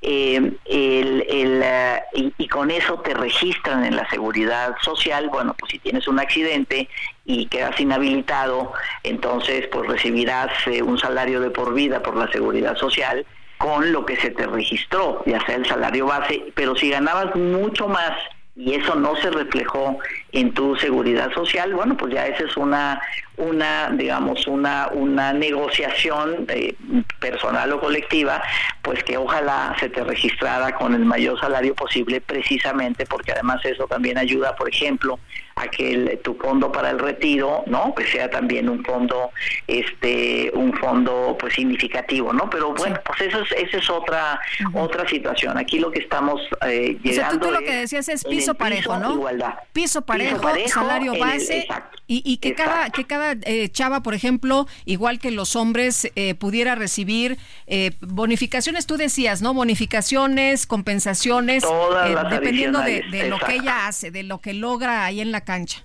Eh, el, el, eh, y, y con eso te registran en la seguridad social. Bueno, pues si tienes un accidente y quedas inhabilitado, entonces pues recibirás eh, un salario de por vida por la seguridad social con lo que se te registró, ya sea el salario base, pero si ganabas mucho más y eso no se reflejó en tu seguridad social, bueno, pues ya esa es una una digamos una una negociación eh, personal o colectiva, pues que ojalá se te registrara con el mayor salario posible precisamente porque además eso también ayuda, por ejemplo, a que el- tu fondo para el retiro, ¿no? Pues sea también un fondo este un fondo pues significativo, ¿no? Pero bueno, pues eso es esa es otra otra situación. Aquí lo que estamos eh, O sea, tú, llegando lo que decías es piso parejo, ¿no? Igualdad. Piso parejo, parejo, salario el- base y, y que cada que cada eh, chava, por ejemplo, igual que los hombres, eh, pudiera recibir eh, bonificaciones. Tú decías, ¿no? Bonificaciones, compensaciones, eh, dependiendo de, de lo que ella hace, de lo que logra ahí en la cancha.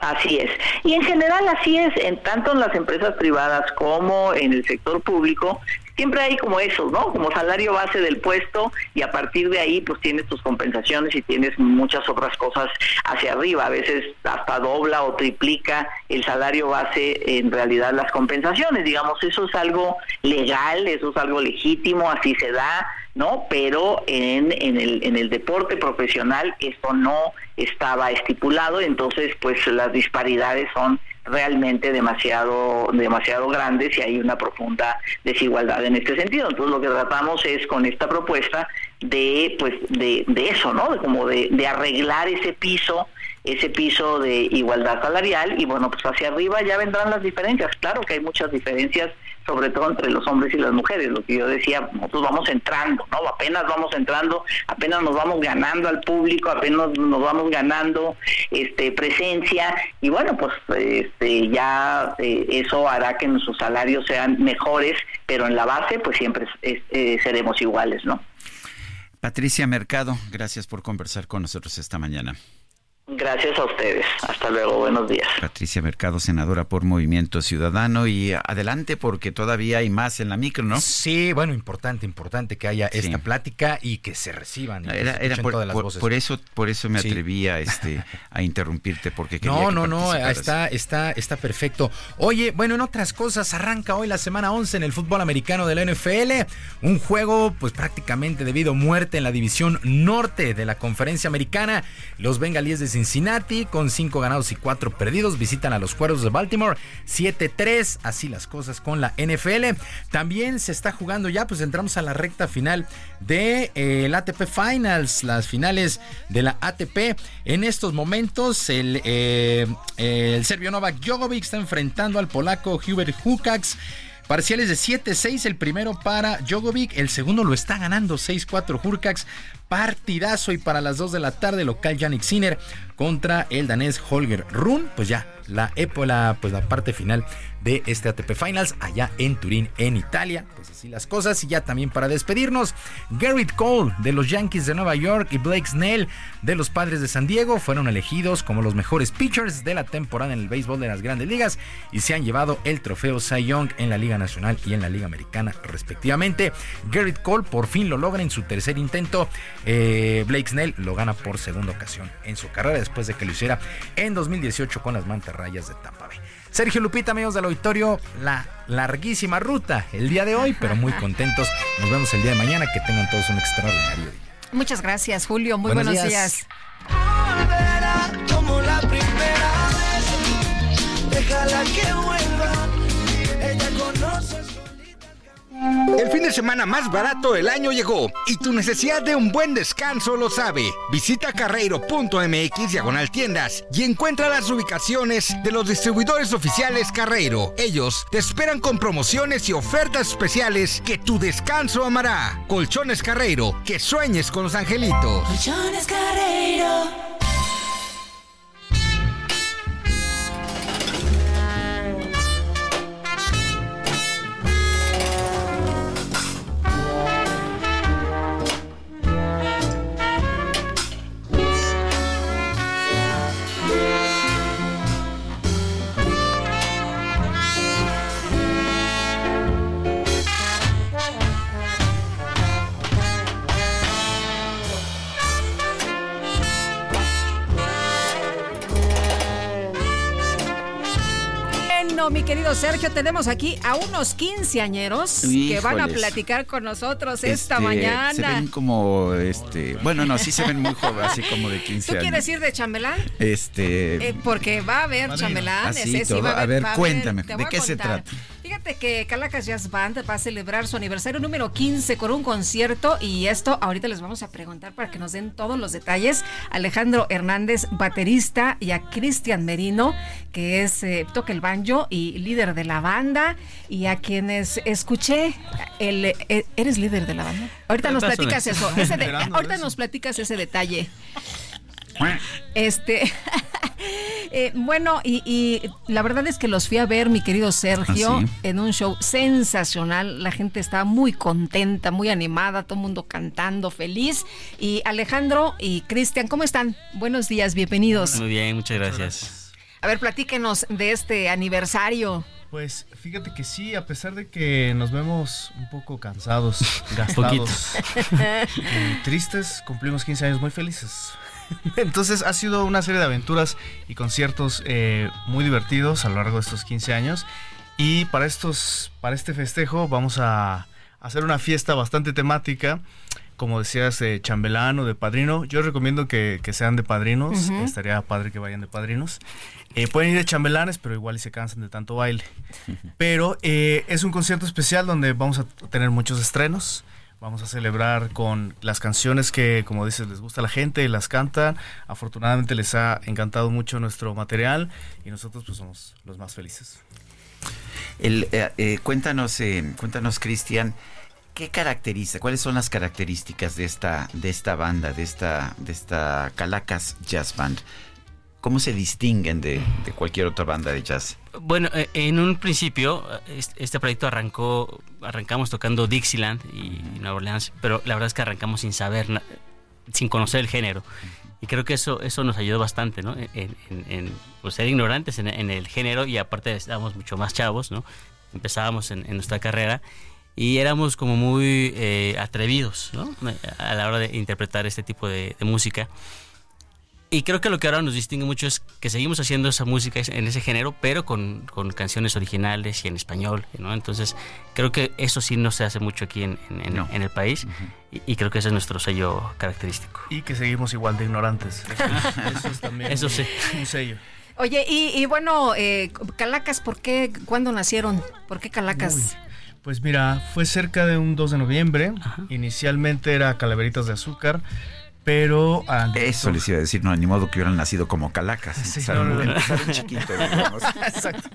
Así es. Y en general así es, en tanto en las empresas privadas como en el sector público, siempre hay como eso, ¿no? Como salario base del puesto y a partir de ahí pues tienes tus compensaciones y tienes muchas otras cosas hacia arriba, a veces hasta dobla o triplica el salario base en realidad las compensaciones, digamos, eso es algo legal, eso es algo legítimo, así se da, ¿no? Pero en, en, el, en el deporte profesional esto no estaba estipulado, entonces pues las disparidades son realmente demasiado demasiado grandes y hay una profunda desigualdad en este sentido. Entonces lo que tratamos es con esta propuesta de pues de, de eso, ¿no? Como de arreglar ese piso ese piso de igualdad salarial y bueno, pues hacia arriba ya vendrán las diferencias. Claro que hay muchas diferencias, sobre todo entre los hombres y las mujeres, lo que yo decía, nosotros vamos entrando, ¿no? Apenas vamos entrando, apenas nos vamos ganando al público, apenas nos vamos ganando este presencia y bueno, pues este ya eh, eso hará que nuestros salarios sean mejores, pero en la base pues siempre eh, seremos iguales, ¿no? Patricia Mercado, gracias por conversar con nosotros esta mañana. Gracias a ustedes. Hasta luego. Buenos días. Patricia Mercado, senadora por Movimiento Ciudadano. Y adelante porque todavía hay más en la micro, ¿no? Sí, bueno, importante, importante que haya esta plática y que se reciban. y que Era, se era escuchen por, todas las por- voces. por eso, por eso me Sí. atrevía este, a interrumpirte porque quería No, que no, no, está, está, está perfecto. Oye, bueno, en otras cosas, arranca hoy la semana 11 en el fútbol americano de la NFL. Un juego, pues prácticamente debido a muerte en la división norte de la conferencia americana. Los bengalíes de Cincinnati, con 5 ganados y 4 perdidos, visitan a los cuervos de Baltimore 7-3. Así las cosas con la NFL. También se está jugando ya, pues entramos a la recta final de eh, ATP Finals, las finales de la ATP. En estos momentos, el, eh, el serbio Novak Djokovic está enfrentando al polaco Hubert Hukax. Parciales de 7-6, el primero para Djokovic, el segundo lo está ganando 6-4 Hurkacz. Partidazo y para las 2 de la tarde local Yannick Sinner contra el danés Holger Run. Pues ya, la épola, pues la parte final de este ATP Finals allá en Turín, en Italia. Pues así las cosas. Y ya también para despedirnos, Garrett Cole de los Yankees de Nueva York y Blake Snell de los Padres de San Diego fueron elegidos como los mejores pitchers de la temporada en el béisbol de las grandes ligas y se han llevado el trofeo Cy Young en la Liga Nacional y en la Liga Americana respectivamente. Garrett Cole por fin lo logra en su tercer intento. Eh, Blake Snell lo gana por segunda ocasión en su carrera después de que lo hiciera en 2018 con las mantarrayas de Tampa Bay. Sergio Lupita, amigos del auditorio, la larguísima ruta el día de hoy, pero muy contentos. Nos vemos el día de mañana. Que tengan todos un extraordinario día. Muchas gracias, Julio. Muy Buenos buenos, días. días. El fin de semana más barato del año llegó y tu necesidad de un buen descanso lo sabe. Visita carreiro.mx diagonal tiendas y encuentra las ubicaciones de los distribuidores oficiales Carreiro. Ellos te esperan con promociones y ofertas especiales que tu descanso amará. Colchones Carreiro, que sueñes con los angelitos. Colchones Carreiro. Mi querido Sergio, tenemos aquí a unos quinceañeros que van a platicar con nosotros esta Este, mañana. Se ven como, este, bueno, no, sí se ven muy jóvenes, así como de 15 ¿Tú años. quieres ir de chambelán? Este, Eh, porque va a haber. Así ese sí todo. va A ver, va cuéntame, te ¿de a qué se trata? Fíjate que Calacas Jazz Band va a celebrar su aniversario número 15 con un concierto y esto ahorita les vamos a preguntar para que nos den todos los detalles. Alejandro Hernández, baterista, y a Cristian Merino, que es eh, toca el banjo y líder de la banda, y a quienes escuché, el, eh, ¿eres líder de la banda? Ahorita nos platicas eso, ese de- Esperando ahorita nos platicas ese detalle. Este, eh, bueno, y, y la verdad es que los fui a ver, mi querido Sergio, ¿Ah, sí? en un show sensacional. La gente estaba muy contenta, muy animada, todo el mundo cantando, feliz. Y Alejandro y Cristian, ¿cómo están? Buenos días, bienvenidos. Muy bien, muchas gracias. A ver, platíquenos de este aniversario. Pues fíjate que sí, a pesar de que nos vemos un poco cansados, gastados, y tristes, cumplimos 15 años muy felices. Entonces ha sido una serie de aventuras y conciertos eh, muy divertidos a lo largo de estos 15 años. Y para, estos, para este festejo vamos a hacer una fiesta bastante temática. Como decías, de chambelán o de padrino. Yo recomiendo que, que sean de padrinos. Estaría padre que vayan de padrinos. Eh, pueden ir de chambelanes, pero igual y se cansan de tanto baile. Pero eh, es un concierto especial donde vamos a tener muchos estrenos, Vamos a celebrar con las canciones que, como dices, les gusta a la gente, las cantan. Afortunadamente les ha encantado mucho nuestro material y nosotros pues somos los más felices. El, eh, eh, cuéntanos, eh, cuéntanos, Cristian, ¿qué caracteriza, cuáles son las características de esta, de esta banda, de esta, de esta Calacas Jazz Band? ¿Cómo se distinguen de, de cualquier otra banda de jazz? Bueno, eh, en un principio eh, est- este proyecto arrancó, arrancamos tocando Dixieland y Nueva Orleans, pero la verdad es que arrancamos sin saber, sin conocer el género. Y creo que eso, eso nos ayudó bastante, ¿no? En, en- en, pues, ser ignorantes en, en el género y aparte estábamos mucho más chavos, ¿no? Empezábamos en nuestra carrera y éramos como muy eh, atrevidos, ¿no? A la hora de interpretar este tipo de, de música. Y creo que lo que ahora nos distingue mucho es que seguimos haciendo esa música en ese género, pero con, con canciones originales y en español, ¿no? Entonces, creo que eso sí no se hace mucho aquí en, en- el país y, y creo que ese es nuestro sello característico. Y que seguimos igual de ignorantes. Eso, eso es también Eso un- sí. un sello. Oye, y, y bueno, eh, Calacas, ¿por qué? ¿Cuándo nacieron? ¿Por qué Calacas? Pues mira, fue cerca de un 2 de noviembre. Inicialmente era Calaveritas de Azúcar, pero... al Eso director- les iba a decir, no, ni modo que hubieran nacido como calacas. empezaron, no, no, no. empezaron chiquito, digamos. Exacto.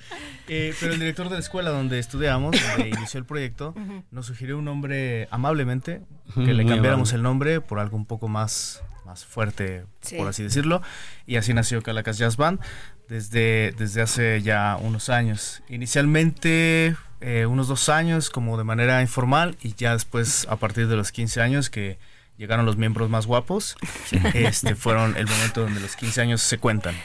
Eh, pero el director de la escuela donde estudiamos, donde inició el proyecto, nos sugirió un nombre amablemente, que le muy cambiáramos amable. el nombre por algo un poco más, más fuerte, Sí. por así decirlo. Y así nació Calacas Jazz Band desde, desde hace ya unos años. Inicialmente eh, unos dos años como de manera informal y ya después a partir de los 15 años que llegaron los miembros más guapos, este fueron el momento donde los 15 años se cuentan.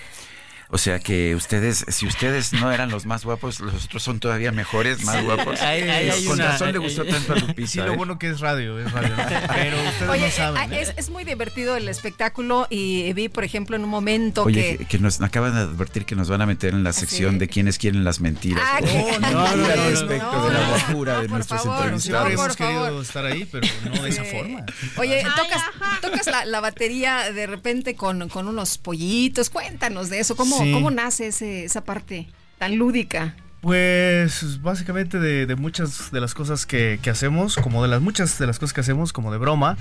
O sea que ustedes, si ustedes no eran los más guapos, los otros son todavía mejores, más Sí. guapos. Hay Con una- razón le gustó tanto a Lupita. Sí, lo ¿eh? bueno que es radio, es radio. ¿no? Pero ustedes Oye, no saben. eh, ¿eh? es, es muy divertido el espectáculo y vi, por ejemplo, en un momento Oye, que... que, que nos acaban de advertir que nos van a meter en la sección de quienes quieren las mentiras. Ah, que- Oh, no, no, no, al no, respecto no, de la no. guapura de nuestros favor, entrevistados. Hemos querido favor. estar ahí, pero no de esa forma. Oye, tocas, tocas la, la batería de repente con, con unos pollitos. Cuéntanos de eso. ¿Cómo, Sí. cómo nace ese, esa parte tan lúdica? Pues básicamente de, de muchas de las cosas que, que hacemos, como de las muchas de las cosas que hacemos, como de broma,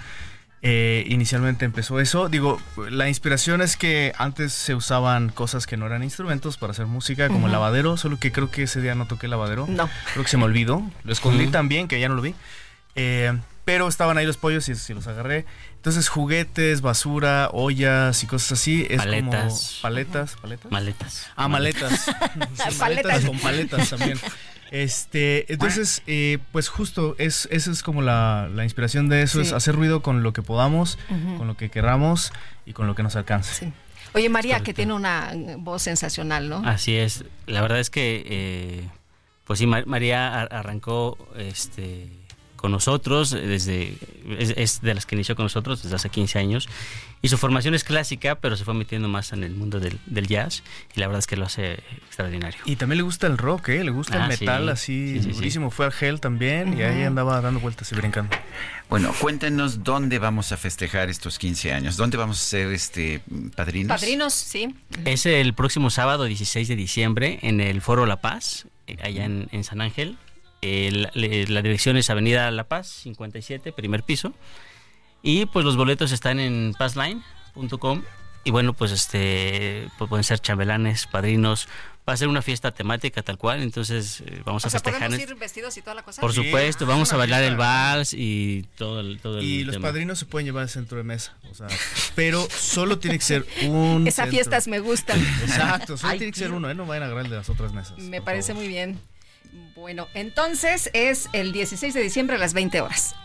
eh, inicialmente empezó eso. Digo, la inspiración es que antes se usaban cosas que no eran instrumentos para hacer música, como el lavadero, solo que creo que ese día no toqué el lavadero. No. Creo que se me olvidó. Lo escondí Ujú. también, que ya no lo vi. Eh, pero estaban ahí los pollos y, y los agarré. Entonces, juguetes, basura, ollas y cosas así. Es Paletas. como paletas, paletas. Maletas. Ah, maletas. Sí, Paletas. maletas con paletas también. Este, entonces, eh, pues justo es, esa es como la, la inspiración de eso, es hacer ruido con lo que podamos, con lo que querramos y con lo que nos alcance. Oye, María, que tiene una voz sensacional, ¿no? Así es. La verdad es que, eh, pues sí, Ma- María ar- arrancó este, con nosotros, eh, desde es, es de las que inició con nosotros desde hace 15 años. Y su formación es clásica, pero se fue metiendo más en el mundo del, del jazz. Y la verdad es que lo hace extraordinario. Y también le gusta el rock, ¿eh? Le gusta Ah, el metal sí. así Sí, sí, sí. durísimo. Fue al Hell también y ahí andaba dando vueltas y brincando. Bueno, cuéntenos dónde vamos a festejar estos 15 años. ¿Dónde vamos a ser este padrinos? Padrinos, sí. Es el próximo sábado 16 de diciembre en el Foro La Paz, eh, allá en, en San Ángel. La dirección es Avenida La Paz, 57, primer piso. Y pues los boletos están en passline.com. Y bueno, pues este pues, pueden ser chambelanes, padrinos. Va a ser una fiesta temática tal cual, entonces eh, vamos O a festejar. ¿podemos ir vestidos y toda la cosa? Por supuesto, vamos a bailar el vals y todo el, todo el Y los padrinos se pueden llevar al centro de mesa. O sea, pero solo tiene que ser un. Esas fiestas me gustan. Exacto, solo Ay, tiene que ser uno, ¿eh? No vayan a agarrar el de las otras mesas. Me parece muy bien. Bueno, entonces es el 16 de diciembre a las 20 horas.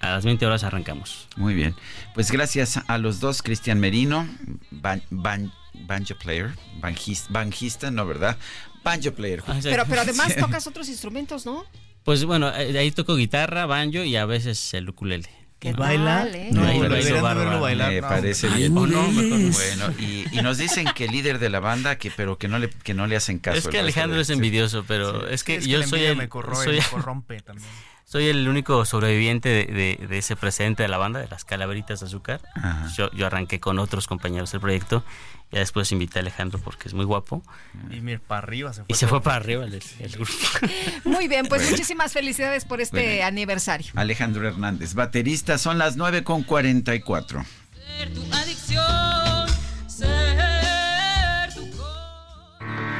A las 20 horas arrancamos. Muy bien. Pues gracias a los dos, Cristian Merino, ban- ban- banjo player, banjis- banjista, no, ¿verdad? Banjo player. Pero, pero además tocas otros instrumentos, ¿no? Pues bueno, eh, ahí toco guitarra, banjo y a veces el ukulele. ¿Que baila? No, bailo de bárbaro. verlo bailar. Me No, parece bien. ¿O no? Mejor- Bueno, y, y nos dicen que el líder de la banda, que pero que no le, que no le hacen caso. Es que Alejandro es envidioso, pero Sí, es que es yo soy el, me corroe, soy, me corrompe también. Soy el único sobreviviente de, de- de ese presente de la banda, de las calaveritas de azúcar. Yo, yo arranqué con otros compañeros del proyecto. Ya después invité a Alejandro porque es muy guapo. Y mira, para arriba se fue. Y se fue para arriba el, el grupo. Muy bien, pues Bueno. muchísimas felicidades por este Bueno. aniversario. Alejandro Hernández, baterista, son las 9 con 44. adicción, ser tu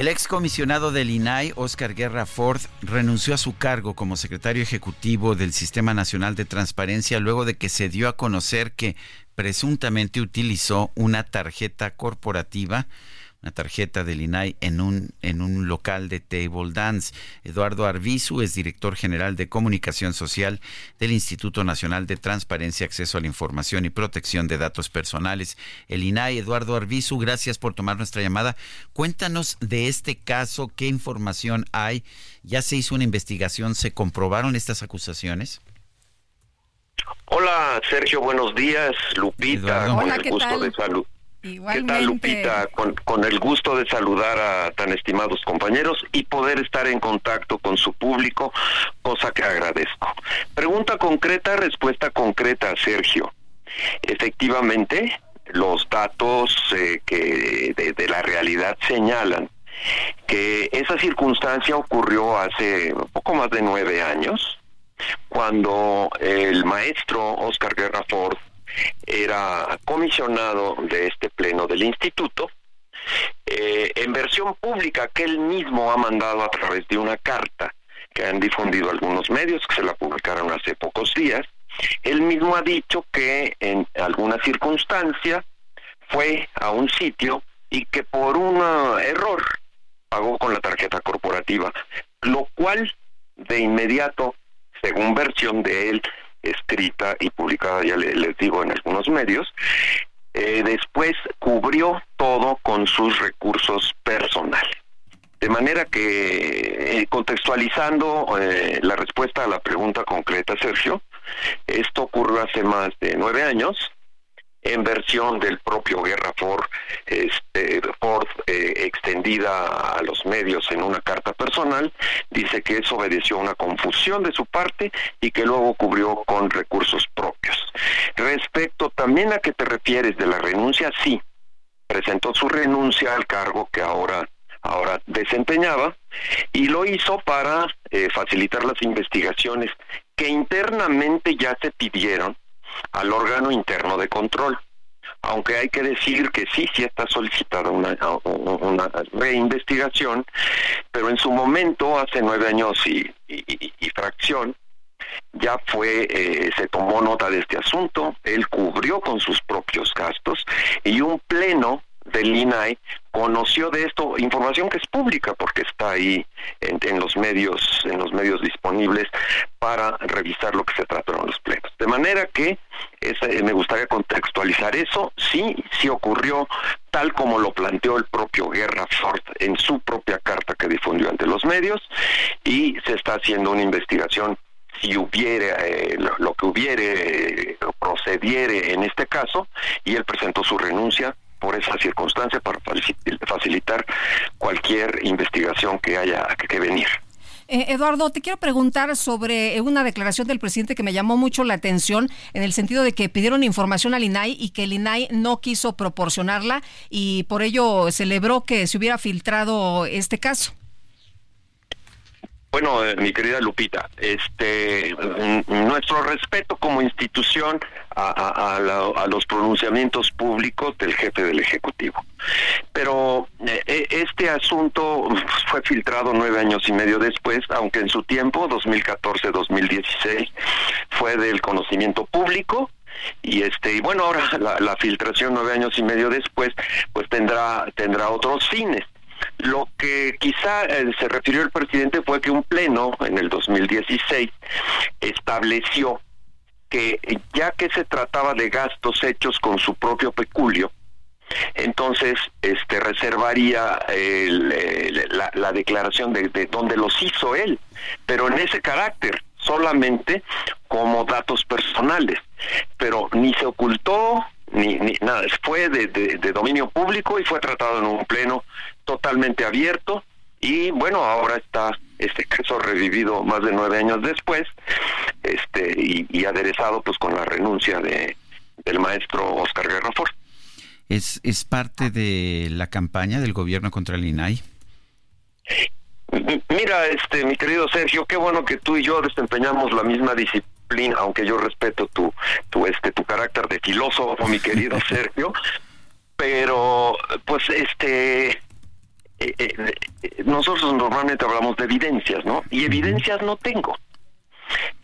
El excomisionado del INAI, Oscar Guerra Ford, renunció a su cargo como secretario ejecutivo del Sistema Nacional de Transparencia luego de que se dio a conocer que presuntamente utilizó una tarjeta corporativa, una tarjeta del INAI en un, en un local de table dance. Eduardo Arbizu es director general de comunicación social del Instituto Nacional de Transparencia, Acceso a la Información y Protección de Datos Personales. El INAI, Eduardo Arbizu, gracias por tomar nuestra llamada. Cuéntanos de este caso, qué información hay. ¿Ya se hizo una investigación? ¿Se comprobaron estas acusaciones? Hola Sergio, buenos días. Lupita, Eduardo. con Hola, el ¿qué gusto tal? de salud. ¿Qué tal Lupita? Con, con el gusto de saludar a tan estimados compañeros y poder estar en contacto con su público, cosa que agradezco. Pregunta concreta, respuesta concreta, Sergio. Efectivamente, los datos eh, que de, de la realidad señalan que esa circunstancia ocurrió hace poco más de nueve años, cuando el maestro Oscar Guerra Ford era comisionado de este pleno del instituto, eh, en versión pública que él mismo ha mandado a través de una carta que han difundido algunos medios, que se la publicaron hace pocos días, él mismo ha dicho que en alguna circunstancia fue a un sitio y que por un error pagó con la tarjeta corporativa, lo cual de inmediato, según versión de él, escrita y publicada, ya le- les digo, en algunos medios, eh, después cubrió todo con sus recursos personales. De manera que, eh, contextualizando eh, la respuesta a la pregunta concreta, Sergio, esto ocurrió hace más de nueve años, en versión del propio Guerra Ford, este, Ford eh, extendida a los medios en una carta personal, dice que eso obedeció a una confusión de su parte y que luego cubrió con recursos propios. Respecto también a que te refieres de la renuncia, sí, presentó su renuncia al cargo que ahora ahora desempeñaba y lo hizo para eh, facilitar las investigaciones que internamente ya se pidieron al órgano interno de control. Aunque hay que decir que sí, sí está solicitada una, una reinvestigación, pero en su momento, hace nueve años y, y- y- fracción, ya fue, eh, se tomó nota de este asunto, él cubrió con sus propios gastos y un pleno del INAI conoció de esto información que es pública porque está ahí en, en los medios en los medios disponibles para revisar lo que se trató en los plenos. De manera que esa- eh, me gustaría contextualizar eso. Sí sí ocurrió tal como lo planteó el propio Guerra Ford en su propia carta que difundió ante los medios y se está haciendo una investigación si hubiere eh, lo, lo que hubiere eh, procediere en este caso y él presentó su renuncia por esa circunstancia para faci- facilitar cualquier investigación que haya que, que venir. Eh, Eduardo, te quiero preguntar sobre eh, una declaración del presidente que me llamó mucho la atención en el sentido de que pidieron información al INAI y que el INAI no quiso proporcionarla y por ello celebró que se hubiera filtrado este caso. Bueno, eh, mi querida Lupita, este, nuestro respeto como institución a, los pronunciamientos públicos del jefe del Ejecutivo. Pero eh, eh, este asunto fue filtrado nueve años y medio después, aunque en su tiempo, 2014-2016, fue del conocimiento público y este y bueno ahora la, la filtración nueve años y medio después pues tendrá tendrá otros fines lo que quizá eh, se refirió el presidente fue que un pleno en el 2016 estableció que ya que se trataba de gastos hechos con su propio peculio, entonces este reservaría el, la, la, declaración de, de dónde los hizo él, pero en ese carácter, solamente como datos personales, pero ni se ocultó ni, ni nada, fue de, de, de dominio público y fue tratado en un pleno totalmente abierto y bueno, ahora está este caso revivido más de nueve años después este y, y aderezado pues con la renuncia de del maestro Oscar Guerra Ford. ¿Es, ¿Es parte de la campaña del gobierno contra el INAI? Mira, este, mi querido Sergio, qué bueno que tú y yo desempeñamos la misma disciplina, aunque yo respeto tu, tu, este, tu carácter de filósofo, mi querido Sergio, pero, pues, este, eh, eh, nosotros normalmente hablamos de evidencias, ¿no? Y evidencias no tengo,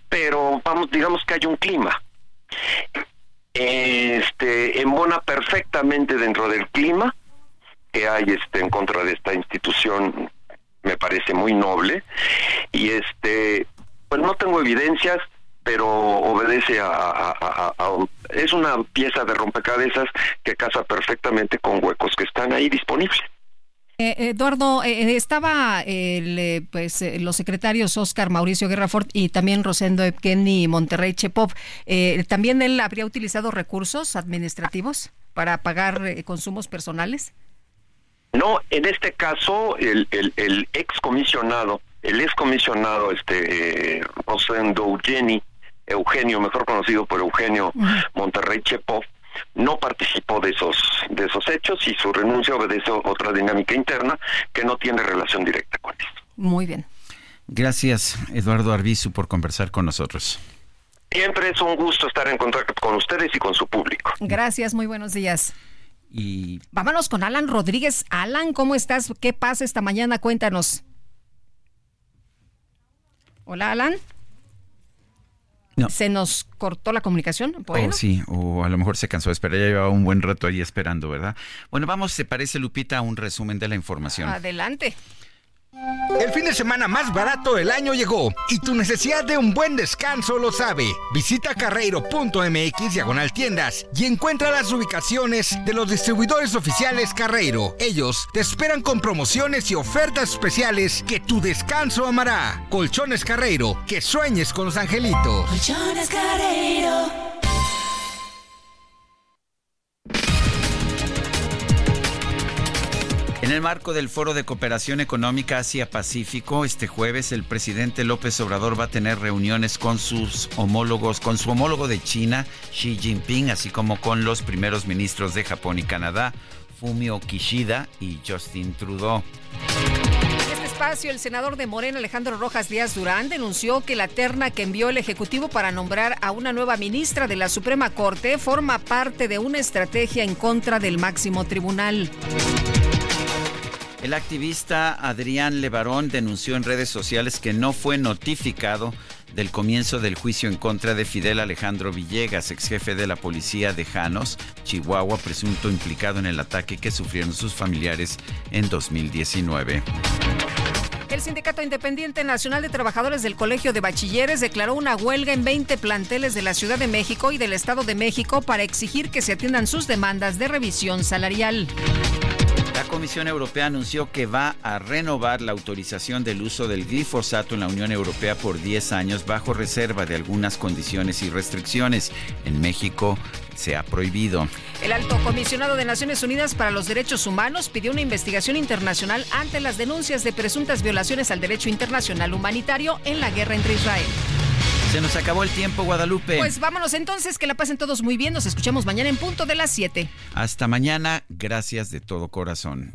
pero vamos, digamos que hay un clima este embona perfectamente dentro del clima que hay este en contra de esta institución me parece muy noble y este pues no tengo evidencias pero obedece a, a, a, a, es una pieza de rompecabezas que casa perfectamente con huecos que están ahí disponibles eh, Eduardo, eh, estaba el, eh, pues, eh, los secretarios Oscar Mauricio Guerrafort y también Rosendo Evgeny y Monterrey Chepov. ¿También él habría utilizado recursos administrativos para pagar consumos personales? No, en este caso el, el, el ex comisionado, el ex comisionado este, Rosendo Eugeni, Eugenio, mejor conocido por Eugenio. Monterrey Chepov, no participó de esos de esos hechos y su renuncia obedece a otra dinámica interna que no tiene relación directa con esto. Muy bien. Gracias, Eduardo Arbizu, por conversar con nosotros. Siempre es un gusto estar en contacto con ustedes y con su público. Gracias, muy buenos días. Y vámonos con Alan Rodríguez. Alan, ¿cómo estás? ¿Qué pasa esta mañana? Cuéntanos. Hola, Alan. No. ¿Se nos cortó la comunicación? Bueno. Oh, sí, o a lo mejor se cansó de esperar, ya llevaba un buen rato ahí esperando, ¿verdad? Bueno, vamos, ¿se parece, Lupita, a un resumen de la información? Adelante. El fin de semana más barato del año llegó y tu necesidad de un buen descanso lo sabe. Visita carreiro.mx diagonal tiendas y encuentra las ubicaciones de los distribuidores oficiales Carreiro. Ellos te esperan con promociones y ofertas especiales que tu descanso amará. Colchones Carreiro, que sueñes con los angelitos. Colchones Carreiro. En el marco del Foro de Cooperación Económica Asia-Pacífico, este jueves el presidente López Obrador va a tener reuniones con sus homólogos, con su homólogo de China, Xi Jinping, así como con los primeros ministros de Japón y Canadá, Fumio Kishida y Justin Trudeau. En este espacio, el senador de Morena, Alejandro Rojas Díaz Durán, denunció que la terna que envió el Ejecutivo para nombrar a una nueva ministra de la Suprema Corte forma parte de una estrategia en contra del máximo tribunal. El activista Adrián Levarón denunció en redes sociales que no fue notificado del comienzo del juicio en contra de Fidel Alejandro Villegas, ex jefe de la policía de Janos, Chihuahua, presunto implicado en el ataque que sufrieron sus familiares en 2019. El Sindicato Independiente Nacional de Trabajadores del Colegio de Bachilleres declaró una huelga en 20 planteles de la Ciudad de México y del Estado de México para exigir que se atiendan sus demandas de revisión salarial. La Comisión Europea anunció que va a renovar la autorización del uso del glifosato en la Unión Europea por 10 años bajo reserva de algunas condiciones y restricciones. En México se ha prohibido. El alto comisionado de Naciones Unidas para los Derechos Humanos pidió una investigación internacional ante las denuncias de presuntas violaciones al derecho internacional humanitario en la guerra entre Israel. Se nos acabó el tiempo, Guadalupe. Pues vámonos entonces, que la pasen todos muy bien. Nos escuchamos mañana en punto de las 7. Hasta mañana, gracias de todo corazón.